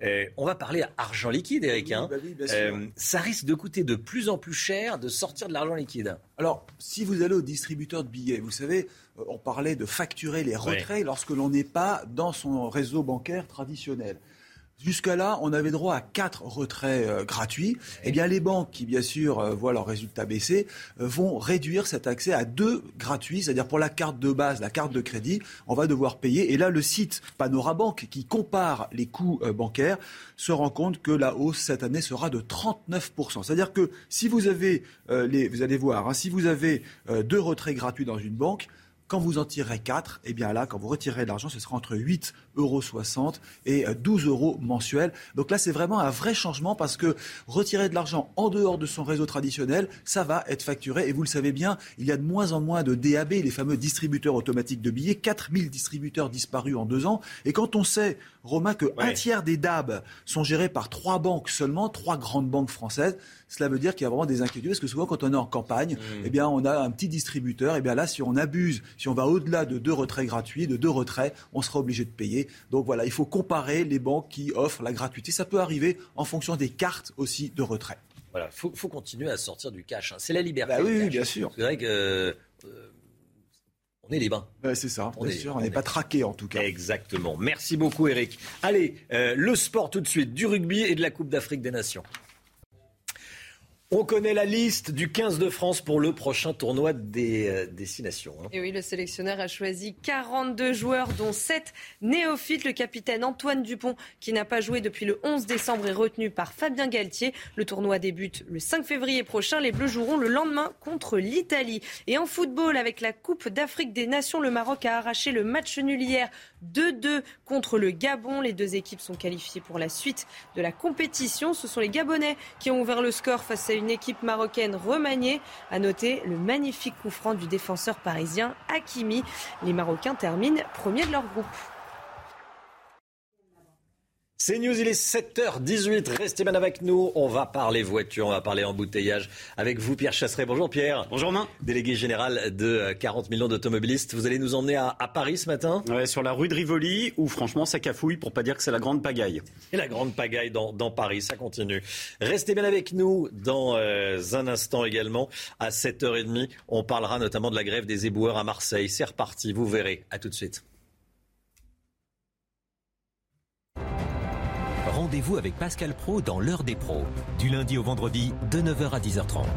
Euh, euh, on va parler argent liquide, Eric. hein. bah oui. Euh, ça risque de coûter de plus en plus cher de sortir de l'argent liquide. Alors, si vous allez au distributeur de billets, vous savez, euh, on parlait de facturer les retraits lorsque l'on n'est pas dans son réseau bancaire traditionnel. Jusqu'à là, on avait droit à quatre retraits euh, gratuits. Eh bien, les banques qui, bien sûr, euh, voient leurs résultats baisser, euh, vont réduire cet accès à deux gratuits, c'est-à-dire pour la carte de base, la carte de crédit, on va devoir payer. Et là, le site Panorabank, qui compare les coûts bancaires, se rend compte que la hausse cette année sera de 39%. C'est-à-dire que si vous avez, les, vous allez voir, hein, si vous avez deux retraits gratuits dans une banque, Quand vous en tirerez 4, eh bien là, quand vous retirerez de l'argent, ce sera entre 8,60 euros et euh, 12 euros mensuels. Donc là, c'est vraiment un vrai changement parce que retirer de l'argent en dehors de son réseau traditionnel, ça va être facturé. Et vous le savez bien, il y a de moins en moins de DAB, les fameux distributeurs automatiques de billets. 4000 distributeurs disparus en deux ans. Et quand on sait, Romain, que un tiers des DAB sont gérés par trois banques seulement, trois grandes banques françaises, cela veut dire qu'il y a vraiment des inquiétudes. Parce que souvent, quand on est en campagne, eh bien, on a un petit distributeur. Et bien là, si on abuse, si on va au-delà de deux retraits gratuits, de deux retraits, on sera obligé de payer. Donc voilà, il faut comparer les banques qui offrent la gratuité. Ça peut arriver en fonction des cartes aussi de retrait. Voilà, faut, faut continuer à sortir du cash. hein. C'est la liberté. Bah oui, bien sûr. C'est vrai que euh, on est libre. Ouais, c'est ça, On bien est- sûr. on n'est est- pas traqué en tout cas. Exactement. Merci beaucoup, Eric. Allez, euh, le sport tout de suite, du rugby et de la Coupe d'Afrique des Nations. On connaît la liste du 15 de France pour le prochain tournoi des euh, destinations. hein. Et oui, le sélectionneur a choisi 42 joueurs, dont 7 néophytes. Le capitaine Antoine Dupont, qui n'a pas joué depuis le 11 décembre, est retenu par Fabien Galtier. Le tournoi débute le 5 février prochain. Les Bleus joueront le lendemain contre l'Italie. Et en football, avec la Coupe d'Afrique des Nations, le Maroc a arraché le match nul hier 2-2 contre le Gabon. Les deux équipes sont qualifiées pour la suite de la compétition. Ce sont les Gabonais qui ont ouvert le score face à une équipe marocaine remaniée. À noter le magnifique coup franc du défenseur parisien Hakimi. Les Marocains terminent premier de leur groupe. C'est News, il est 7h18. Restez bien avec nous. On va parler voiture, on va parler embouteillage avec vous, Pierre Chasseret. Bonjour Pierre. Bonjour Main. Délégué général de euh, 40 millions d'automobilistes. Vous allez nous emmener à, à Paris ce matin? Ouais, sur la rue de Rivoli, où franchement ça cafouille pour pas dire que c'est la grande pagaille. Et la grande pagaille dans, dans Paris, ça continue. Restez bien avec nous dans euh, un instant également. À 7h30, on parlera notamment de la grève des éboueurs à Marseille. C'est reparti, vous verrez. À tout de suite. Rendez-vous avec Pascal Pro dans l'heure des pros, du lundi au vendredi de 9h à 10h30.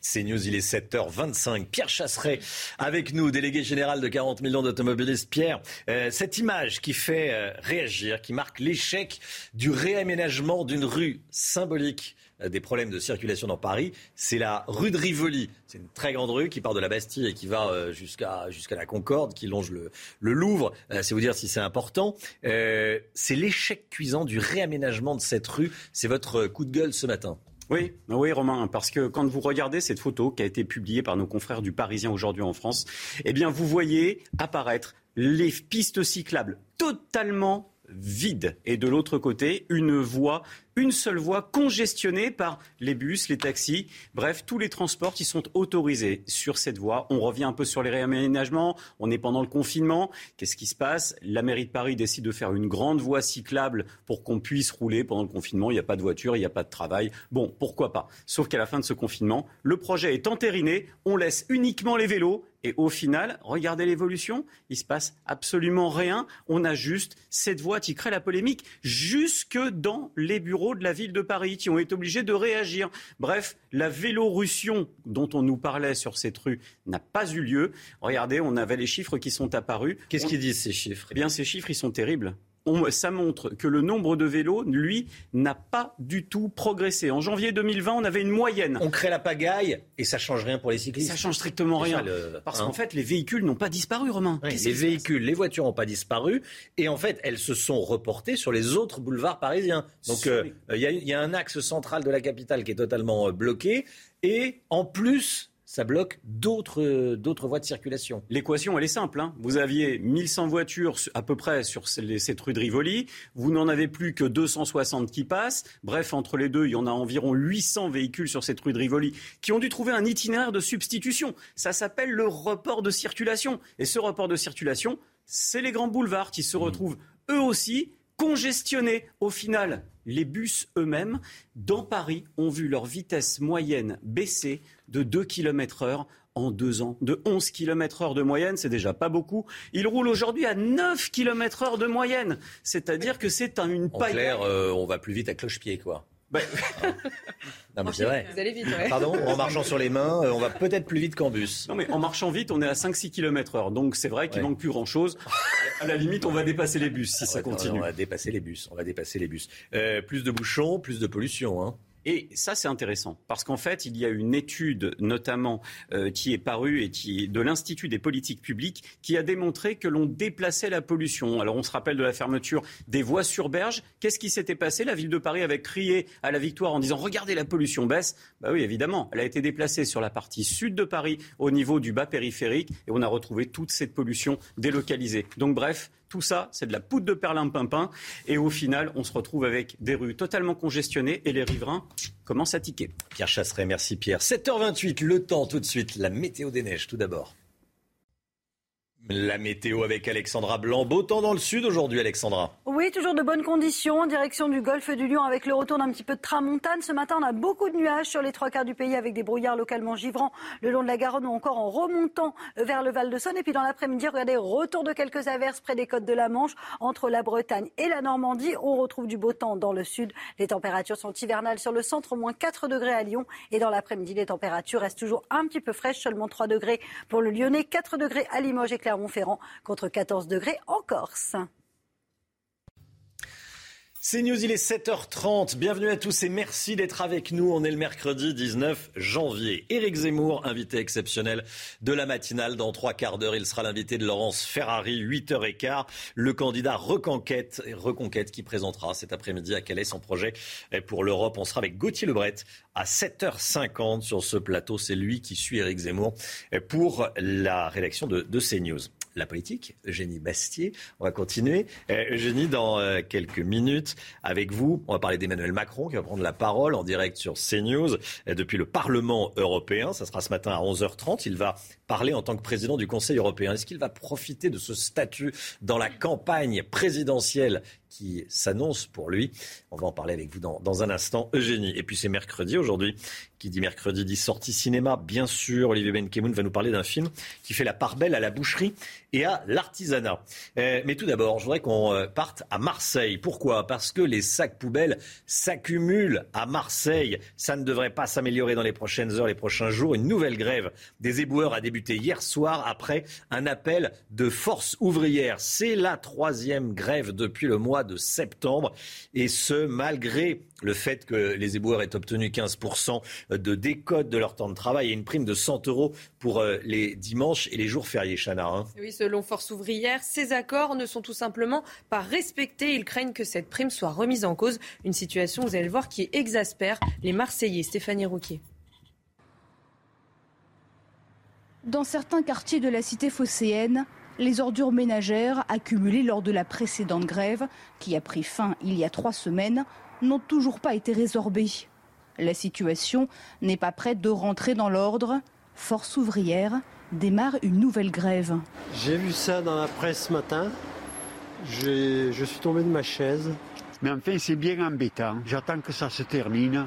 C'est News, il est 7h25. Pierre Chasseret avec nous, délégué général de 40 millions d'automobilistes. Pierre, euh, cette image qui fait euh, réagir, qui marque l'échec du réaménagement d'une rue symbolique des problèmes de circulation dans Paris, c'est la rue de Rivoli. C'est une très grande rue qui part de la Bastille et qui va euh, jusqu'à la Concorde, qui longe le, le Louvre. Euh, c'est vous dire si c'est important. Euh, c'est l'échec cuisant du réaménagement de cette rue. C'est votre coup de gueule ce matin. Oui, oui Romain, parce que quand vous regardez cette photo qui a été publiée par nos confrères du Parisien aujourd'hui en France, eh bien vous voyez apparaître les pistes cyclables totalement vides et de l'autre côté une voie une seule voie congestionnée par les bus, les taxis, bref, tous les transports sont autorisés sur cette voie. On revient un peu sur les réaménagements, on est pendant le confinement. Qu'est-ce qui se passe? La mairie de Paris décide de faire une grande voie cyclable pour qu'on puisse rouler pendant le confinement. Il n'y a pas de voiture, il n'y a pas de travail. Bon, pourquoi pas? Sauf qu'à la fin de ce confinement, le projet est entériné, on laisse uniquement les vélos et au final, regardez l'évolution, il se passe absolument rien. On a juste cette voie qui crée la polémique jusque dans les bureaux de la ville de Paris qui ont été obligés de réagir. Bref, la vélorussion dont on nous parlait sur cette rue n'a pas eu lieu. Regardez, on avait les chiffres qui sont apparus. Qu'est-ce On- qu'ils disent ces chiffres? Eh bien, ces chiffres, ils sont terribles. On- ça montre que le nombre de vélos, lui, n'a pas du tout progressé. En janvier 2020, on avait une moyenne. On crée la pagaille et ça change rien pour les cyclistes. Ça change strictement rien. le- Parce hein. qu'en fait, les véhicules n'ont pas disparu, Romain. Oui, les véhicules, les voitures n'ont pas disparu et en fait elles se sont reportées sur les autres boulevards parisiens. Donc euh, les- il y, a- il y a un axe central de la capitale qui est totalement euh, bloqué et en plus ça bloque d'autres d'autres voies de circulation. L'équation, elle est simple. hein. Vous aviez 1100 voitures à peu près sur cette rue de Rivoli. Vous n'en avez plus que 260 qui passent. Bref, entre les deux, il y en a environ 800 véhicules sur cette rue de Rivoli qui ont dû trouver un itinéraire de substitution. Ça s'appelle le report de circulation. Et ce report de circulation, c'est les grands boulevards qui se retrouvent eux aussi congestionnés. Au final, les bus eux-mêmes, dans Paris, ont vu leur vitesse moyenne baisser de 2 km heure en deux ans. De 11 km heure de moyenne, c'est déjà pas beaucoup. Ils roulent aujourd'hui à 9 km heure de moyenne. C'est-à-dire que c'est un- une En paille. clair, euh, on va plus vite à cloche-pied quoi. Bah, Non mais c'est vrai. Vous allez vite, ouais. Pardon, en marchant sur les mains, euh, on va peut-être plus vite qu'en bus. Non mais en marchant vite, on est à 5-6 km heure. Donc c'est vrai qu'il Ouais. manque plus grand-chose. À la limite, on va dépasser les bus si ça Ouais, continue. On va dépasser les bus. On va dépasser les bus. Euh, plus de bouchons, plus de pollution. Hein. Et ça, c'est intéressant, parce qu'en fait, il y a une étude, notamment, euh, qui est parue et qui de l'Institut des politiques publiques, qui a démontré que l'on déplaçait la pollution. Alors, on se rappelle de la fermeture des voies sur berge. Qu'est-ce qui s'était passé? La ville de Paris avait crié à la victoire en disant Regardez, la pollution baisse. Bah oui, évidemment, elle a été déplacée sur la partie sud de Paris, au niveau du bas périphérique, et on a retrouvé toute cette pollution délocalisée. Donc, bref, tout ça, c'est de la poudre de perlimpinpin. Et au final, on se retrouve avec des rues totalement congestionnées et les riverains commencent à tiquer. Pierre Chasseret, merci Pierre. 7h28, le temps tout de suite, la météo des neiges tout d'abord. La météo avec Alexandra Blanc. Beau temps dans le sud aujourd'hui, Alexandra. Oui, toujours de bonnes conditions. Direction du golfe du Lion avec le retour d'un petit peu de tramontane. Ce matin, on a beaucoup de nuages sur les trois quarts du pays avec des brouillards localement givrants le long de la Garonne ou encore en remontant vers le Val de Saône. Et puis dans l'après-midi, regardez, retour de quelques averses près des côtes de la Manche. Entre la Bretagne et la Normandie, on retrouve du beau temps dans le sud. Les températures sont hivernales sur le centre, au moins 4 degrés à Lyon. Et dans l'après-midi, les températures restent toujours un petit peu fraîches, seulement 3 degrés pour le Lyonnais, 4 degrés à Limoges et Clermont-Ferrand contre 14 degrés en Corse. C'est News, il est 7h30. Bienvenue à tous et merci d'être avec nous. On est le mercredi 19 janvier. Éric Zemmour, invité exceptionnel de la matinale. Dans trois quarts d'heure, il sera l'invité de Laurence Ferrari, 8h15. Le candidat Reconquête, Reconquête qui présentera cet après-midi à Calais son projet pour l'Europe. On sera avec Gauthier Lebret à 7h50 sur ce plateau. C'est lui qui suit Éric Zemmour pour la rédaction de, de CNews la politique, Eugénie Bastier. On va continuer. Euh, Eugénie, dans euh, quelques minutes, avec vous, on va parler d'Emmanuel Macron qui va prendre la parole en direct sur CNews euh, depuis le Parlement européen. Ça sera ce matin à 11h30. Il va parler en tant que président du Conseil européen. Est-ce qu'il va profiter de ce statut dans la campagne présidentielle qui s'annonce pour lui. On va en parler avec vous dans, dans un instant. Eugénie. Et puis c'est mercredi aujourd'hui. Qui dit mercredi dit sortie cinéma. Bien sûr, Olivier Benkemoun va nous parler d'un film qui fait la part belle à la boucherie et à l'artisanat. Euh, mais tout d'abord, je voudrais qu'on euh, parte à Marseille. Pourquoi? Parce que les sacs poubelles s'accumulent à Marseille. Ça ne devrait pas s'améliorer dans les prochaines heures, les prochains jours. Une nouvelle grève des éboueurs a débuté hier soir après un appel de force ouvrière. C'est la troisième grève depuis le mois de septembre. Et ce, malgré le fait que les éboueurs aient obtenu 15% de décote de leur temps de travail et une prime de 100 euros pour euh, les dimanches et les jours fériés, Chana. hein. Oui, selon Force ouvrière, ces accords ne sont tout simplement pas respectés. Ils craignent que cette prime soit remise en cause. Une situation, vous allez le voir, qui exaspère les Marseillais. Stéphanie Rouquier. Dans certains quartiers de la cité phocéenne, les ordures ménagères accumulées lors de la précédente grève, qui a pris fin il y a trois semaines, n'ont toujours pas été résorbées. La situation n'est pas prête de rentrer dans l'ordre. Force ouvrière démarre une nouvelle grève. J'ai vu ça dans la presse ce matin. Je suis tombé de ma chaise. Mais enfin, c'est bien embêtant. J'attends que ça se termine.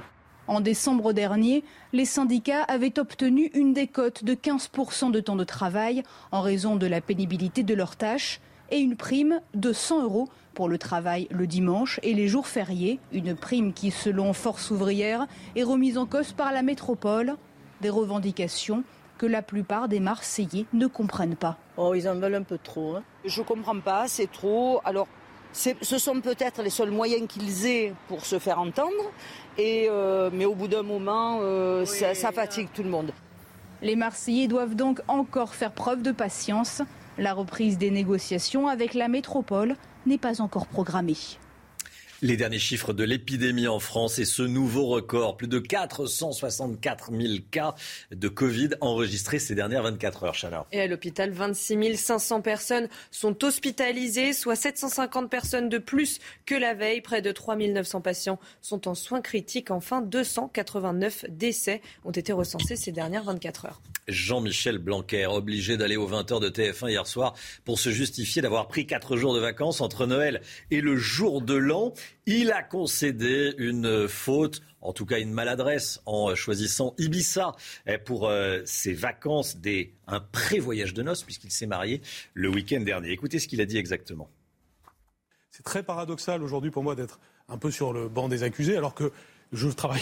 En décembre dernier, les syndicats avaient obtenu une décote de 15% de temps de travail en raison de la pénibilité de leurs tâches et une prime de 100 euros pour le travail le dimanche et les jours fériés. Une prime qui, selon Force ouvrière, est remise en cause par la métropole. Des revendications que la plupart des Marseillais ne comprennent pas. Oh, ils en veulent un peu trop. hein. Je comprends pas, c'est trop. Alors, ce sont peut-être les seuls moyens qu'ils aient pour se faire entendre. Et, euh, mais au bout d'un moment, euh, ça, ça fatigue tout le monde. Les Marseillais doivent donc encore faire preuve de patience. La reprise des négociations avec la métropole n'est pas encore programmée. Les derniers chiffres de l'épidémie en France et ce nouveau record, plus de 464 000 cas de Covid enregistrés ces dernières 24 heures, Chana. Et à l'hôpital, 26 500 personnes sont hospitalisées, soit 750 personnes de plus que la veille. Près de 3 900 patients sont en soins critiques. Enfin, 289 décès ont été recensés ces dernières 24 heures. Jean-Michel Blanquer, obligé d'aller aux 20h de TF1 hier soir pour se justifier d'avoir pris 4 jours de vacances entre Noël et le jour de l'an. Il a concédé une faute, en tout cas une maladresse, en choisissant Ibiza eh, pour euh, ses vacances, des, un pré-voyage de noces, puisqu'il s'est marié le week-end dernier. Écoutez ce qu'il a dit exactement. C'est très paradoxal aujourd'hui pour moi d'être un peu sur le banc des accusés alors que je travaille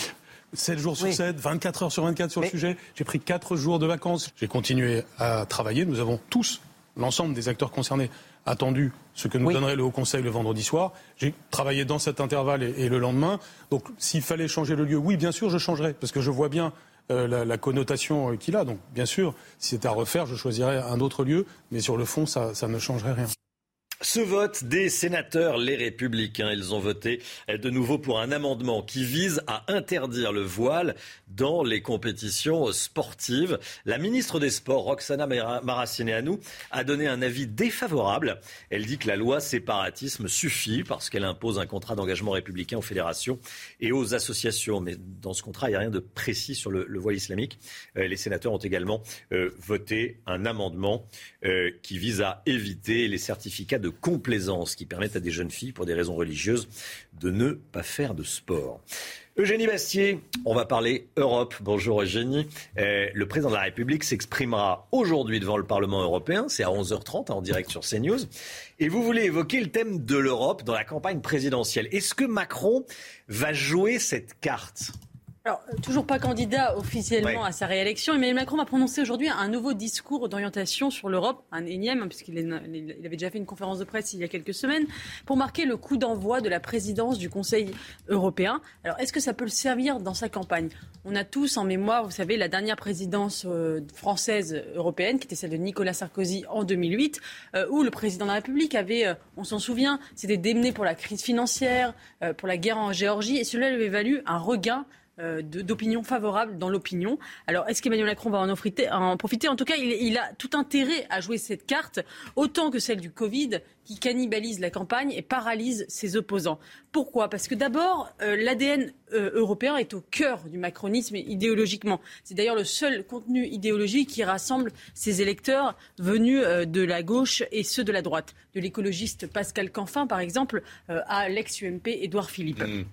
7 jours sur 7, 24 heures sur 24 sur le sujet. J'ai pris 4 jours de vacances. J'ai continué à travailler. Nous avons tous, l'ensemble des acteurs concernés, attendu ce que nous donnerait le Haut Conseil le vendredi soir. J'ai travaillé dans cet intervalle et, le lendemain. Donc s'il fallait changer le lieu, oui, bien sûr, je changerais, parce que je vois bien euh, la, connotation qu'il a. Donc bien sûr, si c'était à refaire, je choisirais un autre lieu, mais sur le fond, ça ne changerait rien. Ce vote des sénateurs, les républicains, ils ont voté de nouveau pour un amendement qui vise à interdire le voile dans les compétitions sportives. La ministre des Sports, Roxana Maracineanu, a donné un avis défavorable. Elle dit que la loi séparatisme suffit parce qu'elle impose un contrat d'engagement républicain aux fédérations et aux associations. Mais dans ce contrat, il n'y a rien de précis sur le, voile islamique. Euh, les sénateurs ont également euh, voté un amendement euh, qui vise à éviter les certificats de de complaisance qui permettent à des jeunes filles, pour des raisons religieuses, de ne pas faire de sport. Eugénie Bastier, on va parler Europe. Bonjour Eugénie. Euh, le président de la République s'exprimera aujourd'hui devant le Parlement européen. C'est à 11h30 en direct sur CNews. Et vous voulez évoquer le thème de l'Europe dans la campagne présidentielle. Est-ce que Macron va jouer cette carte? Alors, euh, toujours pas candidat officiellement à sa réélection. Emmanuel Macron va prononcer aujourd'hui un nouveau discours d'orientation sur l'Europe, un énième, hein, puisqu'il avait déjà fait une conférence de presse il y a quelques semaines, pour marquer le coup d'envoi de la présidence du Conseil européen. Alors, est-ce que ça peut le servir dans sa campagne? On a tous en mémoire, vous savez, la dernière présidence euh, française européenne, qui était celle de Nicolas Sarkozy en 2008, euh, où le président de la République avait, on s'en souvient, c'était démené pour la crise financière, pour la guerre en Géorgie, et cela lui avait valu un regain euh, d'opinion favorable dans l'opinion. Alors, est-ce qu'Emmanuel Macron va en, profiter? En tout cas, il, a tout intérêt à jouer cette carte, autant que celle du Covid, qui cannibalise la campagne et paralyse ses opposants. Pourquoi? Parce que d'abord, euh, l'ADN euh, européen est au cœur du macronisme idéologiquement. C'est d'ailleurs le seul contenu idéologique qui rassemble ses électeurs venus de la gauche et ceux de la droite. De l'écologiste Pascal Canfin, par exemple, à l'ex-UMP Édouard Philippe. Mmh.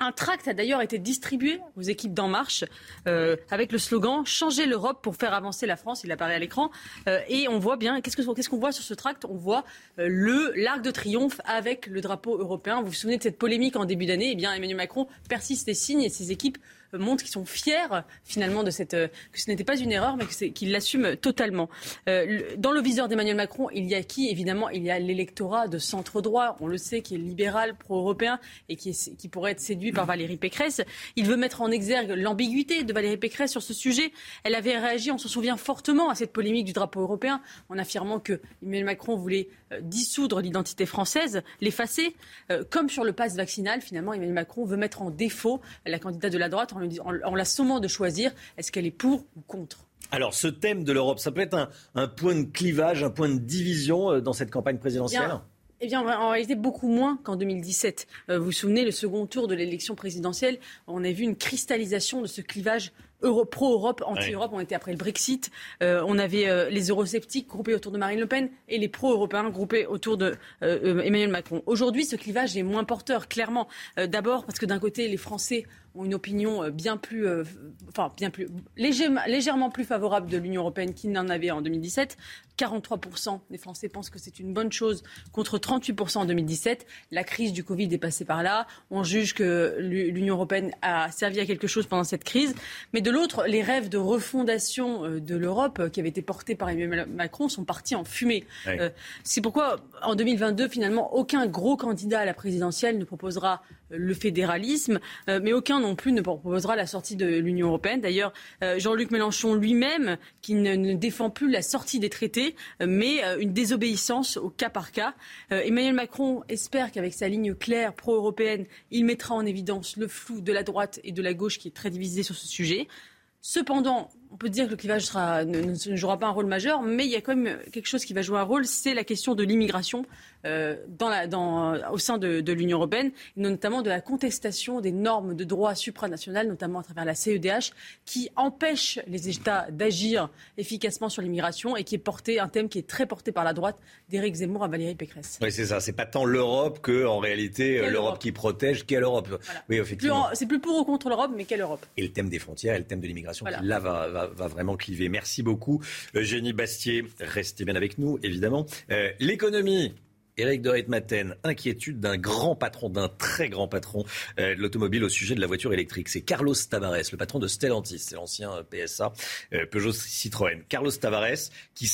Un tract a d'ailleurs été distribué aux équipes d'En Marche euh, avec le slogan Changer l'Europe pour faire avancer la France. Il apparaît à l'écran. Euh, et on voit bien, qu'est-ce qu'on voit sur ce tract? On voit euh, l'arc de triomphe avec le drapeau européen. Vous vous souvenez de cette polémique en début d'année? Eh bien, Emmanuel Macron persiste et signe et ses équipes montrent qu'ils sont fiers finalement de cette euh, que ce n'était pas une erreur, mais qu'ils l'assument totalement. Euh, dans le viseur d'Emmanuel Macron, il y a qui? Évidemment, il y a l'électorat de centre droit. On le sait, qui est libéral, pro-européen et qui, qui pourrait être séduit par Valérie Pécresse. Il veut mettre en exergue l'ambiguïté de Valérie Pécresse sur ce sujet. Elle avait réagi, on se souvient fortement à cette polémique du drapeau européen, en affirmant que Emmanuel Macron voulait euh, dissoudre l'identité française, l'effacer. comme sur le pass vaccinal, finalement, Emmanuel Macron veut mettre en défaut la candidate de la droite en, la sommant de choisir est-ce qu'elle est pour ou contre? Alors, ce thème de l'Europe, ça peut être un, point de clivage, un point de division euh, dans cette campagne présidentielle? Eh bien, en réalité, beaucoup moins qu'en 2017. Euh, vous vous souvenez, le second tour de l'élection présidentielle, on a vu une cristallisation de ce clivage pro-Europe, anti-Europe. On était après le Brexit. Euh, on avait les eurosceptiques groupés autour de Marine Le Pen et les pro-européens groupés autour de Emmanuel Macron. Aujourd'hui, ce clivage est moins porteur, clairement. D'abord parce que d'un côté, les Français ont une opinion euh, bien plus, euh, enfin bien plus légèrement plus favorable de l'Union européenne qu'ils n'en avaient en 2017. 43% des Français pensent que c'est une bonne chose contre 38% en 2017. La crise du Covid est passée par là. On juge que l'Union européenne a servi à quelque chose pendant cette crise. Mais de l'autre, les rêves de refondation euh, de l'Europe qui avaient été portés par Emmanuel Macron sont partis en fumée. c'est pourquoi en 2022, finalement, aucun gros candidat à la présidentielle ne proposera le fédéralisme, mais aucun non plus ne proposera la sortie de l'Union européenne. D'ailleurs, euh, Jean-Luc Mélenchon lui-même, qui ne, défend plus la sortie des traités, euh, mais euh, une désobéissance au cas par cas. Emmanuel Macron espère qu'avec sa ligne claire pro-européenne, il mettra en évidence le flou de la droite et de la gauche qui est très divisé sur ce sujet. Cependant, on peut dire que le clivage sera, ne, jouera pas un rôle majeur, mais il y a quand même quelque chose qui va jouer un rôle, c'est la question de l'immigration euh, au sein de, l'Union européenne, notamment de la contestation des normes de droit supranational, notamment à travers la CEDH, qui empêche les États d'agir efficacement sur l'immigration et qui est porté, un thème qui est très porté par la droite d'Éric Zemmour à Valérie Pécresse. Oui, c'est ça. C'est pas tant l'Europe que, en réalité, euh, l'Europe qui protège, quelle Europe. Oui, effectivement. C'est plus pour ou contre l'Europe, mais quelle Europe? Et le thème des frontières et le thème de l'immigration, là, va va, vraiment cliver. Merci beaucoup, Eugénie Bastier. Restez bien avec nous, évidemment. Euh, l'économie. Éric de Maten, inquiétude d'un grand patron, d'un très grand patron euh, de l'automobile au sujet de la voiture électrique. C'est Carlos Tavares, le patron de Stellantis, c'est l'ancien PSA, euh, Peugeot Citroën. Carlos Tavares qui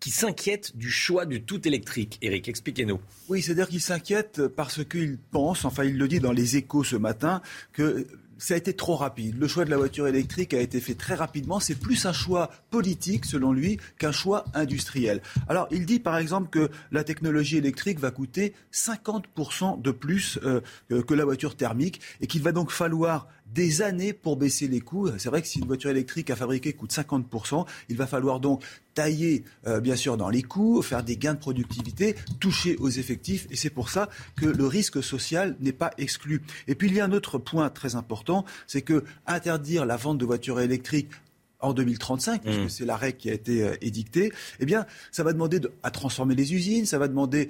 qui s'inquiètent du choix du tout électrique. Eric, expliquez-nous. Oui, c'est-à-dire qu'ils s'inquiètent parce qu'ils pensent, enfin il le dit dans les échos ce matin, que ça a été trop rapide. Le choix de la voiture électrique a été fait très rapidement. C'est plus un choix politique, selon lui, qu'un choix industriel. Alors, il dit par exemple que la technologie électrique va coûter 50% de plus euh, que la voiture thermique et qu'il va donc falloir des années pour baisser les coûts. C'est vrai que si une voiture électrique à fabriquer coûte 50%, il va falloir donc tailler euh, bien sûr dans les coûts, faire des gains de productivité, toucher aux effectifs et c'est pour ça que le risque social n'est pas exclu. Et puis il y a un autre point très important, c'est que interdire la vente de voitures électriques en 2035, puisque mmh. c'est la règle qui a été euh, édictée, eh bien, ça va demander à transformer les usines, ça va demander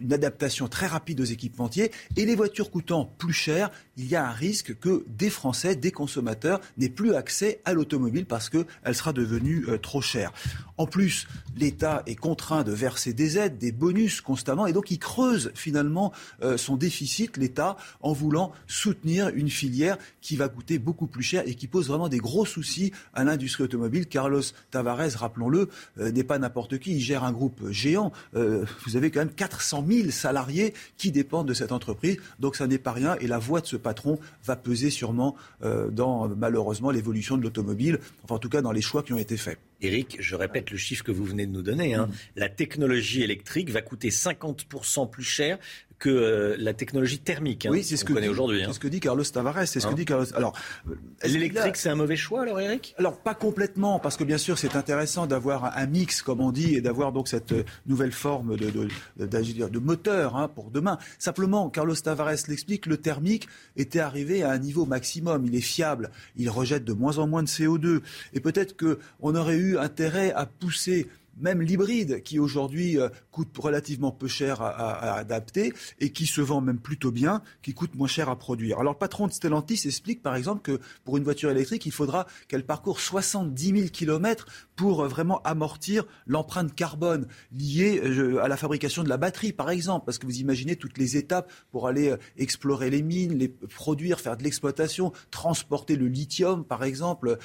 une adaptation très rapide aux équipementiers, et les voitures coûtant plus cher, il y a un risque que des Français, des consommateurs, n'aient plus accès à l'automobile parce qu'elle sera devenue euh, trop chère. En plus, l'État est contraint de verser des aides, des bonus constamment, et donc il creuse finalement euh, son déficit, l'État, en voulant soutenir une filière qui va coûter beaucoup plus cher et qui pose vraiment des gros soucis à l'industrie l'industrie automobile. Carlos Tavares, rappelons-le, euh, n'est pas n'importe qui. Il gère un groupe géant. Euh, vous avez quand même 400 000 salariés qui dépendent de cette entreprise. Donc ça n'est pas rien. Et la voix de ce patron va peser sûrement euh, dans, malheureusement, l'évolution de l'automobile. Enfin, en tout cas, dans les choix qui ont été faits. Eric, je répète le chiffre que vous venez de nous donner. Hein. Mm. La technologie électrique va coûter 50% plus cher que euh, la technologie thermique. Hein, oui, c'est ce que connaît aujourd'hui. C'est hein. ce que dit Carlos Tavares. C'est ce que hein dit Carlos. Alors, l'électrique, c'est un mauvais choix, alors, Eric? Alors, pas complètement, parce que bien sûr, c'est intéressant d'avoir un mix, comme on dit, et d'avoir donc cette euh, nouvelle forme de, de, de, de moteur hein, pour demain. Simplement, Carlos Tavares l'explique, le thermique était arrivé à un niveau maximum. Il est fiable, il rejette de moins en moins de CO2, et peut-être qu'on aurait eu intérêt à pousser même l'hybride qui aujourd'hui euh, coûte relativement peu cher à, adapter et qui se vend même plutôt bien, qui coûte moins cher à produire. Alors le patron de Stellantis explique par exemple que pour une voiture électrique, il faudra qu'elle parcourt 70 000 km pour euh, vraiment amortir l'empreinte carbone liée euh, à la fabrication de la batterie par exemple, parce que vous imaginez toutes les étapes pour aller explorer les mines, les produire, faire de l'exploitation, transporter le lithium par exemple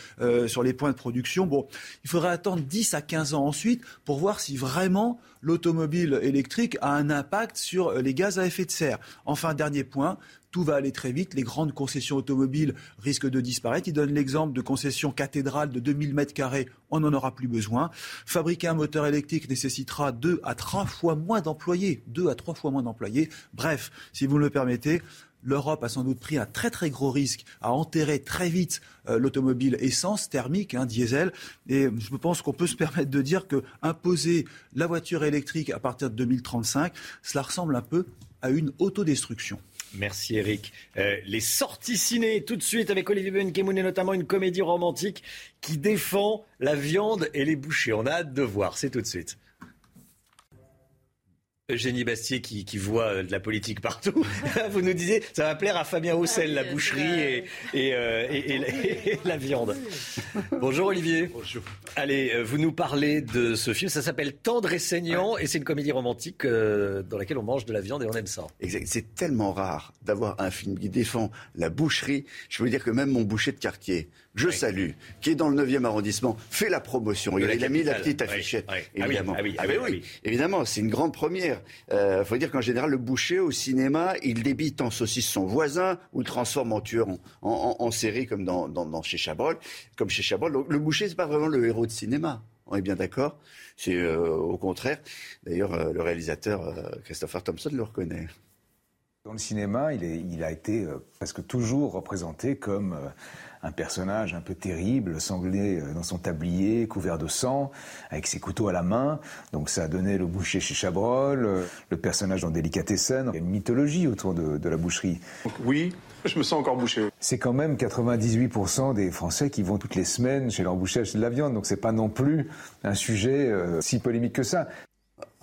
sur les points de production. Bon, il faudra attendre 10 à 15 ans ensuite pour voir si vraiment l'automobile électrique a un impact sur les gaz à effet de serre. Enfin, dernier point, tout va aller très vite. Les grandes concessions automobiles risquent de disparaître. Il donne l'exemple de concessions cathédrales de 2000 mètres carrés. On n'en aura plus besoin. Fabriquer un moteur électrique nécessitera deux à trois fois moins d'employés. Deux à trois fois moins d'employés. Bref, si vous me le permettez, l'Europe a sans doute pris un très très gros risque à enterrer très vite euh, l'automobile essence thermique, hein, diesel. Et je pense qu'on peut se permettre de dire que imposer la voiture électrique à partir de 2035, cela ressemble un peu à une autodestruction. Merci Eric. Euh, les sorties ciné tout de suite avec Olivier Benkemoun et notamment une comédie romantique qui défend la viande et les bouchers. On a hâte de voir, c'est tout de suite. Eugénie Bastier qui, voit euh, de la politique partout. Vous nous disiez, ça va plaire à Fabien Roussel, la boucherie et, euh, la viande. Bonjour Olivier. Bonjour. Allez, euh, vous nous parlez de ce film, ça s'appelle Tendre et saignant et c'est une comédie romantique dans laquelle on mange de la viande et on aime ça. C'est tellement rare d'avoir un film qui défend la boucherie. Je veux dire que même mon boucher de quartier, je salue, qui est dans le 9e arrondissement, fait la promotion. Il, a mis la petite affichette, évidemment. Ah ah ben oui, évidemment, c'est une grande première. Il euh, faut dire qu'en général, le boucher au cinéma, il débite en saucisse son voisin ou le transforme en tueur en, série comme dans, chez Chabrol. Comme chez Chabrol. le boucher, c'est pas vraiment le héros de cinéma. On est bien d'accord. C'est euh, au contraire. D'ailleurs, euh, le réalisateur Christopher Thompson le reconnaît. Dans le cinéma, il, il a été presque toujours représenté comme un personnage un peu terrible, sanglé euh, dans son tablier, couvert de sang, avec ses couteaux à la main. Donc ça a donné le boucher chez Chabrol, euh, le personnage dans Délicatessen. Il y a une mythologie autour de, la boucherie. oui, je me sens encore bouché. C'est quand même 98% des Français qui vont toutes les semaines chez leur boucher acheter de la viande. Donc c'est pas non plus un sujet euh, si polémique que ça.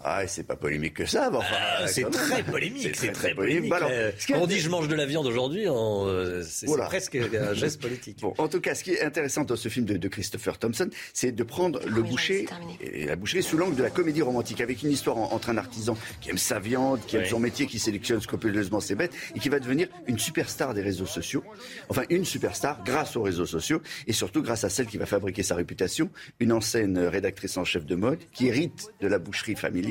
Ah, c'est pas polémique que ça. mais enfin, Ah, c'est très polémique. C'est très polémique. polémique. Bah alors, Euh, Quand on dit je mange de la viande aujourd'hui, on, euh, c'est Voilà. presque un geste politique. Bon, en tout cas, ce qui est intéressant dans ce film de, de Christopher Thompson, c'est de prendre le boucher et la boucherie sous l'angle de la comédie romantique, avec une histoire en- entre un artisan qui aime sa viande, qui aime Ouais. son métier, qui sélectionne scrupuleusement ses bêtes et qui va devenir une superstar des réseaux sociaux. Enfin, une superstar grâce aux réseaux sociaux et surtout grâce à celle qui va fabriquer sa réputation, une ancienne rédactrice en chef de mode qui hérite de la boucherie familiale,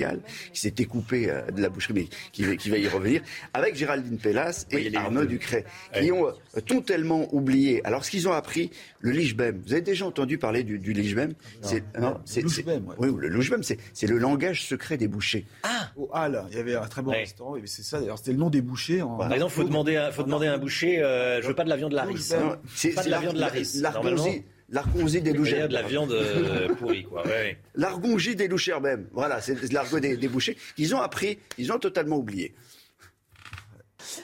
qui s'est découpée euh, de la boucherie, mais qui, va- qui va y revenir, avec Géraldine Pellas et Oui, Arnaud. Ducret, qui ont euh, totalement oublié. Alors, ce qu'ils ont appris, le Lijbem. Vous avez déjà entendu parler du, du Lijbem C'est non, c'est c'est- oui, le Lijbem, c'est le langage secret des bouchers. Au Hall, il y avait un très bon Ouais. restaurant, c'est ça d'ailleurs, c'était le nom des bouchers. En... Par exemple, faut demander, à, faut demander à un boucher, euh, je veux pas de la viande Laris. Non, hein. c'est de la viande Laris. L'ar- Normalement, L'argonzi l'argonzi des il y a louchers. de la viande euh, pourrie, quoi. Ouais, ouais. L'argongie des louchers même. Voilà, c'est l'argot des, des bouchers. Ils ont appris, ils ont totalement oublié.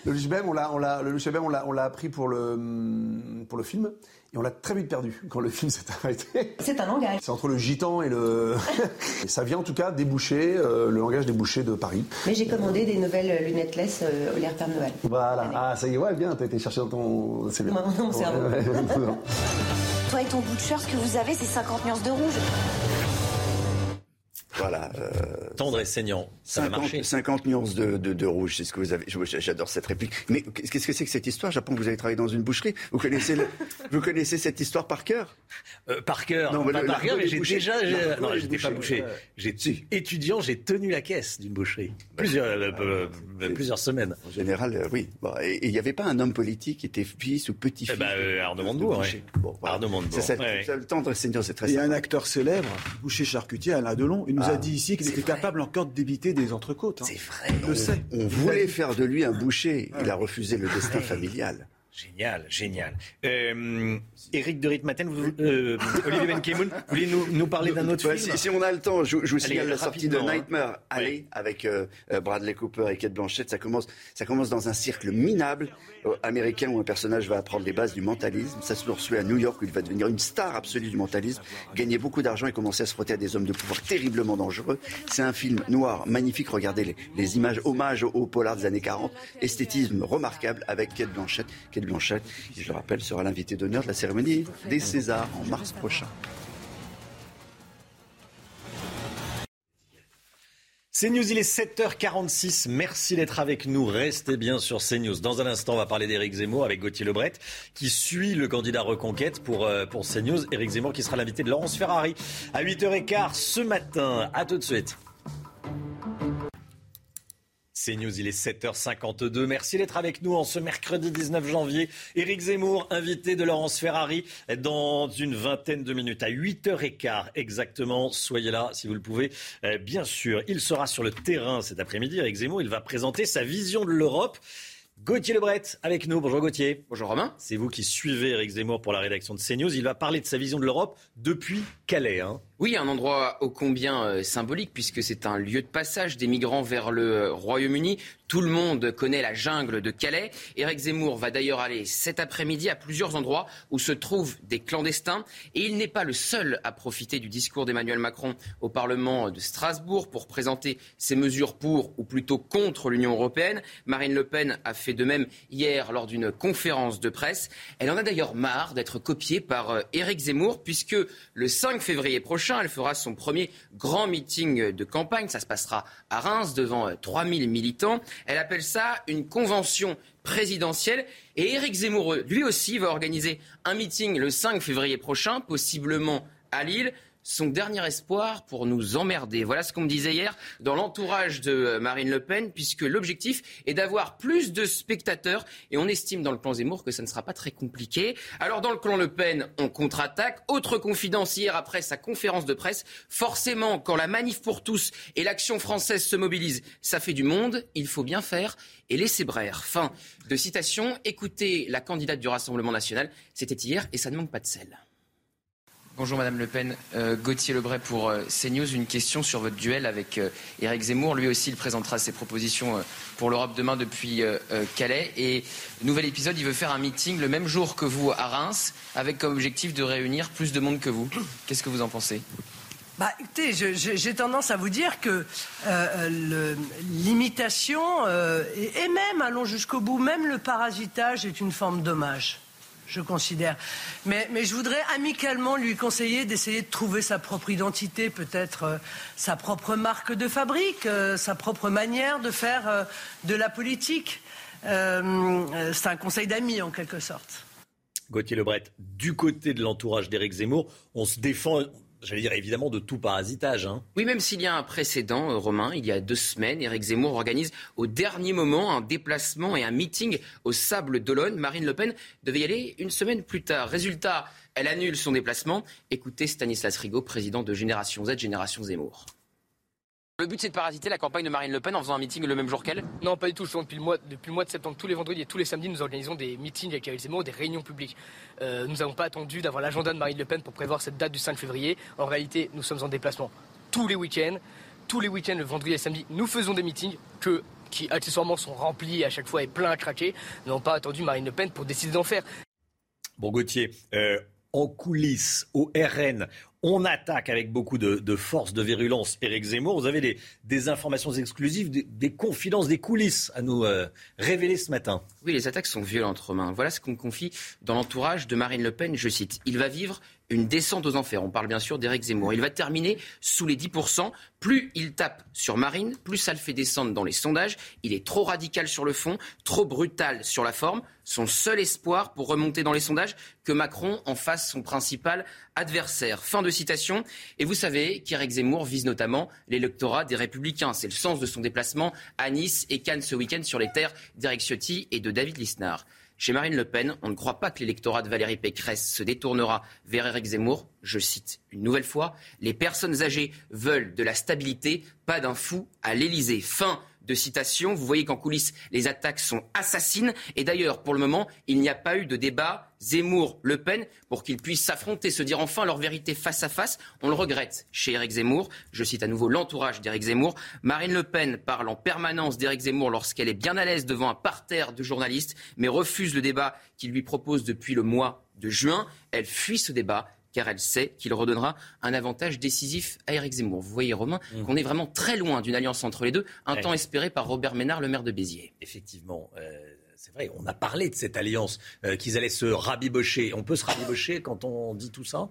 Le Lijbem, on l'a, on l'a, le Lijbem, on l'a, on l'a appris pour le, pour le film. Et on l'a très vite perdu quand le film s'est arrêté. C'est un langage. C'est entre le gitan et le. et ça vient en tout cas des bouchers, euh, le langage des bouchers de Paris. Mais j'ai commandé des nouvelles lunettes less euh, au l'air Père Noël. Voilà. Ah, ça y est, ouais, bien, t'as été chercher dans ton. C'est bien. Ouais, ouais, non. Toi et ton butcher, ce que vous avez, c'est 50 nuances de rouge. Voilà. euh, Tendre et saignant. Ça va 50, marcher. 50 nuances de, de, de rouge, c'est ce que vous avez. je- J'adore cette réplique. Mais qu'est-ce que c'est que cette histoire J'apprends que vous avez travaillé dans une boucherie. Vous connaissez, le- vous connaissez cette histoire par cœur? Euh, par cœur, Non, pas mais le- par cœur, mais j'ai déjà, non, des j'étais pas. J'étais étudiant, j'ai tenu la caisse d'une boucherie plusieurs, euh, euh, euh, plusieurs semaines. En général, euh, oui. Bon, et et il n'y avait pas un homme politique qui était fils ou petit-fils Eh ben, euh, Arnaud Montebourg, ouais. Bon, voilà. Arnaud Montebourg. C'est Ouais, ouais. tendre seigneur, c'est très Et simple. un acteur célèbre, boucher charcutier, Alain Delon, il nous Ah, a dit ici qu'il était capable encore de débiter des entrecôtes. hein. C'est vrai. Je le sais. On voulait faire de lui un boucher. Il a refusé le destin familial. Génial, génial. Euh, Éric de Ritmaten, vous, euh, Olivier Benkemoun, vous voulez nous, nous parler d'un autre Ouais, film si, si on a le temps, je, je vous Allez, signale la sortie de hein. Nightmare Alley avec euh, euh, Bradley Cooper et Kate Blanchett. Ça commence, ça commence dans un cirque minable américain où un personnage va apprendre les bases du mentalisme. Ça se poursuit à New York où il va devenir une star absolue du mentalisme, gagner beaucoup d'argent et commencer à se frotter à des hommes de pouvoir terriblement dangereux. C'est un film noir, magnifique. Regardez les, les images, hommage au, au polar des années 40. Esthétisme remarquable avec Kate Blanchett. Kate Blanchett, qui, je le rappelle, sera l'invité d'honneur de la cérémonie des Césars en mars prochain. CNews, il est 7h46. Merci d'être avec nous. Restez bien sur CNews. Dans un instant, on va parler d'Éric Zemmour avec Gauthier Lebret, qui suit le candidat Reconquête pour, euh, pour CNews. Éric Zemmour qui sera l'invité de Laurence Ferrari à 8h15 ce matin. À tout de suite. CNews, il est 7h52. Merci d'être avec nous en ce mercredi 19 janvier. Éric Zemmour, invité de Laurence Ferrari, dans une vingtaine de minutes, à 8h15 exactement. Soyez là si vous le pouvez. Euh, bien sûr, il sera sur le terrain cet après-midi. Éric Zemmour, il va présenter sa vision de l'Europe. Gauthier Lebret avec nous. Bonjour Gauthier. Bonjour Romain. C'est vous qui suivez Éric Zemmour pour la rédaction de CNews. Il va parler de sa vision de l'Europe depuis Calais. Hein. Oui, un endroit ô combien euh, symbolique puisque c'est un lieu de passage des migrants vers le euh, Royaume-Uni. Tout le monde connaît la jungle de Calais. Éric Zemmour va d'ailleurs aller cet après-midi à plusieurs endroits où se trouvent des clandestins. Et il n'est pas le seul à profiter du discours d'Emmanuel Macron au Parlement de Strasbourg pour présenter ses mesures pour ou plutôt contre l'Union européenne. Marine Le Pen a fait de même hier lors d'une conférence de presse. Elle en a d'ailleurs marre d'être copiée par euh, Éric Zemmour puisque le 5 février prochain, elle fera son premier grand meeting de campagne. Ça se passera à Reims devant euh, 3000 militants. Elle appelle ça une convention présidentielle. Et Éric Zemmour, lui aussi, va organiser un meeting le 5 février prochain, possiblement à Lille. Son dernier espoir pour nous emmerder. Voilà ce qu'on me disait hier dans l'entourage de euh, Marine Le Pen, puisque l'objectif est d'avoir plus de spectateurs. Et on estime dans le clan Zemmour que ça ne sera pas très compliqué. Alors dans le clan Le Pen, on contre-attaque. Autre confidence hier après sa conférence de presse. Forcément, quand la manif pour tous et l'action française se mobilisent, ça fait du monde. Il faut bien faire et laisser brère. Fin de citation. Écoutez la candidate du Rassemblement national. C'était hier et ça ne manque pas de sel. Bonjour Madame Le Pen, Euh, Gauthier Lebray pour euh, CNews. Une question sur votre duel avec euh, Éric Zemmour. Lui aussi, il présentera ses propositions euh, pour l'Europe demain depuis Calais. Et nouvel épisode, il veut faire un meeting le même jour que vous à Reims, avec comme objectif de réunir plus de monde que vous. Qu'est-ce que vous en pensez? Bah, écoutez, j'ai tendance à vous dire que l'imitation, et, même, allons jusqu'au bout, même le parasitage est une forme d'hommage, je considère. Mais, je voudrais amicalement lui conseiller d'essayer de trouver sa propre identité, peut-être euh, sa propre marque de fabrique, sa propre manière de faire de la politique. C'est un conseil d'amis, en quelque sorte. Gauthier Lebret, du côté de l'entourage d'Éric Zemmour, on se défend j'allais dire évidemment de tout parasitage. Hein. Oui, même s'il y a un précédent, euh, Romain, il y a deux semaines, Éric Zemmour organise au dernier moment un déplacement et un meeting au Sable d'Olonne. Marine Le Pen devait y aller une semaine plus tard. Résultat, elle annule son déplacement. Écoutez Stanislas Rigaud, président de Génération Z, Génération Zemmour. Le but, c'est de parasiter la campagne de Marine Le Pen en faisant un meeting le même jour qu'elle? Non, pas du tout. Depuis le, mois, depuis le mois de septembre, tous les vendredis et tous les samedis, nous organisons des meetings avec Eric Zemmour, des réunions publiques. Euh, nous n'avons pas attendu d'avoir l'agenda de Marine Le Pen pour prévoir cette date du 5 février. En réalité, nous sommes en déplacement tous les week-ends. Tous les week-ends, le vendredi et le samedi, nous faisons des meetings que, qui accessoirement sont remplis à chaque fois et pleins à craquer. Nous n'avons pas attendu Marine Le Pen pour décider d'en faire. Bon, Gauthier, euh, en coulisses, au RN, on attaque avec beaucoup de, force, de virulence Éric Zemmour. Vous avez des, informations exclusives, des, confidences, des coulisses à nous euh, révéler ce matin. Oui, les attaques sont violentes, Romain. Voilà ce qu'on confie dans l'entourage de Marine Le Pen. Je cite Il va vivre une descente aux enfers. On parle bien sûr d'Éric Zemmour. Il va terminer sous les 10%. Plus il tape sur Marine, plus ça le fait descendre dans les sondages. Il est trop radical sur le fond, trop brutal sur la forme. Son seul espoir pour remonter dans les sondages, que Macron en fasse son principal adversaire. Fin de citation. Et vous savez qu'Éric Zemmour vise notamment l'électorat des Républicains. C'est le sens de son déplacement à Nice et Cannes ce week-end sur les terres d'Éric Ciotti et de David Lisnard. Chez Marine Le Pen, on ne croit pas que l'électorat de Valérie Pécresse se détournera vers Éric Zemmour. Je cite une nouvelle fois, les personnes âgées veulent de la stabilité, pas d'un fou à l'Élysée. Fin de citation. Vous voyez qu'en coulisses, les attaques sont assassines. Et d'ailleurs, pour le moment, il n'y a pas eu de débat Zemmour-Le Pen pour qu'ils puissent s'affronter, se dire enfin leur vérité face à face. On le regrette chez Éric Zemmour. Je cite à nouveau l'entourage d'Éric Zemmour. Marine Le Pen parle en permanence d'Éric Zemmour lorsqu'elle est bien à l'aise devant un parterre de journalistes, mais refuse le débat qu'il lui propose depuis le mois de juin. Elle fuit ce débat car elle sait qu'il redonnera un avantage décisif à Éric Zemmour. Vous voyez, Romain, mmh. qu'on est vraiment très loin d'une alliance entre les deux, un temps espéré par Robert Ménard, le maire de Béziers. Effectivement. Euh, c'est vrai, on a parlé de cette alliance, euh, qu'ils allaient se rabibocher. On peut se rabibocher quand on dit tout ça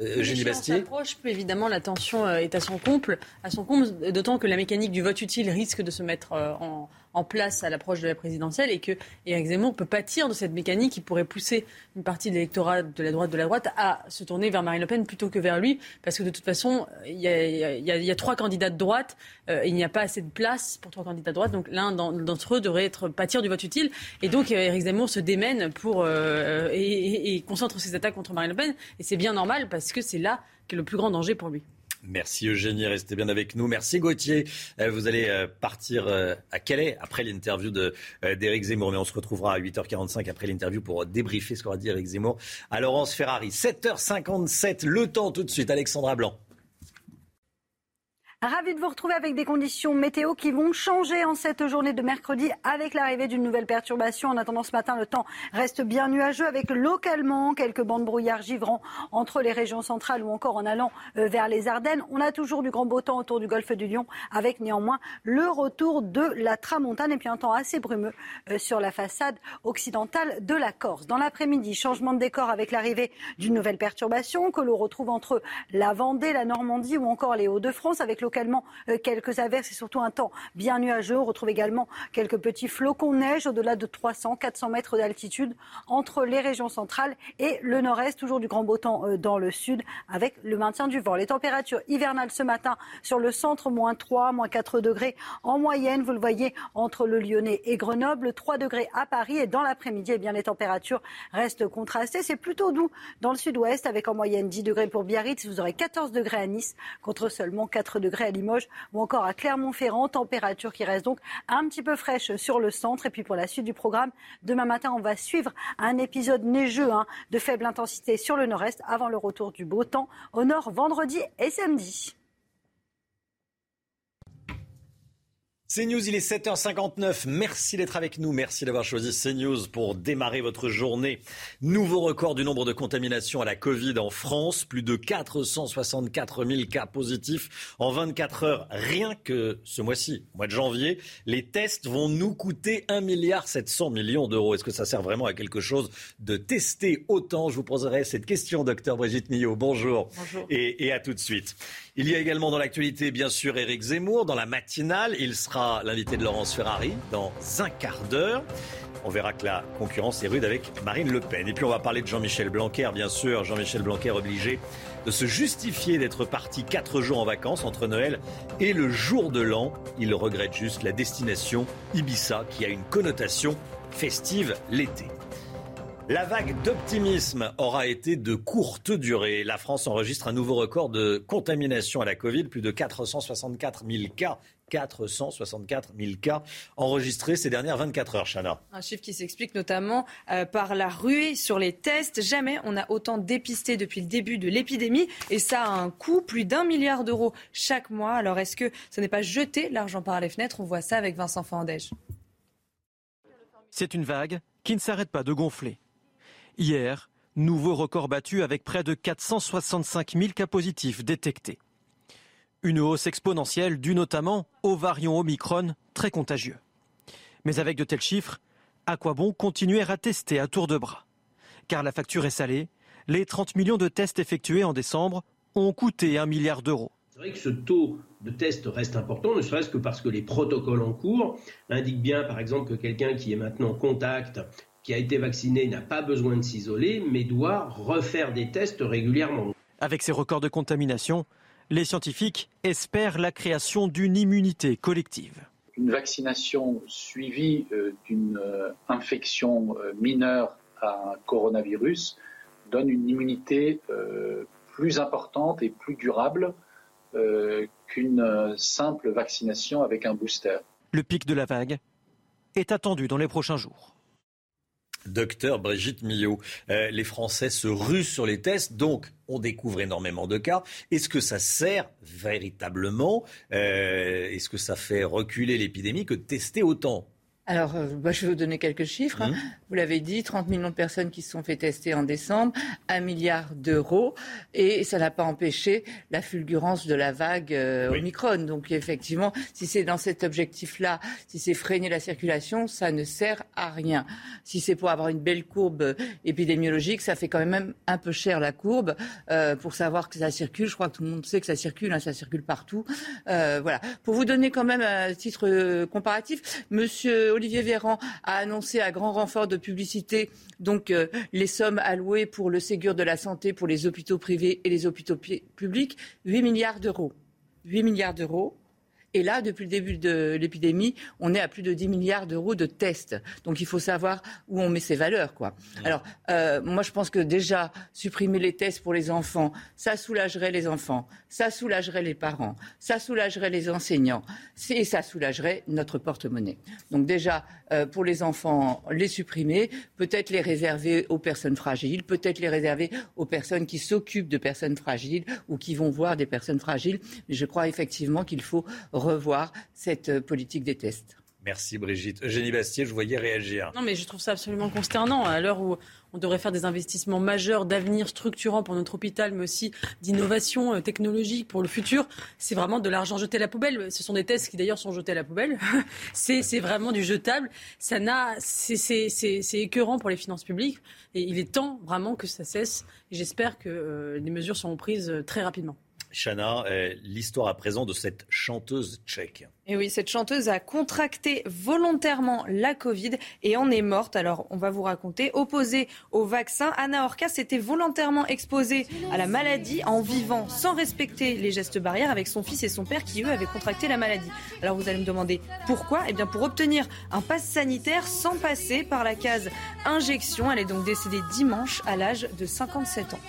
euh, Eugénie Bastier. s'approche, évidemment, la tension est à son comble, à son comble, d'autant que la mécanique du vote utile risque de se mettre en, en place à l'approche de la présidentielle et que Éric Zemmour peut pâtir de cette mécanique qui pourrait pousser une partie de l'électorat de la droite de la droite à se tourner vers Marine Le Pen plutôt que vers lui, parce que de toute façon, il y a, trois candidats de droite, euh, il n'y a pas assez de place pour trois candidats de droite, donc l'un d'entre eux devrait être pâtir du vote utile, et donc Éric Zemmour se démène pour euh, et, et concentre ses attaques contre Marine Le Pen, et c'est bien normal parce que c'est là qu'est le plus grand danger pour lui. Merci Eugénie, restez bien avec nous. Merci Gauthier. Euh, vous allez euh, partir euh, à Calais après l'interview d'Éric Zemmour, mais on se retrouvera à 8h45 après l'interview pour débriefer ce qu'aura dit Éric Zemmour à Laurence Ferrari. 7h57, le temps tout de suite, Alexandra Blanc. Ravi de vous retrouver avec des conditions météo qui vont changer en cette journée de mercredi avec l'arrivée d'une nouvelle perturbation. En attendant ce matin, le temps reste bien nuageux avec localement quelques bandes brouillard givrant entre les régions centrales ou encore en allant euh, vers les Ardennes. On a toujours du grand beau temps autour du golfe du Lion avec néanmoins le retour de la tramontane et puis un temps assez brumeux euh, sur la façade occidentale de la Corse. Dans l'après-midi, changement de décor avec l'arrivée d'une nouvelle perturbation que l'on retrouve entre la Vendée, la Normandie ou encore les Hauts-de-France avec le localement euh, quelques averses et surtout un temps bien nuageux. On retrouve également quelques petits flocons neige au-delà de 300, 400 mètres d'altitude entre les régions centrales et le nord-est. Toujours du grand beau temps euh, dans le sud avec le maintien du vent. Les températures hivernales ce matin sur le centre, moins 3, moins 4 degrés en moyenne. Vous le voyez entre le Lyonnais et Grenoble, 3 degrés à Paris et dans l'après-midi, eh bien les températures restent contrastées. C'est plutôt doux dans le sud-ouest avec en moyenne 10 degrés pour Biarritz. Vous aurez 14 degrés à Nice contre seulement 4 degrés à Limoges ou encore à Clermont-Ferrand. Température qui reste donc un petit peu fraîche sur le centre. Et puis pour la suite du programme, demain matin, on va suivre un épisode neigeux hein, de faible intensité sur le nord-est avant le retour du beau temps au nord vendredi et samedi. CNews, il est 7h59. Merci d'être avec nous. Merci d'avoir choisi CNews pour démarrer votre journée. Nouveau record du nombre de contaminations à la Covid en France. Plus de 464 000 cas positifs en 24 heures. Rien que ce mois-ci, mois de janvier, les tests vont nous coûter 1 milliard 700 millions d'euros. Est-ce que ça sert vraiment à quelque chose de tester autant? Je vous poserai cette question, docteur Brigitte Millot. Bonjour. Bonjour. Et, et à tout de suite. Il y a également dans l'actualité, bien sûr, Éric Zemmour. Dans la matinale, il sera l'invité de Laurence Ferrari dans un quart d'heure. On verra que la concurrence est rude avec Marine Le Pen. Et puis on va parler de Jean-Michel Blanquer, bien sûr. Jean-Michel Blanquer obligé de se justifier d'être parti quatre jours en vacances entre Noël et le jour de l'an. Il regrette juste la destination Ibiza qui a une connotation festive l'été. La vague d'optimisme aura été de courte durée. La France enregistre un nouveau record de contamination à la Covid, plus de 464 000 cas. 464 000 cas enregistrés ces dernières 24 heures, Chana. Un chiffre qui s'explique notamment euh, par la ruée sur les tests. Jamais on a autant dépisté depuis le début de l'épidémie et ça a un coût, plus d'un milliard d'euros chaque mois. Alors est-ce que ce n'est pas jeter l'argent par les fenêtres? On voit ça avec Vincent Fandège. C'est une vague qui ne s'arrête pas de gonfler. Hier, nouveau record battu avec près de 465 000 cas positifs détectés. Une hausse exponentielle due notamment au variant Omicron très contagieux. Mais avec de tels chiffres, à quoi bon continuer à tester à tour de bras? Car la facture est salée, les 30 millions de tests effectués en décembre ont coûté un milliard d'euros. C'est vrai que ce taux de tests reste important, ne serait-ce que parce que les protocoles en cours indiquent bien, par exemple, que quelqu'un qui est maintenant contact, qui a été vacciné, n'a pas besoin de s'isoler, mais doit refaire des tests régulièrement. Avec ces records de contamination, les scientifiques espèrent la création d'une immunité collective. Une vaccination suivie euh, d'une euh, infection euh, mineure à un coronavirus donne une immunité plus importante et plus durable qu'une simple vaccination avec un booster. Le pic de la vague est attendu dans les prochains jours. Docteur Brigitte Millot, euh, les Français se rusent sur les tests, donc on découvre énormément de cas. Est-ce que ça sert véritablement euh, Est-ce que ça fait reculer l'épidémie que tester autant? Alors, euh, bah, je vais vous donner quelques chiffres. hein. Mmh. Vous l'avez dit, 30 millions de personnes qui se sont fait tester en décembre, 1 milliard d'euros, et ça n'a pas empêché la fulgurance de la vague euh, Omicron. Donc, effectivement, si c'est dans cet objectif-là, si c'est freiner la circulation, ça ne sert à rien. Si c'est pour avoir une belle courbe euh, épidémiologique, ça fait quand même un peu cher la courbe euh, pour savoir que ça circule. Je crois que tout le monde sait que ça circule, hein, ça circule partout. Euh, voilà. Pour vous donner quand même un titre comparatif, Monsieur Olivier Véran a annoncé à grand renfort de publicité donc euh, les sommes allouées pour le Ségur de la santé pour les hôpitaux privés et les hôpitaux pi- publics, 8 milliards d'euros. 8 milliards d'euros. Et là, depuis le début de l'épidémie, on est à plus de 10 milliards d'euros de tests. Donc il faut savoir où on met ses valeurs. Quoi. Alors, euh, moi, je pense que déjà, supprimer les tests pour les enfants, ça soulagerait les enfants, ça soulagerait les parents, ça soulagerait les enseignants, et ça soulagerait notre porte-monnaie. Donc déjà, euh, pour les enfants, les supprimer, peut-être les réserver aux personnes fragiles, peut-être les réserver aux personnes qui s'occupent de personnes fragiles ou qui vont voir des personnes fragiles. Mais je crois effectivement qu'il faut revoir cette euh, politique des tests. Merci Brigitte. Eugénie Bastier, je voyais réagir. Non, mais je trouve ça absolument consternant à l'heure où on devrait faire des investissements majeurs d'avenir structurants pour notre hôpital, mais aussi d'innovation euh, technologique pour le futur. C'est vraiment de l'argent jeté à la poubelle. Ce sont des tests qui d'ailleurs sont jetés à la poubelle. c'est vraiment du jetable. Ça n'a, c'est- écœurant pour les finances publiques. Et il est temps vraiment que ça cesse. J'espère que euh, les mesures seront prises euh, très rapidement. Chana, euh, l'histoire à présent de cette chanteuse tchèque. Et oui, cette chanteuse a contracté volontairement la Covid et en est morte. Alors, on va vous raconter. Opposée au vaccin, Anna Orca s'était volontairement exposée à la maladie en vivant sans respecter les gestes barrières avec son fils et son père qui, eux, avaient contracté la maladie. Alors, vous allez me demander pourquoi? Eh bien, pour obtenir un pass sanitaire sans passer par la case injection. Elle est donc décédée dimanche à l'âge de 57 ans.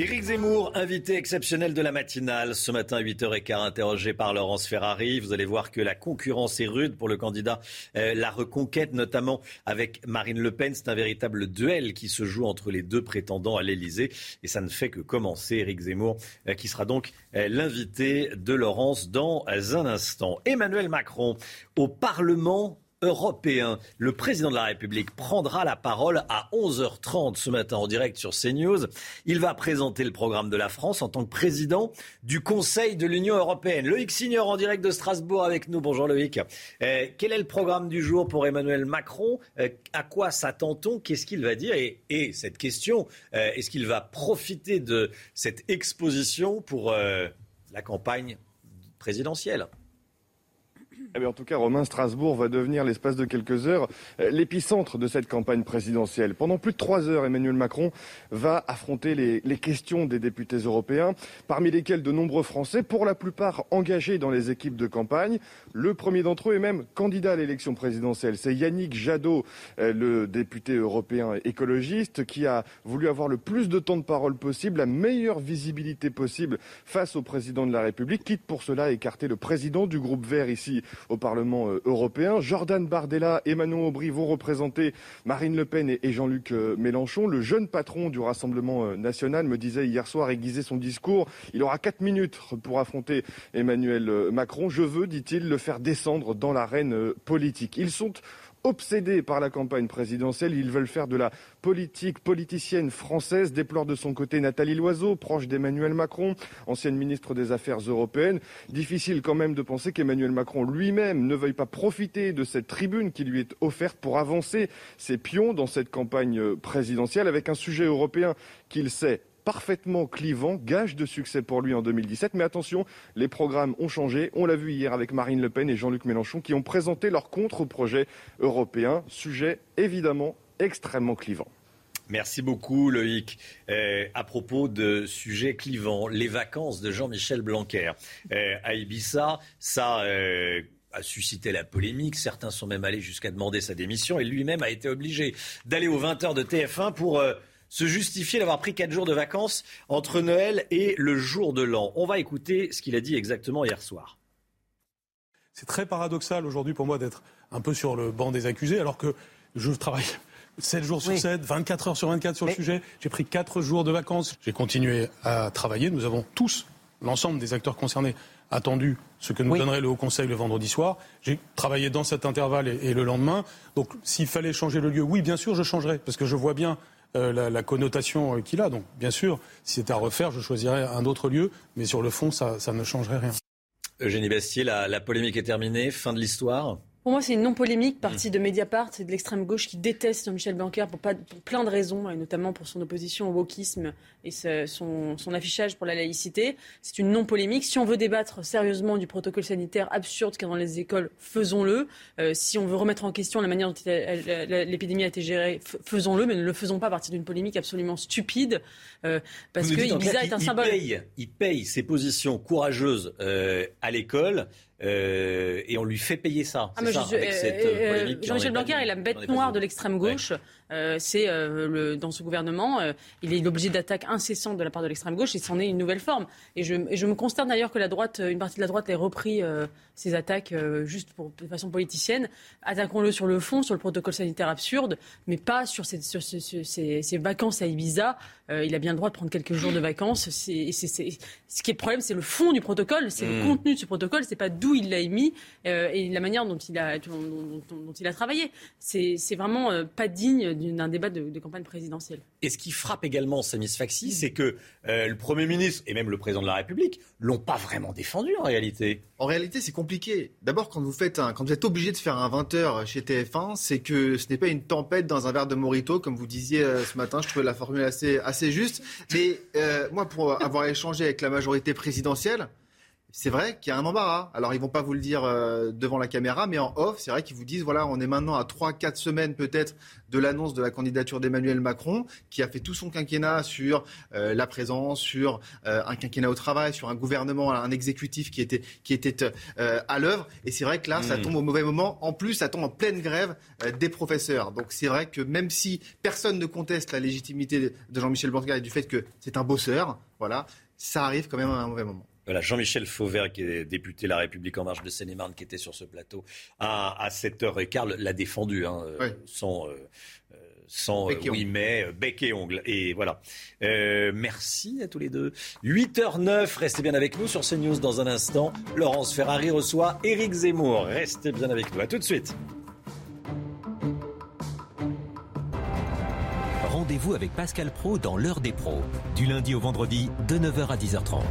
Éric Zemmour, invité exceptionnel de la matinale, ce matin à 8h15, interrogé par Laurence Ferrari. Vous allez voir que la concurrence est rude pour le candidat euh, La Reconquête, notamment avec Marine Le Pen. C'est un véritable duel qui se joue entre les deux prétendants à l'Elysée. Et ça ne fait que commencer. Éric Zemmour, euh, qui sera donc euh, l'invité de Laurence dans un instant. Emmanuel Macron au Parlement européen. Le président de la République prendra la parole à 11h30 ce matin en direct sur CNews. Il va présenter le programme de la France en tant que président du Conseil de l'Union européenne. Loïc Signor en direct de Strasbourg avec nous. Bonjour Loïc. Euh, quel est le programme du jour pour Emmanuel Macron? Euh, À quoi s'attend-on? Qu'est-ce qu'il va dire? Et, cette question, euh, est-ce qu'il va profiter de cette exposition pour la campagne présidentielle? Eh en tout cas, Romain, Strasbourg va devenir l'espace de quelques heures euh, l'épicentre de cette campagne présidentielle. Pendant plus de trois heures, Emmanuel Macron va affronter les, les, questions des députés européens, parmi lesquels de nombreux Français, pour la plupart engagés dans les équipes de campagne. Le premier d'entre eux est même candidat à l'élection présidentielle. C'est Yannick Jadot, euh, le député européen écologiste, qui a voulu avoir le plus de temps de parole possible, la meilleure visibilité possible face au président de la République, quitte pour cela écarter le président du groupe vert ici au Parlement euh, européen. Jordan Bardella et Manon Aubry vont représenter Marine Le Pen et Jean-Luc euh, Mélenchon. Le jeune patron du Rassemblement euh, national me disait hier soir, aiguiser son discours, il aura quatre minutes pour affronter Emmanuel Macron. Je veux, dit-il, le faire descendre dans l'arène politique. Ils sont obsédés par la campagne présidentielle. Ils veulent faire de la politique politicienne française, déplore de son côté Nathalie Loiseau, proche d'Emmanuel Macron, ancienne ministre des Affaires européennes. Difficile quand même de penser qu'Emmanuel Macron lui-même ne veuille pas profiter de cette tribune qui lui est offerte pour avancer ses pions dans cette campagne présidentielle avec un sujet européen qu'il sait parfaitement clivant, gage de succès pour lui en 2017. Mais attention, les programmes ont changé. On l'a vu hier avec Marine Le Pen et Jean-Luc Mélenchon qui ont présenté leur contre-projet européen. Sujet évidemment extrêmement clivant. Merci beaucoup Loïc. Euh, à propos de sujets clivants, les vacances de Jean-Michel Blanquer euh, à Ibiza, ça euh, a suscité la polémique. Certains sont même allés jusqu'à demander sa démission et lui-même a été obligé d'aller aux 20h de TF1 pour se justifier d'avoir pris quatre jours de vacances entre Noël et le jour de l'an. On va écouter ce qu'il a dit exactement hier soir. C'est très paradoxal aujourd'hui pour moi d'être un peu sur le banc des accusés alors que je travaille 7 jours sur 7, 24 heures sur 24 sur le sujet. J'ai pris 4 jours de vacances. J'ai continué à travailler. Nous avons tous, l'ensemble des acteurs concernés, attendu ce que nous donnerait le Haut Conseil le vendredi soir. J'ai travaillé dans cet intervalle et, et le lendemain. Donc s'il fallait changer le lieu, oui, bien sûr, je changerais. Parce que je vois bien euh, la, connotation euh, qu'il a. Donc, bien sûr, si c'était à refaire, je choisirais un autre lieu, mais sur le fond, ça, ne changerait rien. Eugénie Bastier, la polémique est terminée, fin de l'histoire pour moi, c'est une non-polémique partie mm. de Mediapart c'est de l'extrême gauche qui déteste Jean-Michel Blanquer pour, pas, pour, plein de raisons, et notamment pour son opposition au wokisme et son, son, affichage pour la laïcité. C'est une non-polémique. Si on veut débattre sérieusement du protocole sanitaire absurde qu'il y a dans les écoles, faisons-le. Euh, si on veut remettre en question la manière dont l'épidémie a été gérée, faisons-le, mais ne le faisons pas à partir d'une polémique absolument stupide. Euh, parce que Ibiza est un symbole. Il paye, il paye ses positions courageuses euh, à l'école euh, et on lui fait payer ça. Ah, ça euh, euh, Jean-Michel Blanquer est la bête noire de l'extrême gauche. C'est dans ce gouvernement, il est l'objet d'attaques incessantes de la part de l'extrême gauche et c'en est une nouvelle forme. Et je, je me constate d'ailleurs que la droite, une partie de la droite ait repris ces attaques juste pour, de façon politicienne. Attaquons-le sur le fond, sur le protocole sanitaire absurde, mais pas sur ces, sur ces, vacances à Ibiza. il a bien le droit de prendre quelques jours de vacances. C'est, ce qui est le problème, c'est le fond du protocole, c'est le mmh. contenu de ce protocole, c'est pas d'où il l'a émis et la manière dont il a, dont, dont il a travaillé. C'est vraiment pas digne d'un débat de, campagne présidentielle. Et ce qui frappe également Samis Faxi, c'est que euh, le Premier ministre et même le Président de la République l'ont pas vraiment défendu en réalité. En réalité, c'est compliqué. D'abord, quand vous êtes obligé de faire un 20h chez TF1, c'est que ce n'est pas une tempête dans un verre de Morito, comme vous disiez euh, ce matin. Je trouvais la formule assez, assez juste. Mais euh, moi, pour avoir échangé avec la majorité présidentielle, c'est vrai qu'il y a un embarras. Alors, ils vont pas vous le dire euh, devant la caméra, mais en off, c'est vrai qu'ils vous disent, voilà, on est maintenant à 3-4 semaines peut-être de l'annonce de la candidature d'Emmanuel Macron, qui a fait tout son quinquennat sur euh, la présence, sur euh, un quinquennat au travail, sur un gouvernement, un exécutif qui était, qui était à l'œuvre. Et c'est vrai que là, ça Mm. tombe au mauvais moment. En plus, ça tombe en pleine grève des professeurs. Donc, c'est vrai que même si personne ne conteste la légitimité de Jean-Michel Blanquer et du fait que c'est un bosseur, voilà, ça arrive quand même à un mauvais moment. Voilà, Jean-Michel Fauvert, qui est député La République En Marche de Seine-et-Marne, qui était sur ce plateau à, à 7h15, l'a défendu, hein, euh, sans, euh, euh, sans Bec et oui, ongle. mais bec et ongle. Et voilà. Euh, merci à tous les deux. 8h09, restez bien avec nous sur CNews dans un instant. Laurence Ferrari reçoit Éric Zemmour. Restez bien avec nous. À tout de suite. Rendez-vous avec Pascal Pro dans l'heure des pros, du lundi au vendredi de 9h à 10h30.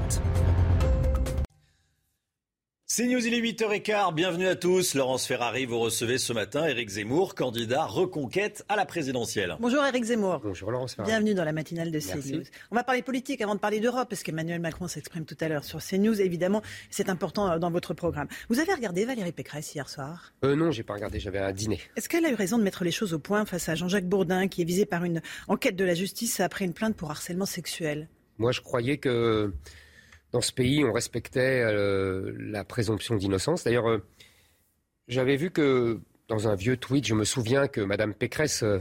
C'est News, il est 8h15. Bienvenue à tous. Laurence Ferrari, vous recevez ce matin Éric Zemmour, candidat reconquête à la présidentielle. Bonjour Eric Zemmour. Bonjour Laurence Ferrari. Bienvenue dans la matinale de. CNews. On va parler politique avant de parler d'Europe, parce qu'Emmanuel Macron s'exprime tout à l'heure sur CNews. Évidemment, c'est important euh, dans votre programme. Vous avez regardé Valérie Pécresse hier soir? Euh, non, j'ai pas regardé, j'avais un dîner. Est-ce qu'elle a eu raison de mettre les choses au point face à Jean-Jacques Bourdin, qui est visé par une enquête de la justice après une plainte pour harcèlement sexuel? Moi, je croyais que dans ce pays, on respectait euh, la présomption d'innocence. D'ailleurs, euh, j'avais vu que dans un vieux tweet, je me souviens que Mme Pécresse euh,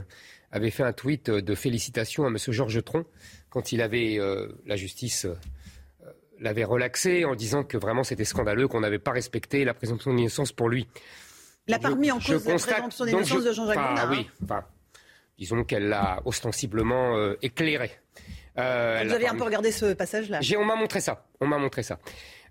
avait fait un tweet de félicitations à M. Georges Tron quand il avait la justice. l'avait relaxé en disant que vraiment c'était scandaleux, qu'on n'avait pas respecté la présomption d'innocence pour lui. Pas Je- remis en cause la constate- présomption d'innocence je- de Jean-Jacques enfin, hein. oui, enfin, disons qu'elle l'a ostensiblement éclairé. Euh, Vous avez un peu regardé ce passage-là on m'a montré ça. On m'a montré ça.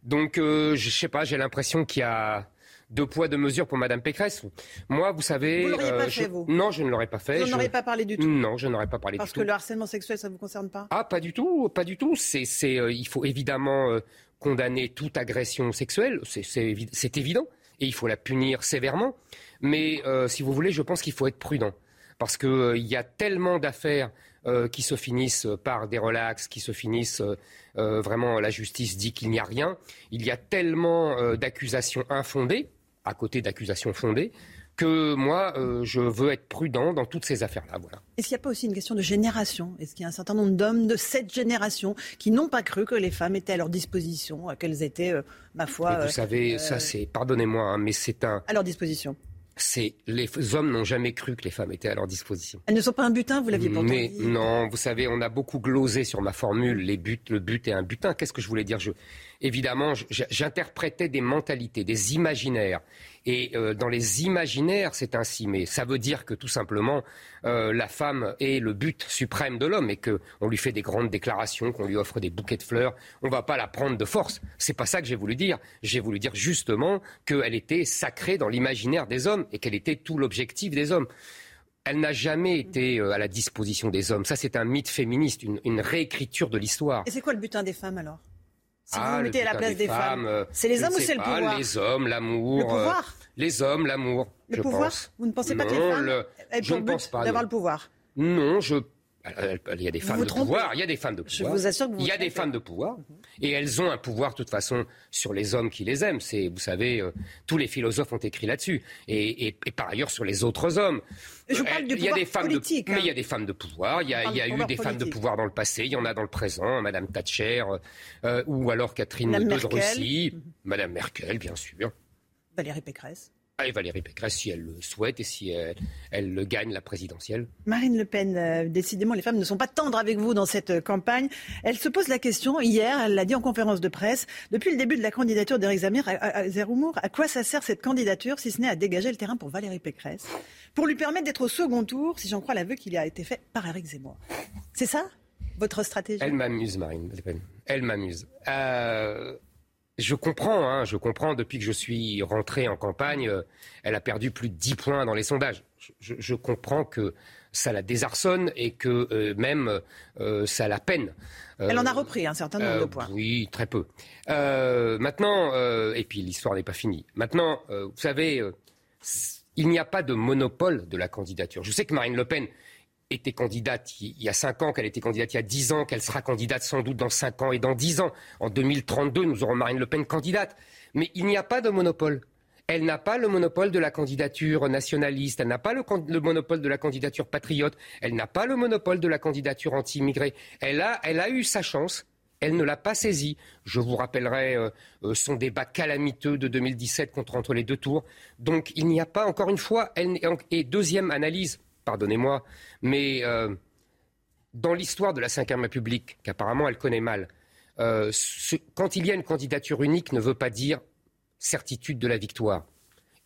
Donc, euh, je sais pas, j'ai l'impression qu'il y a deux poids, deux mesures pour Madame Pécresse. Moi, vous savez. Vous l'auriez pas je- fait, vous Non, je ne l'aurais pas fait. Vous n'en Je- pas parlé du tout Non, je n'aurais pas parlé Parce du que tout. le harcèlement sexuel, ça ne vous concerne pas Ah, pas du tout, pas du tout. C'est, euh, il faut évidemment euh, condamner toute agression sexuelle, c'est, c'est évi- c'est évident, et il faut la punir sévèrement. Mais euh, si vous voulez, je pense qu'il faut être prudent, parce que euh, il y a tellement d'affaires euh, qui se finissent par des relax, qui se finissent euh, euh, vraiment la justice dit qu'il n'y a rien. Il y a tellement euh, d'accusations infondées, à côté d'accusations fondées, que moi, je veux être prudent dans toutes ces affaires-là. Voilà. Est-ce qu'il n'y a pas aussi une question de génération? Est-ce qu'il y a un certain nombre d'hommes de cette génération qui n'ont pas cru que les femmes étaient à leur disposition, qu'elles étaient, ma foi, vous savez, ça c'est, pardonnez-moi, hein, mais c'est un, à leur disposition? C'est les hommes n'ont jamais cru que les femmes étaient à leur disposition. Elles ne sont pas un butin, vous l'aviez pourtant Mais dit. non, vous savez, on a beaucoup glosé sur ma formule, les buts, le but est un butin. Qu'est-ce que je voulais dire? Je, Évidemment, j'interprétais des mentalités, des imaginaires. Et euh, dans les imaginaires, c'est ainsi. Mais ça veut dire que tout simplement, euh, la femme est le but suprême de l'homme et qu'on lui fait des grandes déclarations, qu'on lui offre des bouquets de fleurs. On va pas la prendre de force. C'est pas ça que j'ai voulu dire. J'ai voulu dire justement qu'elle était sacrée dans l'imaginaire des hommes et qu'elle était tout l'objectif des hommes. Elle n'a jamais été euh, à la disposition des hommes. Ça, c'est un mythe féministe, une réécriture de l'histoire. Et c'est quoi le butin des femmes alors? Si vous Ah, vous mettez à la place des, femmes, euh, c'est les hommes ou c'est le pouvoir? Les hommes, l'amour. Le pouvoir? euh, Les hommes, l'amour. Le je pouvoir? pense. Vous ne pensez pas que les femmes le- aient je pour ne but pense pas. d'avoir le pouvoir? Non, je. Euh, Il y a des femmes vous de pouvoir. Il y a des femmes de Je pouvoir. vous assure que vous Il y a des femmes de pouvoir. Et elles ont un pouvoir, de toute façon, sur les hommes qui les aiment. C'est, vous savez, euh, tous les philosophes ont écrit là-dessus. Et, et- et par ailleurs, sur les autres hommes. Je Euh, parle du il y a pouvoir des femmes politique, De, hein. Mais il y a des femmes de pouvoir. Il y a, il y eu des femmes de pouvoir dans le passé. Il y en a dans le présent. Madame Thatcher, euh, ou alors Catherine de. Russie. Madame Merkel, bien sûr. Valérie Pécresse. Ah, Et Valérie Pécresse, si elle le souhaite et si elle, elle le gagne la présidentielle. Marine Le Pen, euh, décidément, les femmes ne sont pas tendres avec vous dans cette euh, campagne. Elle se pose la question, hier, elle l'a dit en conférence de presse, depuis le début de la candidature d'Éric Zemmour, à, à- à Zemmour, à quoi ça sert cette candidature, si ce n'est à dégager le terrain pour Valérie Pécresse, pour lui permettre d'être au second tour, si j'en crois l'aveu qui a été fait par Éric Zemmour. C'est ça, votre stratégie? Elle m'amuse, Marine Le Pen. Elle m'amuse. Euh, je comprends, hein, je comprends. Depuis que je suis rentré en campagne, euh, elle a perdu plus de 10 points dans les sondages. Je, je- je comprends que ça la désarçonne et que euh, même euh, ça la peine. Euh, Elle en a repris un certain nombre euh, de points. Oui, très peu. Euh, maintenant, euh, et puis l'histoire n'est pas finie. Maintenant, euh, vous savez, euh, il n'y a pas de monopole de la candidature. Je sais que Marine Le Pen était candidate il y a 5 ans, qu'elle était candidate il y a 10 ans, qu'elle sera candidate sans doute dans 5 ans et dans 10 ans. En 2032, nous aurons Marine Le Pen candidate. Mais il n'y a pas de monopole. Elle n'a pas le monopole de la candidature nationaliste, elle n'a pas le, le, monopole de la candidature patriote, elle n'a pas le monopole de la candidature anti-immigrée. Elle a, elle a eu sa chance, elle ne l'a pas saisie. Je vous rappellerai euh, euh, son débat calamiteux de 2017 contre entre les deux tours. Donc il n'y a pas, encore une fois, et deuxième analyse, pardonnez-moi, mais euh, dans l'histoire de la Ve République, qu'apparemment elle connaît mal, euh, quand il y a une candidature unique ne veut pas dire certitude de la victoire.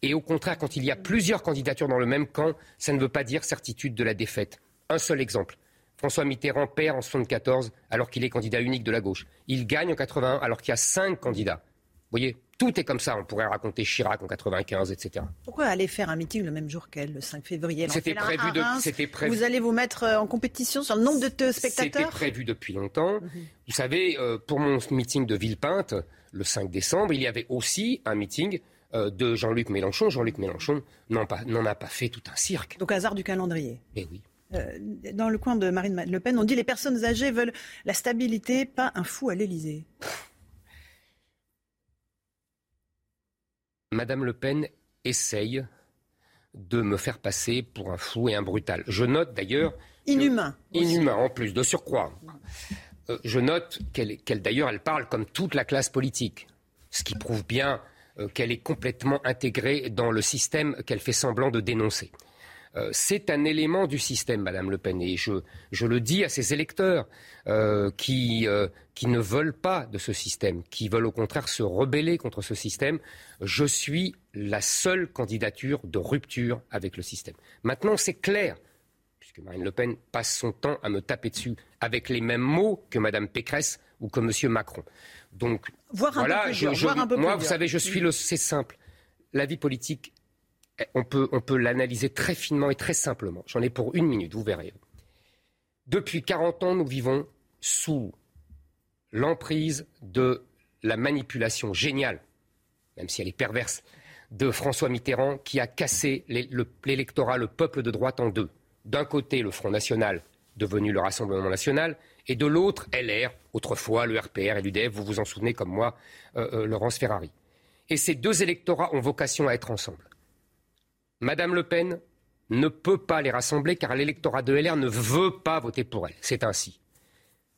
Et au contraire, quand il y a plusieurs candidatures dans le même camp, ça ne veut pas dire certitude de la défaite. Un seul exemple. François Mitterrand perd en 1974 alors qu'il est candidat unique de la gauche. Il gagne en 81 alors qu'il y a cinq candidats. Vous voyez, tout est comme ça. On pourrait raconter Chirac en 95, etc. Pourquoi aller faire un meeting le même jour qu'elle, le 5 février? C'était prévu, de, c'était prévu. Vous allez vous mettre euh, en compétition sur le nombre de spectateurs C'était prévu depuis longtemps. Mhm. Vous savez, euh, pour mon meeting de Villepinte, le 5 décembre, il y avait aussi un meeting euh, de Jean-Luc Mélenchon. Jean-Luc Mélenchon n'en a pas fait tout un cirque. Donc hasard du calendrier. Eh oui. dans le coin de Marine Le Pen, on dit les personnes âgées veulent la stabilité, pas un fou à l'Élysée. Madame Le Pen essaye de me faire passer pour un fou et un brutal. Je note d'ailleurs. Inhumain. Inhumain, en plus, de surcroît. Euh, je note qu'elle, d'ailleurs, elle parle comme toute la classe politique, ce qui prouve bien euh, qu'elle est complètement intégrée dans le système qu'elle fait semblant de dénoncer. Euh, c'est un élément du système, Madame Le Pen, et je, je le dis à ses électeurs euh, qui, euh, qui ne veulent pas de ce système, qui veulent au contraire se rebeller contre ce système. Je suis la seule candidature de rupture avec le système. Maintenant, c'est clair, puisque Marine Le Pen passe son temps à me taper dessus avec les mêmes mots que Madame Pécresse ou que Monsieur Macron. Donc, voilà, moi, vous savez, je suis le, c'est simple. La vie politique on peut, l'analyser très finement et très simplement. J'en ai pour une minute, vous verrez. Depuis 40 ans, nous vivons sous l'emprise de la manipulation géniale, même si elle est perverse, de François Mitterrand qui a cassé l'électorat, le peuple de droite en deux. D'un côté, le Front National, devenu le Rassemblement National, et de l'autre, LR, autrefois le RPR et l'UDF, vous vous en souvenez comme moi, euh, euh, Laurence Ferrari. Et ces deux électorats ont vocation à être ensemble. Madame Le Pen ne peut pas les rassembler car l'électorat de LR ne veut pas voter pour elle. C'est ainsi.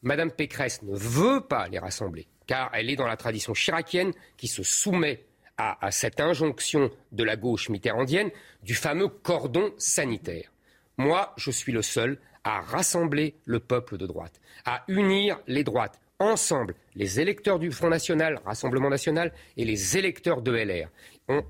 Madame Pécresse ne veut pas les rassembler car elle est dans la tradition chiracienne qui se soumet à, cette injonction de la gauche mitterrandienne du fameux cordon sanitaire. Moi, je suis le seul à rassembler le peuple de droite, à unir les droites ensemble, les électeurs du Front National, Rassemblement National, et les électeurs de LR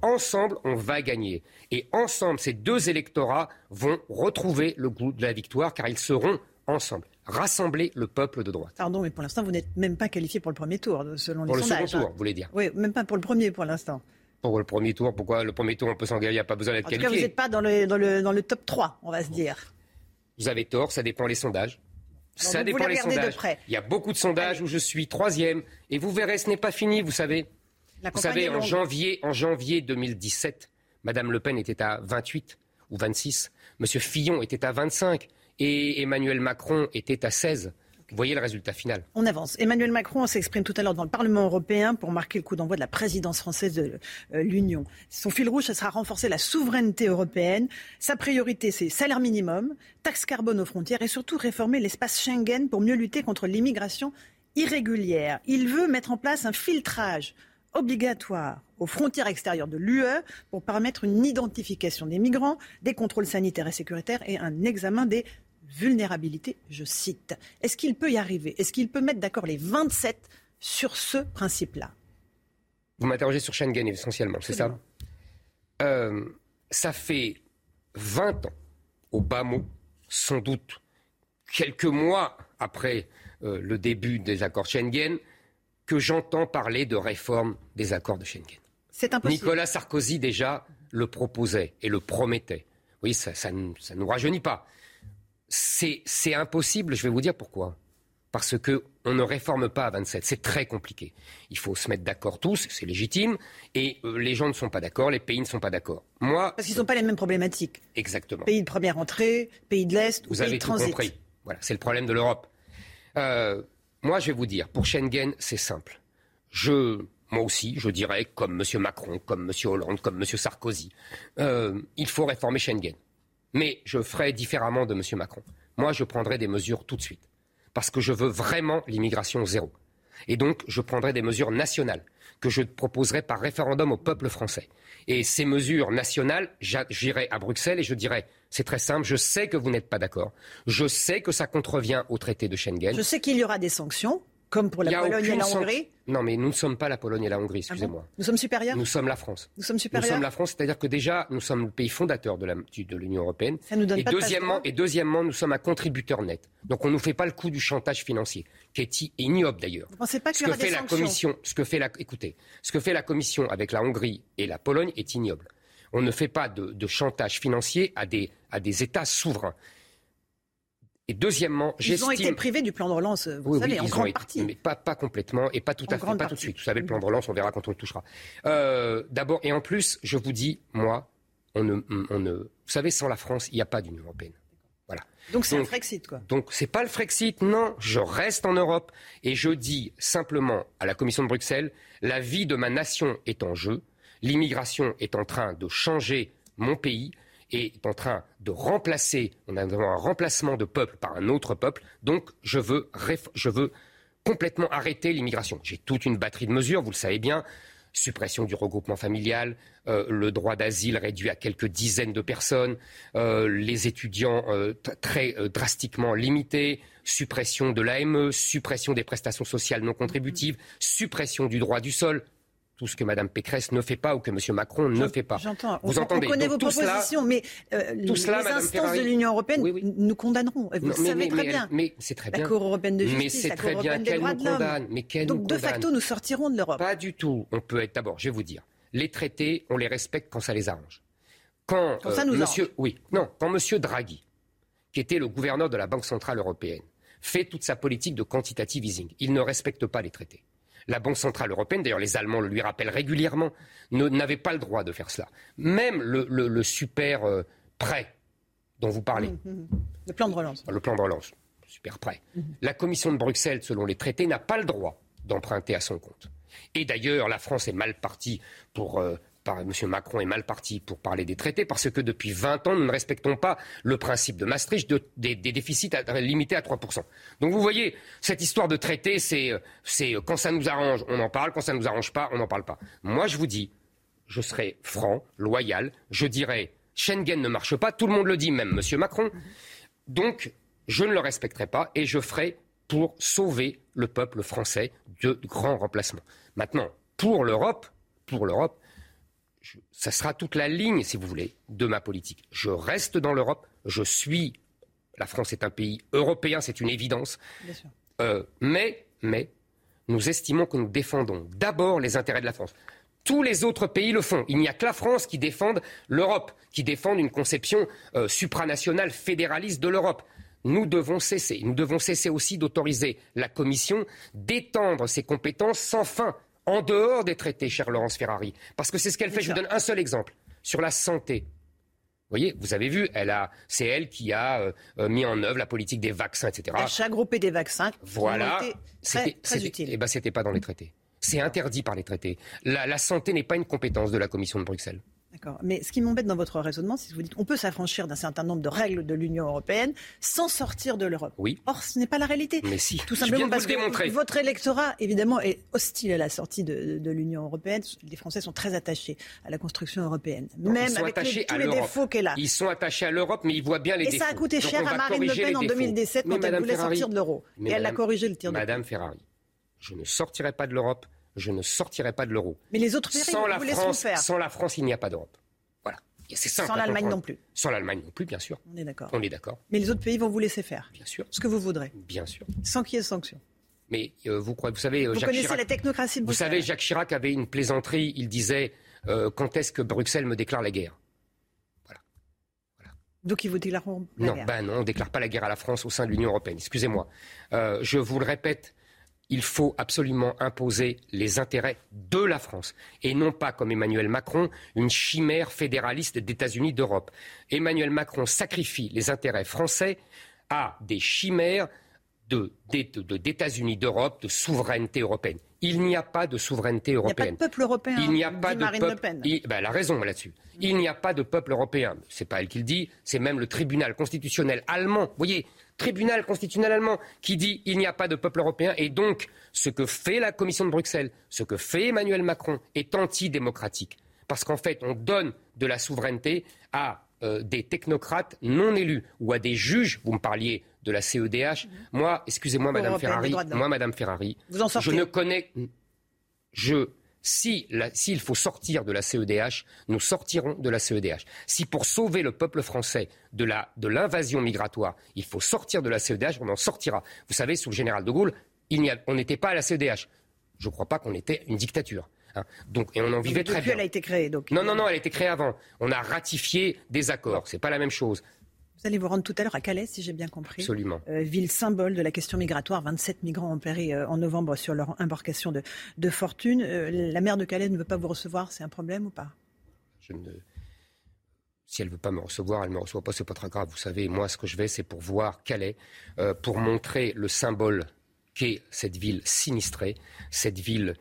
ensemble, on va gagner. Et ensemble, ces deux électorats vont retrouver le goût de la victoire car ils seront ensemble. Rassembler le peuple de droite. Pardon, mais pour l'instant, vous n'êtes même pas qualifié pour le premier tour, selon pour les sondages. Pour le second tour, vous voulez dire Oui, même pas pour le premier pour l'instant. Pour le premier tour, pourquoi le premier tour, on peut s'engager, il n'y a pas besoin d'être qualifié. En tout cas, vous n'êtes pas dans le, dans, le, dans le top 3, on va se dire. Vous avez tort, ça dépend les sondages. ça dépend les sondages. Il y a beaucoup de sondages où je suis troisième, et vous verrez, ce n'est pas fini, vous savez. Vous savez, en janvier, en janvier 2017, Madame Le Pen était à 28 ou 26, Monsieur Fillon était à 25 et Emmanuel Macron était à 16. Vous voyez le résultat final. On avance. Emmanuel Macron s'exprime tout à l'heure dans le Parlement européen pour marquer le coup d'envoi de la présidence française de euh, l'Union. Son fil rouge, ce sera renforcer la souveraineté européenne. Sa priorité, c'est salaire minimum, taxe carbone aux frontières et surtout réformer l'espace Schengen pour mieux lutter contre l'immigration irrégulière. Il veut mettre en place un filtrage obligatoire aux frontières extérieures de l'UE pour permettre une identification des migrants, des contrôles sanitaires et sécuritaires et un examen des vulnérabilités, je cite. Est-ce qu'il peut y arriver? Est-ce qu'il peut mettre d'accord les 27 sur ce principe-là? Vous m'interrogez sur Schengen essentiellement, c'est ça? Euh, Ça fait 20 ans, au bas mot, sans doute quelques mois après euh, le début des accords Schengen, que j'entends parler de réforme des accords de Schengen. C'est impossible. Nicolas Sarkozy déjà le proposait et le promettait. Oui, ça ne nous rajeunit pas. C'est impossible, je vais vous dire pourquoi. parce que on ne réforme pas à 27. C'est très compliqué. Il faut se mettre d'accord tous, c'est légitime, et euh, les gens ne sont pas d'accord, les pays ne sont pas d'accord. Moi, Parce qu'ils n'ont pas les mêmes problématiques. exactement. Pays de première entrée, pays de l'Est ou Vous pays avez de tout transit. compris. Voilà, c'est le problème de l'Europe. Euh, moi, je vais vous dire, pour Schengen, c'est simple. Moi aussi, je dirais, comme M. Macron, comme M. Hollande, comme M. Sarkozy, euh, il faut réformer Schengen. Mais je ferai différemment de M. Macron. Moi, je prendrai des mesures tout de suite. Parce que je veux vraiment l'immigration zéro. Et donc, je prendrai des mesures nationales que je proposerai par référendum au peuple français. Et ces mesures nationales, j'irai à Bruxelles et je dirai, c'est très simple, je sais que vous n'êtes pas d'accord, je sais que ça contrevient au traité de Schengen. Je sais qu'il y aura des sanctions, comme pour la Pologne et la Hongrie. Non, mais nous ne sommes pas la Pologne et la Hongrie, Ah bon excusez-moi. Nous sommes supérieurs Nous sommes la France. Nous sommes Nous supérieurs sommes la France, c'est-à-dire que déjà, nous sommes le pays fondateur de l'Union européenne. Ça nous donne et, pas de deuxièmement, et deuxièmement, nous sommes un contributeur net. Donc on ne nous fait pas le coup du chantage financier, qui est ignoble d'ailleurs. Vous ne pensez pas qu'il y que fait la commission, ce que fait la, écoutez, ce que fait la commission avec la Hongrie et la Pologne est ignoble. On ne fait pas de, de chantage financier à des, à des États souverains. Et deuxièmement, Ils ont été privés du plan de relance, vous oui, savez, oui, en grande été- partie. Mais pas, pas complètement et pas tout En à fait, pas tout de suite. Vous savez, le plan de relance, on verra quand on le touchera. Euh, D'abord, et en plus, je vous dis, moi, on ne, on ne, vous savez, sans la France, il n'y a pas d'Union européenne. Voilà. Donc c'est un Frexit, quoi. Donc c'est pas le Frexit, non. Je reste en Europe et je dis simplement à la Commission de Bruxelles, la vie de ma nation est en jeu, l'immigration est en train de changer mon pays et est en train de remplacer, on a un remplacement de peuple par un autre peuple. Donc je veux, complètement arrêter l'immigration. J'ai toute une batterie de mesures, vous le savez bien. Suppression du regroupement familial, euh, le droit d'asile réduit à quelques dizaines de personnes, euh, les étudiants euh, très drastiquement limités, suppression de l'AME, suppression des prestations sociales non contributives, suppression du droit du sol. Tout ce que Mme Pécresse ne fait pas ou que M. Macron ne fait pas. J'entends. Vous on, entendez on connaît Donc, vos cela- propositions, mais euh, tout les instances Ferrari- de l'Union européenne nous condamneront. Vous Non, le mais- savez mais- très mais- bien. Mais c'est très La bien. Cour européenne de Mais justice, c'est la Cour très bien qu'elle nous condamne. Mais qu'elle Donc nous de facto, nous sortirons de l'Europe. Pas du tout. On peut être d'abord, je vais vous dire, les traités, on les respecte quand ça les arrange. Quand, Quand ça nous monsieur, arrange. oui, non, quand Monsieur Draghi, qui était le gouverneur de la Banque centrale européenne, fait toute sa politique de quantitative easing, il ne respecte pas les traités. La Banque centrale européenne, d'ailleurs les Allemands le lui rappellent régulièrement, n'avait pas le droit de faire cela. Même le, le- le super euh, prêt dont vous parlez, Mhm. Le plan de relance. le plan de relance, super prêt. La Commission de Bruxelles, selon les traités, n'a pas le droit d'emprunter à son compte. Et d'ailleurs, la France est mal partie pour. euh, M. Macron est mal parti pour parler des traités parce que depuis 20 ans, nous ne respectons pas le principe de Maastricht de- des, déficits limités à 3%. Donc vous voyez, cette histoire de traité, c'est euh, euh, quand ça nous arrange, on en parle, quand ça ne nous arrange pas, on n'en parle pas. Moi, je vous dis, je serai franc, loyal, je dirais Schengen ne marche pas, tout le monde le dit, même M. Macron. Donc, je ne le respecterai pas et je ferai pour sauver le peuple français de grands remplacements. Maintenant, pour l'Europe, pour l'Europe, je- ça sera toute la ligne, si vous voulez, de ma politique. Je reste dans l'Europe, je suis. La France est un pays européen, c'est une évidence. Bien sûr. Euh, mais, mais, nous estimons que nous défendons d'abord les intérêts de la France. Tous les autres pays le font. Il n'y a que la France qui défende l'Europe, qui défende une conception euh, supranationale fédéraliste de l'Europe. Nous devons cesser. Nous devons cesser aussi d'autoriser la Commission d'étendre ses compétences sans fin, en dehors des traités, cher Laurence Ferrari. Parce que c'est ce qu'elle fait. Je vous donne un seul exemple. Sur la santé. Vous voyez, vous avez vu, elle a, c'est elle qui a euh, euh, mis en œuvre la politique des vaccins, etc. L'achat groupé des vaccins Voilà. très, C'était- très c'était- utiles. Eh ben, c'était pas dans les traités. C'est interdit par les traités. La, la santé n'est pas une compétence de la Commission de Bruxelles. D'accord. Mais ce qui m'embête dans votre raisonnement, c'est que vous dites qu'on peut s'affranchir d'un certain nombre de règles de l'Union européenne sans sortir de l'Europe. Oui. Or, ce n'est pas la réalité. Mais si. Tout simplement parce que votre électorat, évidemment, est hostile à la sortie de, de l'Union européenne. Les Français sont très attachés à la construction européenne, Non, même ils sont avec les- tous à les défauts qu'elle a. Ils sont attachés à l'Europe, mais ils voient bien les Et défauts. ça a coûté Donc, cher on à Marine Le Pen en défauts. 2017 Mais quand elle voulait Ferrari- sortir de l'euro. Et elle a corrigé le tir de Madame Ferrari, je ne sortirai pas de l'Europe, je ne sortirai pas de l'euro. Mais les autres pays Sans la vous France, faire. sans la France, il n'y a pas d'Europe. Voilà. Et c'est simple Sans l'Allemagne non plus. Sans l'Allemagne non plus, bien sûr. On est d'accord. On est d'accord, Mais les autres pays vont vous laisser faire. bien sûr, Ce que vous voudrez. bien sûr. Sans qu'il y ait de sanctions. Mais euh, vous croyez, vous savez, euh, Vous Jacques connaissez Chirac, la technocratie de Vous savez, Jacques Chirac avait une plaisanterie. Il disait euh, Quand est-ce que Bruxelles me déclare la guerre? Voilà. Voilà. Donc ils vous déclareront la non, guerre ben non, on ne déclare pas la guerre à la France au sein de l'Union européenne. Excusez-moi. Euh, je vous le répète, il faut absolument imposer les intérêts de la France et non pas, comme Emmanuel Macron, une chimère fédéraliste d'États-Unis d'Europe. Emmanuel Macron sacrifie les intérêts français à des chimères de, d'É- de- d'États-Unis d'Europe, de souveraineté européenne. Il n'y a pas de souveraineté Il n'y a pas européenne. de peuple européen. Il n'y a pas de Marine peuple. Le Pen. Il- ben, elle a raison là-dessus. Il n'y a pas de peuple européen. C'est pas elle qui le dit, c'est même le tribunal constitutionnel allemand. Vous voyez, tribunal constitutionnel allemand qui dit il n'y a pas de peuple européen et donc ce que fait la Commission de Bruxelles, ce que fait Emmanuel Macron est antidémocratique parce qu'en fait on donne de la souveraineté à euh, des technocrates non élus ou à des juges. Vous me parliez de la CEDH. Moi, excusez-moi, Madame Ferrari. Moi, Madame Ferrari. Vous en je sortez. ne connais je, si s'il faut sortir de la CEDH, nous sortirons de la CEDH. Si pour sauver le peuple français de la- de l'invasion migratoire, il faut sortir de la CEDH, on en sortira. Vous savez, sous le général de Gaulle, il n'y a- on n'était pas à la CEDH. Je ne crois pas qu'on était une dictature. hein. Donc, et on en vivait très bien. elle a été créée. Donc, Non, non, non, elle a été créée avant. On a ratifié des accords. C'est pas la même chose. Vous allez vous rendre tout à l'heure à Calais, si j'ai bien compris. Absolument. Euh, ville symbole de la question migratoire. 27 migrants ont péri euh, en novembre sur leur embarcation de, de fortune. Euh, la maire de Calais ne veut pas vous recevoir. C'est un problème ou pas? Je ne- Si elle veut pas me recevoir, elle me reçoit pas, c'est pas très grave. Vous savez, moi, ce que je vais, c'est pour voir Calais, pour montrer le symbole qu'est cette ville sinistrée, cette ville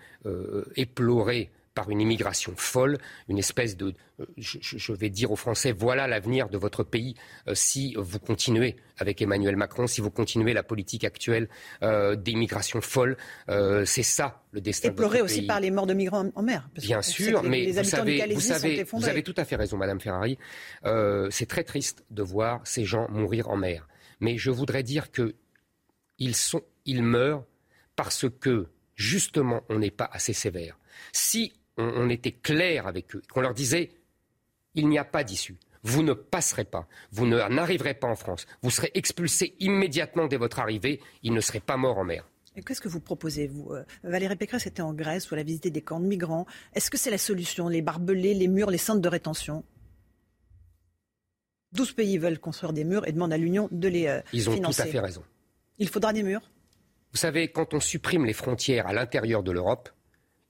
éplorée par une immigration folle, une espèce de, euh, je, vais dire aux Français, voilà l'avenir de votre pays euh, si vous continuez avec Emmanuel Macron, si vous continuez la politique actuelle euh, d'immigration folle, euh, c'est ça le destin de Éploré votre aussi pays. par les morts de migrants en, mer. parce Bien sûr, les- mais les vous savez, vous, savez, avez tout à fait raison, Madame Ferrari. Euh, c'est très triste de voir ces gens mourir en mer. Mais je voudrais dire que ils, sont, ils meurent parce que, justement, on n'est pas assez sévère. Si on, on était clair avec eux, qu'on leur disait, il n'y a pas d'issue. Vous ne passerez pas. Vous n'arriverez pas en France. Vous serez expulsés immédiatement dès votre arrivée. Ils ne seraient pas morts en mer. Qu'est-ce que vous proposez vous Euh, Valérie Pécresse était en Grèce où elle a visité des camps de migrants. Est-ce que c'est la solution Les barbelés, les murs, les centres de rétention? 12 pays veulent construire des murs et demandent à l'Union de les euh, Ils ont financer. tout à fait raison. Il faudra des murs? Vous savez, quand on supprime les frontières à l'intérieur de l'Europe,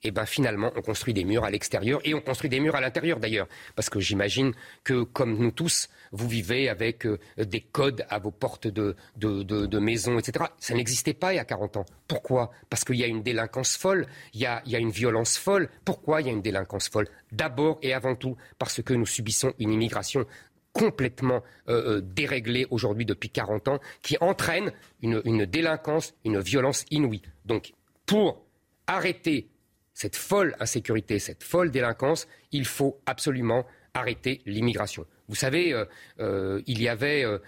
eh ben finalement, on construit des murs à l'extérieur et on construit des murs à l'intérieur d'ailleurs. Parce que j'imagine que, comme nous tous, vous vivez avec euh, des codes à vos portes de, de, de, de maisons, etc. Ça n'existait pas il y a 40 ans. Pourquoi? Parce qu'il y a une délinquance folle, il y, a, il y a une violence folle. Pourquoi il y a une délinquance folle? D'abord et avant tout parce que nous subissons une immigration complètement euh, euh, déréglée aujourd'hui depuis 40 ans, qui entraîne une, une délinquance, une violence inouïe. Donc, pour arrêter cette folle insécurité, cette folle délinquance, il faut absolument arrêter l'immigration. Vous savez, euh, euh, il y avait euh,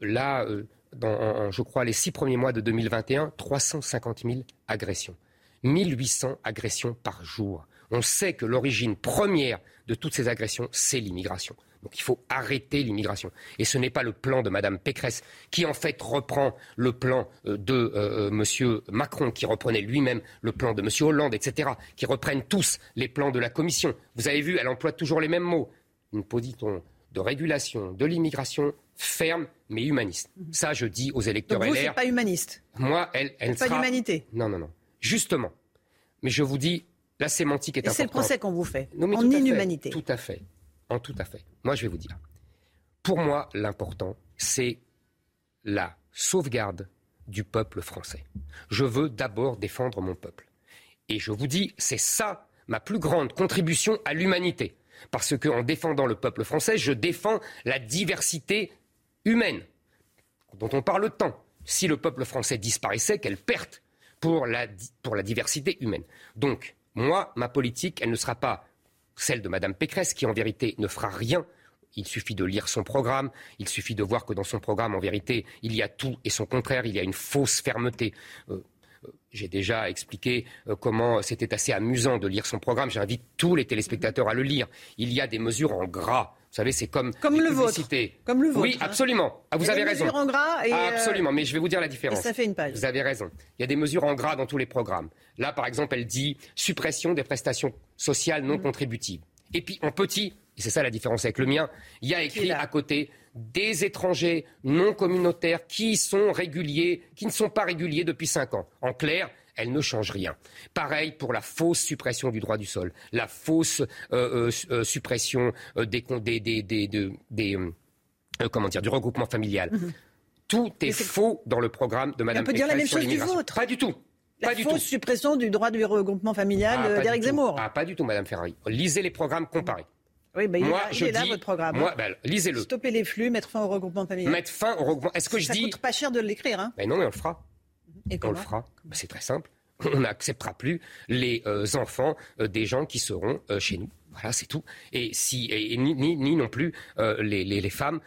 là, dans, je crois, les six premiers mois de 2021, 350 000 agressions. 1800 agressions par jour. On sait que l'origine première de toutes ces agressions, c'est l'immigration. Donc il faut arrêter l'immigration. Et ce n'est pas le plan de Mme Pécresse qui en fait reprend le plan euh, de euh, M. Macron, qui reprenait lui-même le plan de M. Hollande, etc., qui reprennent tous les plans de la Commission. Vous avez vu, elle emploie toujours les mêmes mots. Une politique de régulation de l'immigration ferme mais humaniste. Ça, je dis aux électeurs Donc vous, LR. pas humaniste. Moi, elle, elle Pas sera- d'humanité. Non, non, non. Justement. Mais je vous dis, la sémantique est Et c'est le importante. procès qu'on vous fait. Non, mais en tout à fait. inhumanité. Tout à fait. Tout à fait. Moi, je vais vous dire. Pour moi, l'important, c'est la sauvegarde du peuple français. Je veux d'abord défendre mon peuple. Et je vous dis, c'est ça ma plus grande contribution à l'humanité. Parce qu'en défendant le peuple français, je défends la diversité humaine dont on parle tant. Si le peuple français disparaissait, quelle perte pour la, pour la diversité humaine. Donc, moi, ma politique, elle ne sera pas celle de Mme Pécresse, qui en vérité ne fera rien. Il suffit de lire son programme, il suffit de voir que dans son programme, en vérité, il y a tout et son contraire, il y a une fausse fermeté. Euh, euh, j'ai déjà expliqué euh, comment c'était assez amusant de lire son programme. J'invite tous les téléspectateurs à le lire. Il y a des mesures en gras. Vous savez, c'est comme, le vôtre. Comme le vôtre, Oui, hein. absolument. Ah, vous Il y a avez des raison. mesures en gras et, Ah, absolument. Mais je vais vous dire la différence. et ça fait une page. Vous avez raison. Il y a des mesures en gras dans tous les programmes. Là, par exemple, elle dit suppression des prestations sociales Mm. non contributives. Et puis, en petit, et c'est ça la différence avec le mien, il y a écrit à côté des étrangers non communautaires qui sont réguliers, qui ne sont pas réguliers depuis cinq ans. En clair, elle ne change rien. Pareil pour la fausse suppression du droit du sol, la fausse euh, euh, euh, suppression des, des, comment dire, du regroupement familial. Mhm. Tout est, faux dans le programme de Mme On peut dire la même chose du vôtre. Pas du tout. La fausse suppression du droit du regroupement familial ah, d'Éric Zemmour. Ah, pas du tout, Madame Ferrari. Lisez les programmes comparés. Oui, moi, il, je est là, votre programme. Moi, ben, lisez-le. Stopper les flux, mettre fin au regroupement familial. Mettre fin au regroupement. Est-ce que je dis. Ça coûte pas cher de l'écrire, hein ben Non, mais on le fera. Et on le fera. Ben, c'est très simple. On n'acceptera plus les euh, enfants euh, des gens qui seront euh, chez nous. Voilà, c'est tout. Et, si, et, ni, ni, non plus les, les, les, femmes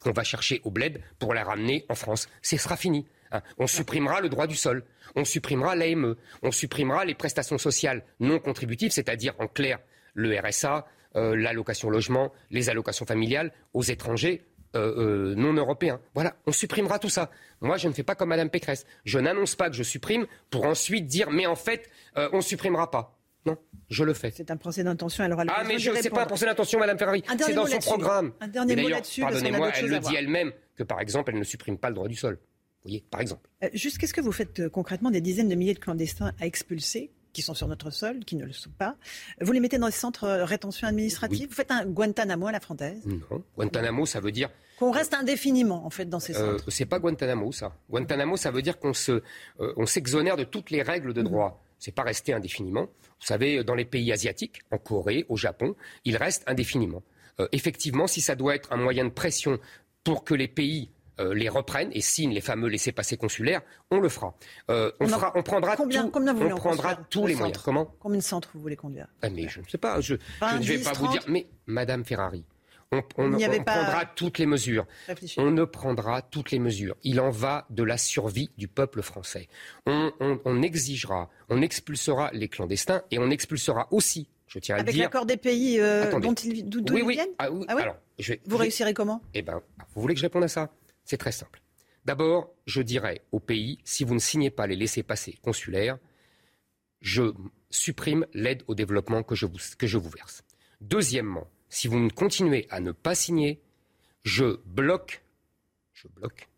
qu'on va chercher au bled pour les ramener en France. Ce sera fini. Hein. On supprimera le droit du sol. On supprimera l'AME. On supprimera les prestations sociales non contributives, c'est-à-dire en clair le RSA, l'allocation logement, les allocations familiales aux étrangers euh, euh, non européens. Voilà, on supprimera tout ça. Moi, je ne fais pas comme Madame Pécresse. Je n'annonce pas que je supprime pour ensuite dire mais en fait, on ne supprimera pas. Non, je le fais. C'est un procès d'intention. Alors, ah, mais je ne sais pas un procès d'intention, Madame Ferrari. C'est dans son programme. Un dernier mot là-dessus. Pardonnez-moi, elle le dit elle-même que, par exemple, elle ne supprime pas le droit du sol. Vous voyez, par exemple. juste, qu'est-ce que vous faites concrètement des dizaines de milliers de clandestins à expulser qui sont sur notre sol, qui ne le sont pas. Vous les mettez dans des centres de rétention administrative Vous faites un Guantanamo à la française Non. Guantanamo, ça veut dire. Qu'on reste indéfiniment, en fait, dans ces euh, centres. c'est pas Guantanamo, ça. Guantanamo, ça veut dire qu'on se, euh, on s'exonère de toutes les règles de droit. Ce C'est pas rester indéfiniment. Vous savez, dans les pays asiatiques, en Corée, au Japon, il reste indéfiniment. Euh, effectivement, si ça doit être un moyen de pression pour que les pays euh, les reprennent et signent les fameux laissés-passer consulaires, on le fera. Euh, on, fera, on prendra, combien, tout, on prendra tous les moyens. Comment? Combien de centres vous voulez conduire ah, Mais je ne sais pas. Je, ne vais pas vous dire. Mais Madame Ferrari, on, prendra toutes les mesures. On ne prendra toutes les mesures. Il en va de la survie du peuple français. On, exigera, on expulsera les clandestins et on expulsera aussi. Je tiens à Avec dire. l'accord des pays euh, dont ils, d'où oui, oui. viennent ah, oui. Alors, vous réussirez comment? Eh ben, vous voulez que je réponde à ça? C'est très simple. D'abord, je dirais au pays, si vous ne signez pas les laissés-passer consulaires, je supprime l'aide au développement que je, vous, que je vous verse. Deuxièmement, si vous ne continuez à ne pas signer, je bloque, je bloque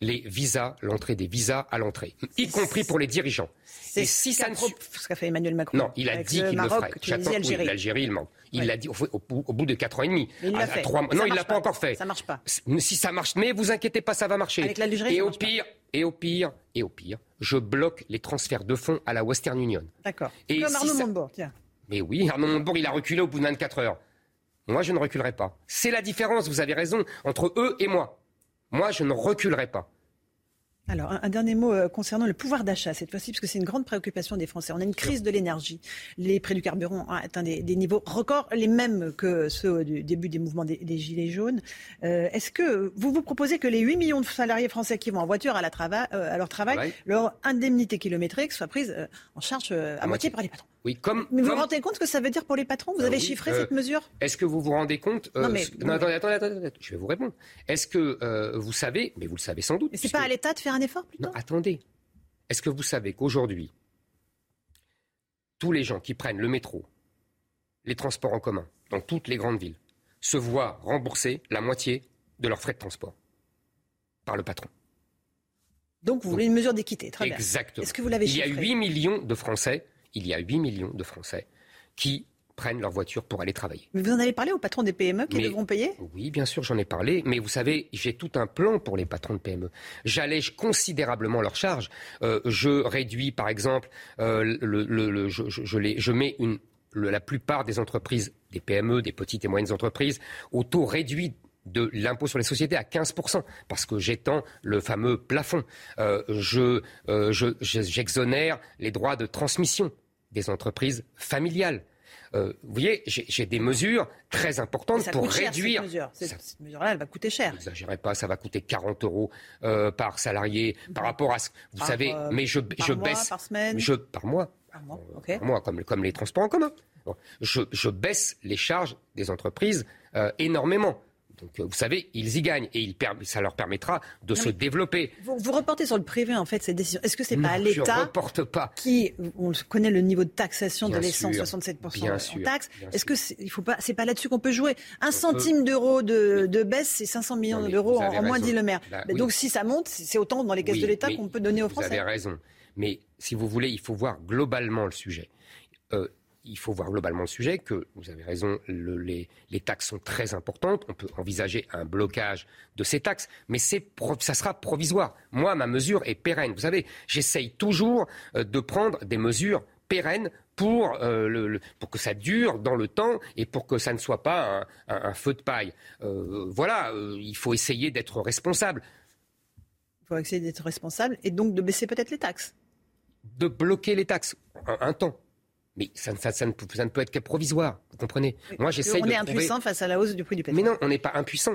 les visas, l'entrée des visas à l'entrée, y compris pour les dirigeants. C'est si ce qu'a fait Emmanuel Macron. Non, il a dit qu'il le ferait. J'attends l'Algérie, il manque. Il l'a dit au, bout de quatre ans et demi. il l'a fait. Non, il l'a pas, encore fait. Ça marche pas. Si ça marche, mais vous inquiétez pas, ça va marcher. Avec l'Algérie, et au pire, et au pire, et au pire, je bloque les transferts de fonds à la Western Union. D'accord. Comme Arnaud Montebourg, tiens. Mais oui, Arnaud Montebourg, il a reculé au bout de 24 heures. Moi, je ne reculerai pas. C'est la différence, vous avez raison, entre eux et moi. Moi, je ne reculerai pas. Alors, un, dernier mot euh, concernant le pouvoir d'achat cette fois-ci, parce que c'est une grande préoccupation des Français. On a une crise de l'énergie. Les prix du carburant ont atteint des, niveaux records, les mêmes que ceux du début des mouvements des, Gilets jaunes. Euh, est-ce que vous vous proposez que les 8 millions de salariés français qui vont en voiture à, euh, leur travail, leur indemnité kilométrique soit prise en charge à, moitié par les patrons? Oui, comme, mais vous vous rendez compte ce que ça veut dire pour les patrons? Vous avez euh, chiffré cette mesure? Est-ce que vous vous rendez compte Non, mais, attendez, attendez, attendez, je vais vous répondre. Est-ce que euh, vous savez, mais vous le savez sans doute. Mais c'est pas à l'État de faire un effort plutôt? Non, attendez. Est-ce que vous savez qu'aujourd'hui, tous les gens qui prennent le métro, les transports en commun, dans toutes les grandes villes, se voient rembourser la moitié de leurs frais de transport par le patron? Donc vous voulez une mesure d'équité, très bien. Exactement. Est-ce que vous l'avez Il y a 8 millions de Français il y a 8 millions de Français qui prennent leur voiture pour aller travailler. Mais vous en avez parlé aux patrons des PME qui devront payer? Oui, bien sûr, j'en ai parlé. Mais vous savez, j'ai tout un plan pour les patrons de PME. J'allège considérablement leurs charges. Euh, je réduis, par exemple, euh, le, je, je, mets une, la plupart des entreprises, des PME, des petites et moyennes entreprises, au taux réduit de l'impôt sur les sociétés à 15%, parce que j'étends le fameux plafond. Euh, je, j'exonère les droits de transmission des entreprises familiales. Euh, vous voyez, j'ai des mesures très importantes pour réduire. Cette mesure-là, elle va coûter cher. N'exagérez pas, ça va coûter 40 euros euh, par salarié par rapport à ce. Vous savez, euh, mais je, par mois, baisse. Par semaine je, Par mois. Par mois, par mois comme, comme les transports en commun. je, baisse les charges des entreprises énormément Donc, euh, vous savez, ils y gagnent et ça leur permettra de se développer. Vous, vous, reportez sur le privé, en fait, ces décisions. Est-ce que c'est pas l'État. Qui, on connaît le niveau de taxation de l'essence, 67% en taxes. Est-ce que c'est, il faut pas, c'est pas là-dessus qu'on peut jouer? Un centime d'euro de, baisse, c'est 500 millions d'euros en, moins, dit le maire. Bah donc, si ça monte, c'est autant dans les caisses de l'État qu'on peut donner aux Français. Vous avez raison. Mais si vous voulez, il faut voir globalement le sujet. Euh, il faut voir globalement le sujet, que vous avez raison, les, taxes sont très importantes. On peut envisager un blocage de ces taxes, mais ça sera provisoire. Moi, ma mesure est pérenne. Vous savez, j'essaye toujours euh, de prendre des mesures pérennes pour, euh, pour que ça dure dans le temps et pour que ça ne soit pas un, feu de paille. Euh, voilà, il faut essayer d'être responsable. Il faut essayer d'être responsable et donc de baisser peut-être les taxes. De bloquer les taxes, un temps. Mais ça, ne, peut être que provisoire, vous comprenez? Moi, j'essaye On est impuissant face à la hausse du prix du pétrole. Mais non, on n'est pas impuissant.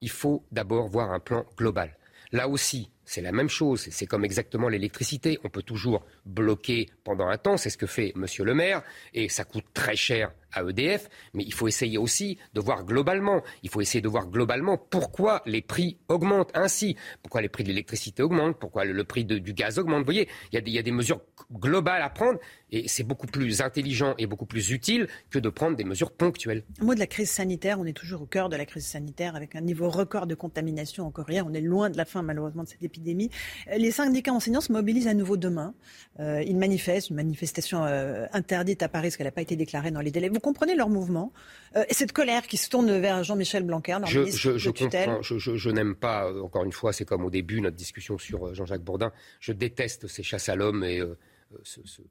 Il faut d'abord voir un plan global. Là aussi, c'est la même chose. C'est comme exactement l'électricité. On peut toujours bloquer pendant un temps. C'est ce que fait Monsieur le maire. Et ça coûte très cher à EDF, mais il faut essayer aussi de voir globalement. Il faut essayer de voir globalement pourquoi les prix augmentent ainsi, pourquoi les prix de l'électricité augmentent, pourquoi le, prix du gaz augmente. Vous voyez, il y, a des, mesures globales à prendre et c'est beaucoup plus intelligent et beaucoup plus utile que de prendre des mesures ponctuelles. Mot de la crise sanitaire, on est toujours au cœur de la crise sanitaire avec un niveau record de contamination encore hier. On est loin de la fin malheureusement de cette épidémie. Les syndicats enseignants se mobilisent à nouveau demain. Euh, ils manifestent, une manifestation euh, interdite à Paris parce qu'elle n'a pas été déclarée dans les délais comprenez leur mouvement euh, et cette colère qui se tourne vers Jean-Michel Blanquer, je, je, je comprends. Je, n'aime pas, euh, encore une fois, c'est comme au début notre discussion sur euh, Jean-Jacques Bourdin. Je déteste ces chasses à l'homme et ce, ce,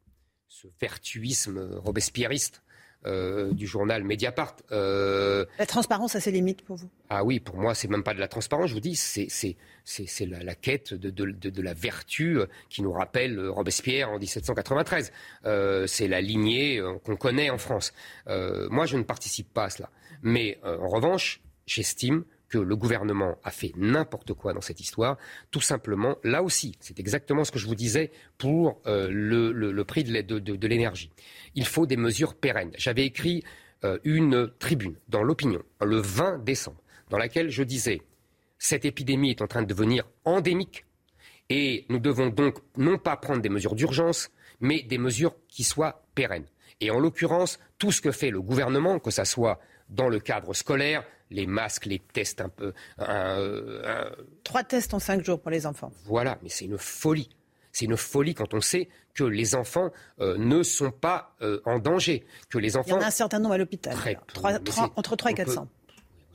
vertuisme robespierriste euh, du journal Mediapart. Euh, la transparence a ses limites pour vous? Ah oui, pour moi, c'est même pas de la transparence. Je vous dis, c'est c'est la, quête de, la vertu euh, qui nous rappelle Robespierre en 1793. c'est la lignée qu'on connaît en France. moi, je ne participe pas à cela. Mais en revanche, j'estime que le gouvernement a fait n'importe quoi dans cette histoire. Tout simplement, là aussi, c'est exactement ce que je vous disais pour euh, le, prix de, l'énergie. Il faut des mesures pérennes. J'avais écrit euh, une tribune dans l'opinion le 20 décembre, dans laquelle je disais cette épidémie est en train de devenir endémique et nous devons donc non pas prendre des mesures d'urgence, mais des mesures qui soient pérennes. Et en l'occurrence, tout ce que fait le gouvernement, que ce soit dans le cadre scolaire, les masques, les tests un peu. Trois tests en cinq jours pour les enfants. Voilà, mais c'est une folie. C'est une folie quand on sait que les enfants euh, ne sont pas euh, en danger, que les enfants. Il y en a un certain nombre à l'hôpital. entre 3 et 400.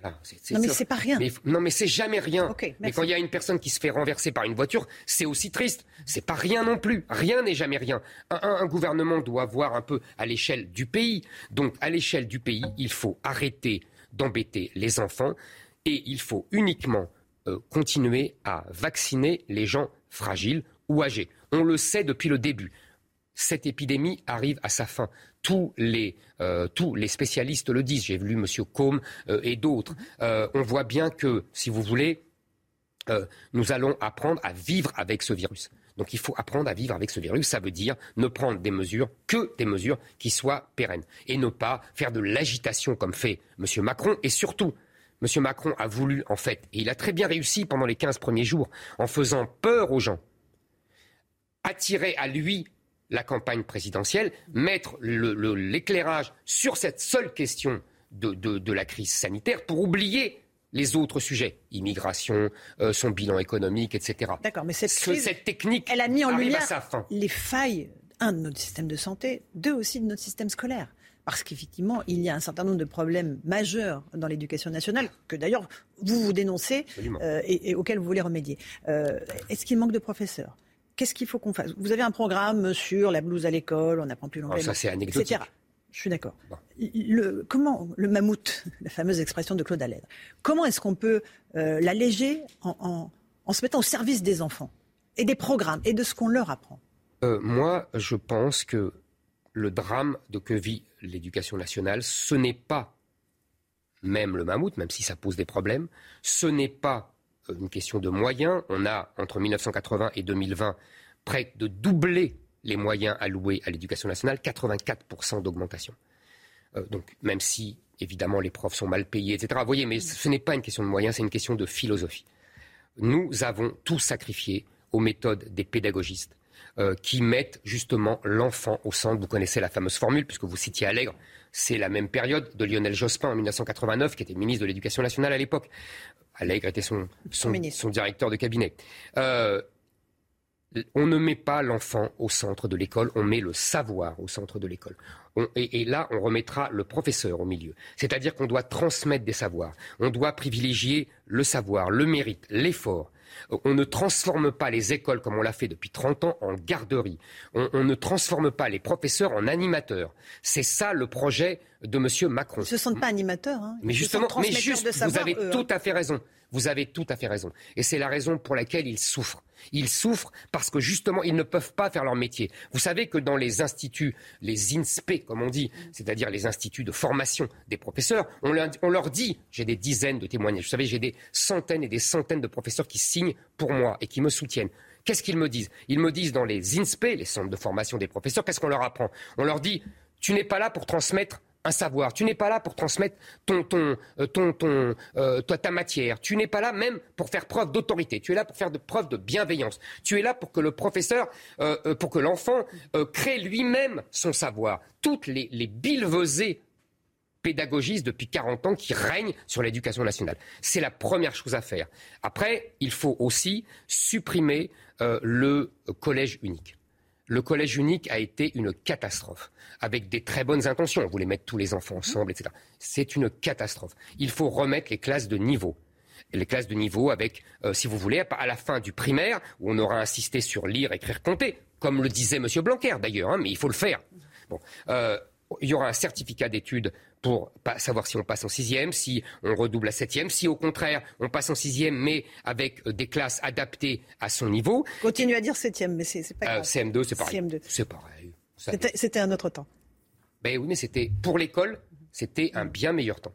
Non, mais c'est pas rien. non, mais c'est jamais rien. mais quand il y a une personne qui se fait renverser par une voiture, c'est aussi triste. C'est pas rien non plus. Rien n'est jamais rien. un, gouvernement doit voir un peu à l'échelle du pays. Donc, à l'échelle du pays, il faut arrêter d'embêter les enfants et il faut uniquement euh, continuer à vacciner les gens fragiles ou âgés. On le sait depuis le début. Cette épidémie arrive à sa fin. Tous les, euh, tous les spécialistes le disent. J'ai vu M. Combe euh, et d'autres. on voit bien que, si vous voulez, nous allons apprendre à vivre avec ce virus. Donc il faut apprendre à vivre avec ce virus. Ça veut dire ne prendre des mesures que des mesures qui soient pérennes et ne pas faire de l'agitation comme fait M. Macron. Et surtout, M. Macron a voulu, en fait, et il a très bien réussi pendant les 15 premiers jours, en faisant peur aux gens, attirer à lui la campagne présidentielle, mettre l'éclairage sur cette seule question de la crise sanitaire pour oublier les autres sujets, immigration, euh, son bilan économique, etc. D'accord, mais cette, cette technique, elle a mis en lumière les failles, un, de notre système de santé, deux, aussi de notre système scolaire. Parce qu'effectivement, il y a un certain nombre de problèmes majeurs dans l'éducation nationale, que d'ailleurs vous vous dénoncez euh, et, auxquels vous voulez remédier. Euh, est-ce qu'il manque de professeurs? Qu'est-ce qu'il faut qu'on fasse? Vous avez un programme sur la blouse à l'école, on apprend plus longtemps, ça c'est anecdotique. Etc. Je suis d'accord. Le, comment le mammouth, la fameuse expression de Claude Allègre, comment est-ce qu'on peut euh, l'alléger en, se mettant au service des enfants et des programmes et de ce qu'on leur apprend? Euh, Moi, je pense que le drame de que vit l'éducation nationale, ce n'est pas même le mammouth, même si ça pose des problèmes, ce n'est pas une question de moyens. On a, entre 1980 et 2020, près de doubler les moyens alloués à l'éducation nationale, 84% d'augmentation. Euh, donc, même si, évidemment, les profs sont mal payés, etc. Vous voyez, mais ce n'est pas une question de moyens, c'est une question de philosophie. Nous avons tout sacrifié aux méthodes des pédagogistes euh, qui mettent justement l'enfant au centre. Vous connaissez la fameuse formule, puisque vous citiez Allègre, c'est la même période de Lionel Jospin en 1989, qui était ministre de l'Éducation nationale à l'époque. Allègre était son, son, directeur de cabinet. Euh, on ne met pas l'enfant au centre de l'école, on met le savoir au centre de l'école. et, là, on remettra le professeur au milieu. C'est-à-dire qu'on doit transmettre des savoirs. On doit privilégier le savoir, le mérite, l'effort. On ne transforme pas les écoles comme on l'a fait depuis 30 ans en garderie. On, ne transforme pas les professeurs en animateurs. C'est ça le projet de M. Macron. Ils ne se sentent pas animateurs. Hein. Mais justement, mais juste, vous avez tout hein. à fait raison. Vous avez tout à fait raison. Et c'est la raison pour laquelle ils souffrent. Ils souffrent parce que justement, ils ne peuvent pas faire leur métier. Vous savez que dans les instituts, les INSPE, comme on dit, c'est-à-dire les instituts de formation des professeurs, on leur, dit, j'ai des dizaines de témoignages, vous savez, j'ai des centaines et des centaines de professeurs qui signent pour moi et qui me soutiennent. Qu'est-ce qu'ils me disent? Ils me disent dans les INSPE, les centres de formation des professeurs, qu'est-ce qu'on leur apprend? On leur dit, tu n'es pas là pour transmettre un savoir. Tu n'es pas là pour transmettre ton, ton, euh, ton, ton euh, ta matière. Tu n'es pas là même pour faire preuve d'autorité. Tu es là pour faire preuve de bienveillance. Tu es là pour que le professeur, euh, pour que l'enfant crée lui-même son savoir. Toutes les, les pédagogistes depuis 40 ans qui règnent sur l'éducation nationale. C'est la première chose à faire. Après, il faut aussi supprimer le collège unique le collège unique a été une catastrophe, avec des très bonnes intentions. On voulait mettre tous les enfants ensemble, etc. C'est une catastrophe. Il faut remettre les classes de niveau. Les classes de niveau avec, euh, si vous voulez, à la fin du primaire, où on aura insisté sur lire, écrire, compter, comme le disait M. Blanquer d'ailleurs, hein, mais il faut le faire. Bon, euh, il y aura un certificat d'études pour savoir si on passe en sixième, si on redouble à septième, si au contraire on passe en sixième mais avec euh, des classes adaptées à son niveau. Continue à dire septième, mais c'est pas euh, grave. CM2, c'est pareil. C'est pareil. C'était un autre temps. Ben oui, mais c'était pour l'école, c'était un bien meilleur temps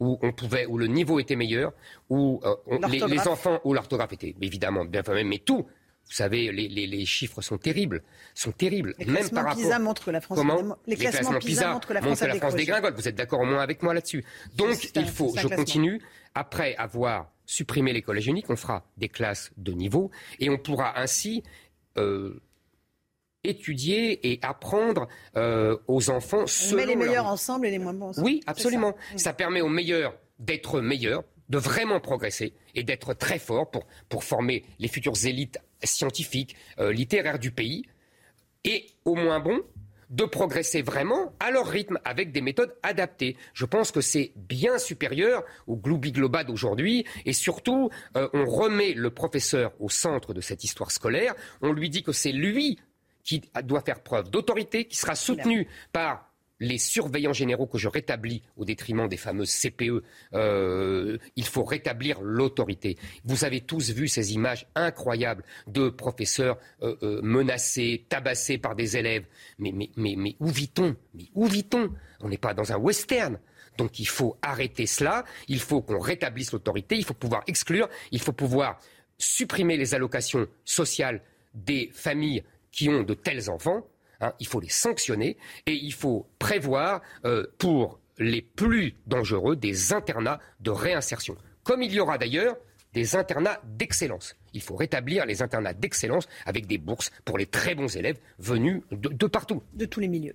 où on pouvait, où le niveau était meilleur, où euh, les, les, enfants, où l'orthographe était évidemment bien fait, mais tout, vous savez, les, chiffres sont terribles, sont terribles. Les même par rapport. PISA montrent que la France. Comment les, classements, PISA, montrent que la France, dégringole. Vous êtes d'accord au moins avec moi là-dessus? Donc il faut, je continue. Après avoir supprimé les collèges uniques, on fera des classes de niveau et on pourra ainsi euh, étudier et apprendre euh, aux enfants. On met les meilleurs ensemble et les moins bons ensemble. Oui, absolument. Ça. permet aux meilleurs d'être meilleurs, de vraiment progresser et d'être très forts pour, pour former les futures élites scientifiques, euh, littéraires du pays, et au moins bon de progresser vraiment à leur rythme avec des méthodes adaptées. Je pense que c'est bien supérieur au gloubi-global d'aujourd'hui et surtout euh, on remet le professeur au centre de cette histoire scolaire, on lui dit que c'est lui qui doit faire preuve d'autorité, qui sera soutenu par les surveillants généraux que je rétablis au détriment des fameuses CPE, euh, il faut rétablir l'autorité. Vous avez tous vu ces images incroyables de professeurs euh, euh, menacés, tabassés par des élèves. Mais, mais où vit-on? Mais où vit-on? On n'est pas dans un western. Donc il faut arrêter cela, il faut qu'on rétablisse l'autorité, il faut pouvoir exclure, il faut pouvoir supprimer les allocations sociales des familles qui ont de tels enfants Hein, il faut les sanctionner et il faut prévoir euh, pour les plus dangereux des internats de réinsertion. Comme il y aura d'ailleurs des internats d'excellence. Il faut rétablir les internats d'excellence avec des bourses pour les très bons élèves venus de, partout. De tous les milieux.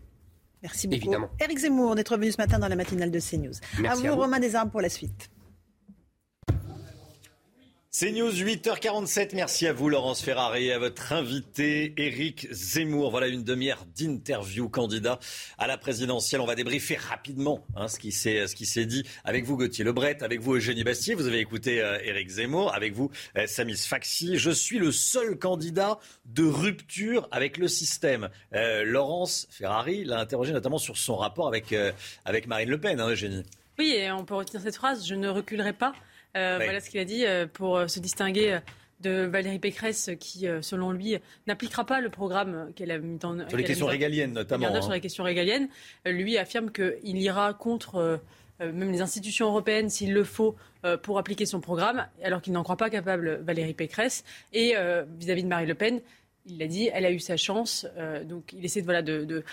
Merci beaucoup. Évidemment. Eric Zemmour d'être venu ce matin dans la matinale de CNews. Merci à vous, Romain Desarmes, pour la suite. C'est News 8h47. Merci à vous, Laurence Ferrari, et à votre invité, Éric Zemmour. Voilà une demi-heure d'interview candidat à la présidentielle. On va débriefer rapidement hein, ce qui s'est dit avec vous, Gauthier Lebret, avec vous, Eugénie Bastier. Vous avez écouté euh, Éric Zemmour, avec vous, euh, Samis Faxi. Je suis le seul candidat de rupture avec le système. Euh, Laurence Ferrari l'a interrogé notamment sur son rapport avec, avec Marine Le Pen, hein, Eugénie. Oui, et on peut retenir cette phrase je ne reculerai pas. Euh, voilà ce qu'il a dit euh, pour euh, se distinguer de Valérie Pécresse qui, selon lui, n'appliquera pas le programme qu'elle a mis en Sur les questions régaliennes, notamment. Hein. Sur les questions régaliennes. Lui affirme qu'il ira contre même les institutions européennes s'il le faut pour appliquer son programme, alors qu'il n'en croit pas capable Valérie Pécresse. Et vis-à-vis de Marie Le Pen, il l'a dit, elle a eu sa chance. Euh, donc il essaie de, voilà, de,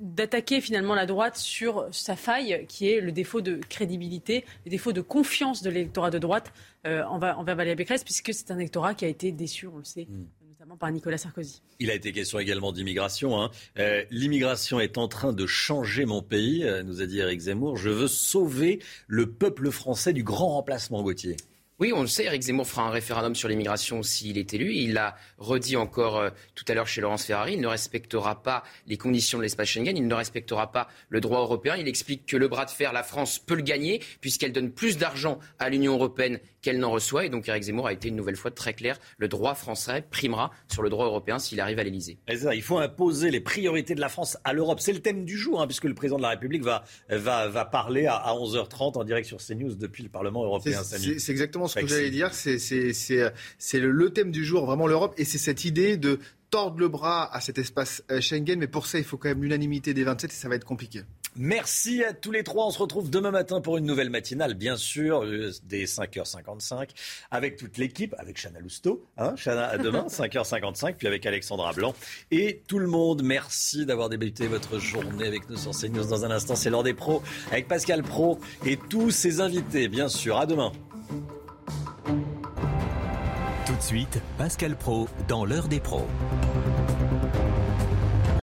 d'attaquer finalement la droite sur sa faille, qui est le défaut de crédibilité, le défaut de confiance de l'électorat de droite euh, envers, Valérie Pécresse, puisque c'est un électorat qui a été déçu, on le sait. Hmm. notamment par Nicolas Sarkozy. Il a été question également d'immigration. Hein. Euh, l'immigration est en train de changer mon pays, nous a dit Eric Zemmour. Je veux sauver le peuple français du grand remplacement, Gauthier. Oui, on le sait, Eric Zemmour fera un référendum sur l'immigration s'il est élu. Il l'a redit encore euh, tout à l'heure chez Laurence Ferrari. Il ne respectera pas les conditions de l'espace Schengen. Il ne respectera pas le droit européen. Il explique que le bras de fer, la France peut le gagner puisqu'elle donne plus d'argent à l'Union européenne qu'elle n'en reçoit. Et donc Eric Zemmour a été une nouvelle fois très clair. Le droit français primera sur le droit européen s'il arrive à l'Elysée. Il faut imposer les priorités de la France à l'Europe. C'est le thème du jour, hein, puisque le président de la République va, va, va parler à, 11h30 en direct sur CNews depuis le Parlement européen. C'est exactement ce que j'allais dire. C'est le, le thème du jour, vraiment l'Europe. Et c'est cette idée de tordre le bras à cet espace euh, Schengen. Mais pour ça, il faut quand même l'unanimité des 27 et ça va être compliqué. Merci à tous les trois. On se retrouve demain matin pour une nouvelle matinale, bien sûr, euh, dès 5h55, avec toute l'équipe, avec Chana Lousteau. Hein, Chana, à demain, 5h55, puis avec Alexandra Blanc. Et tout le monde, merci d'avoir débuté votre journée avec nous sur CNews. Dans un instant, c'est l'heure des pros, avec Pascal Pro et tous ses invités, bien sûr. À demain. Tout de suite, Pascal Pro dans l'heure des pros.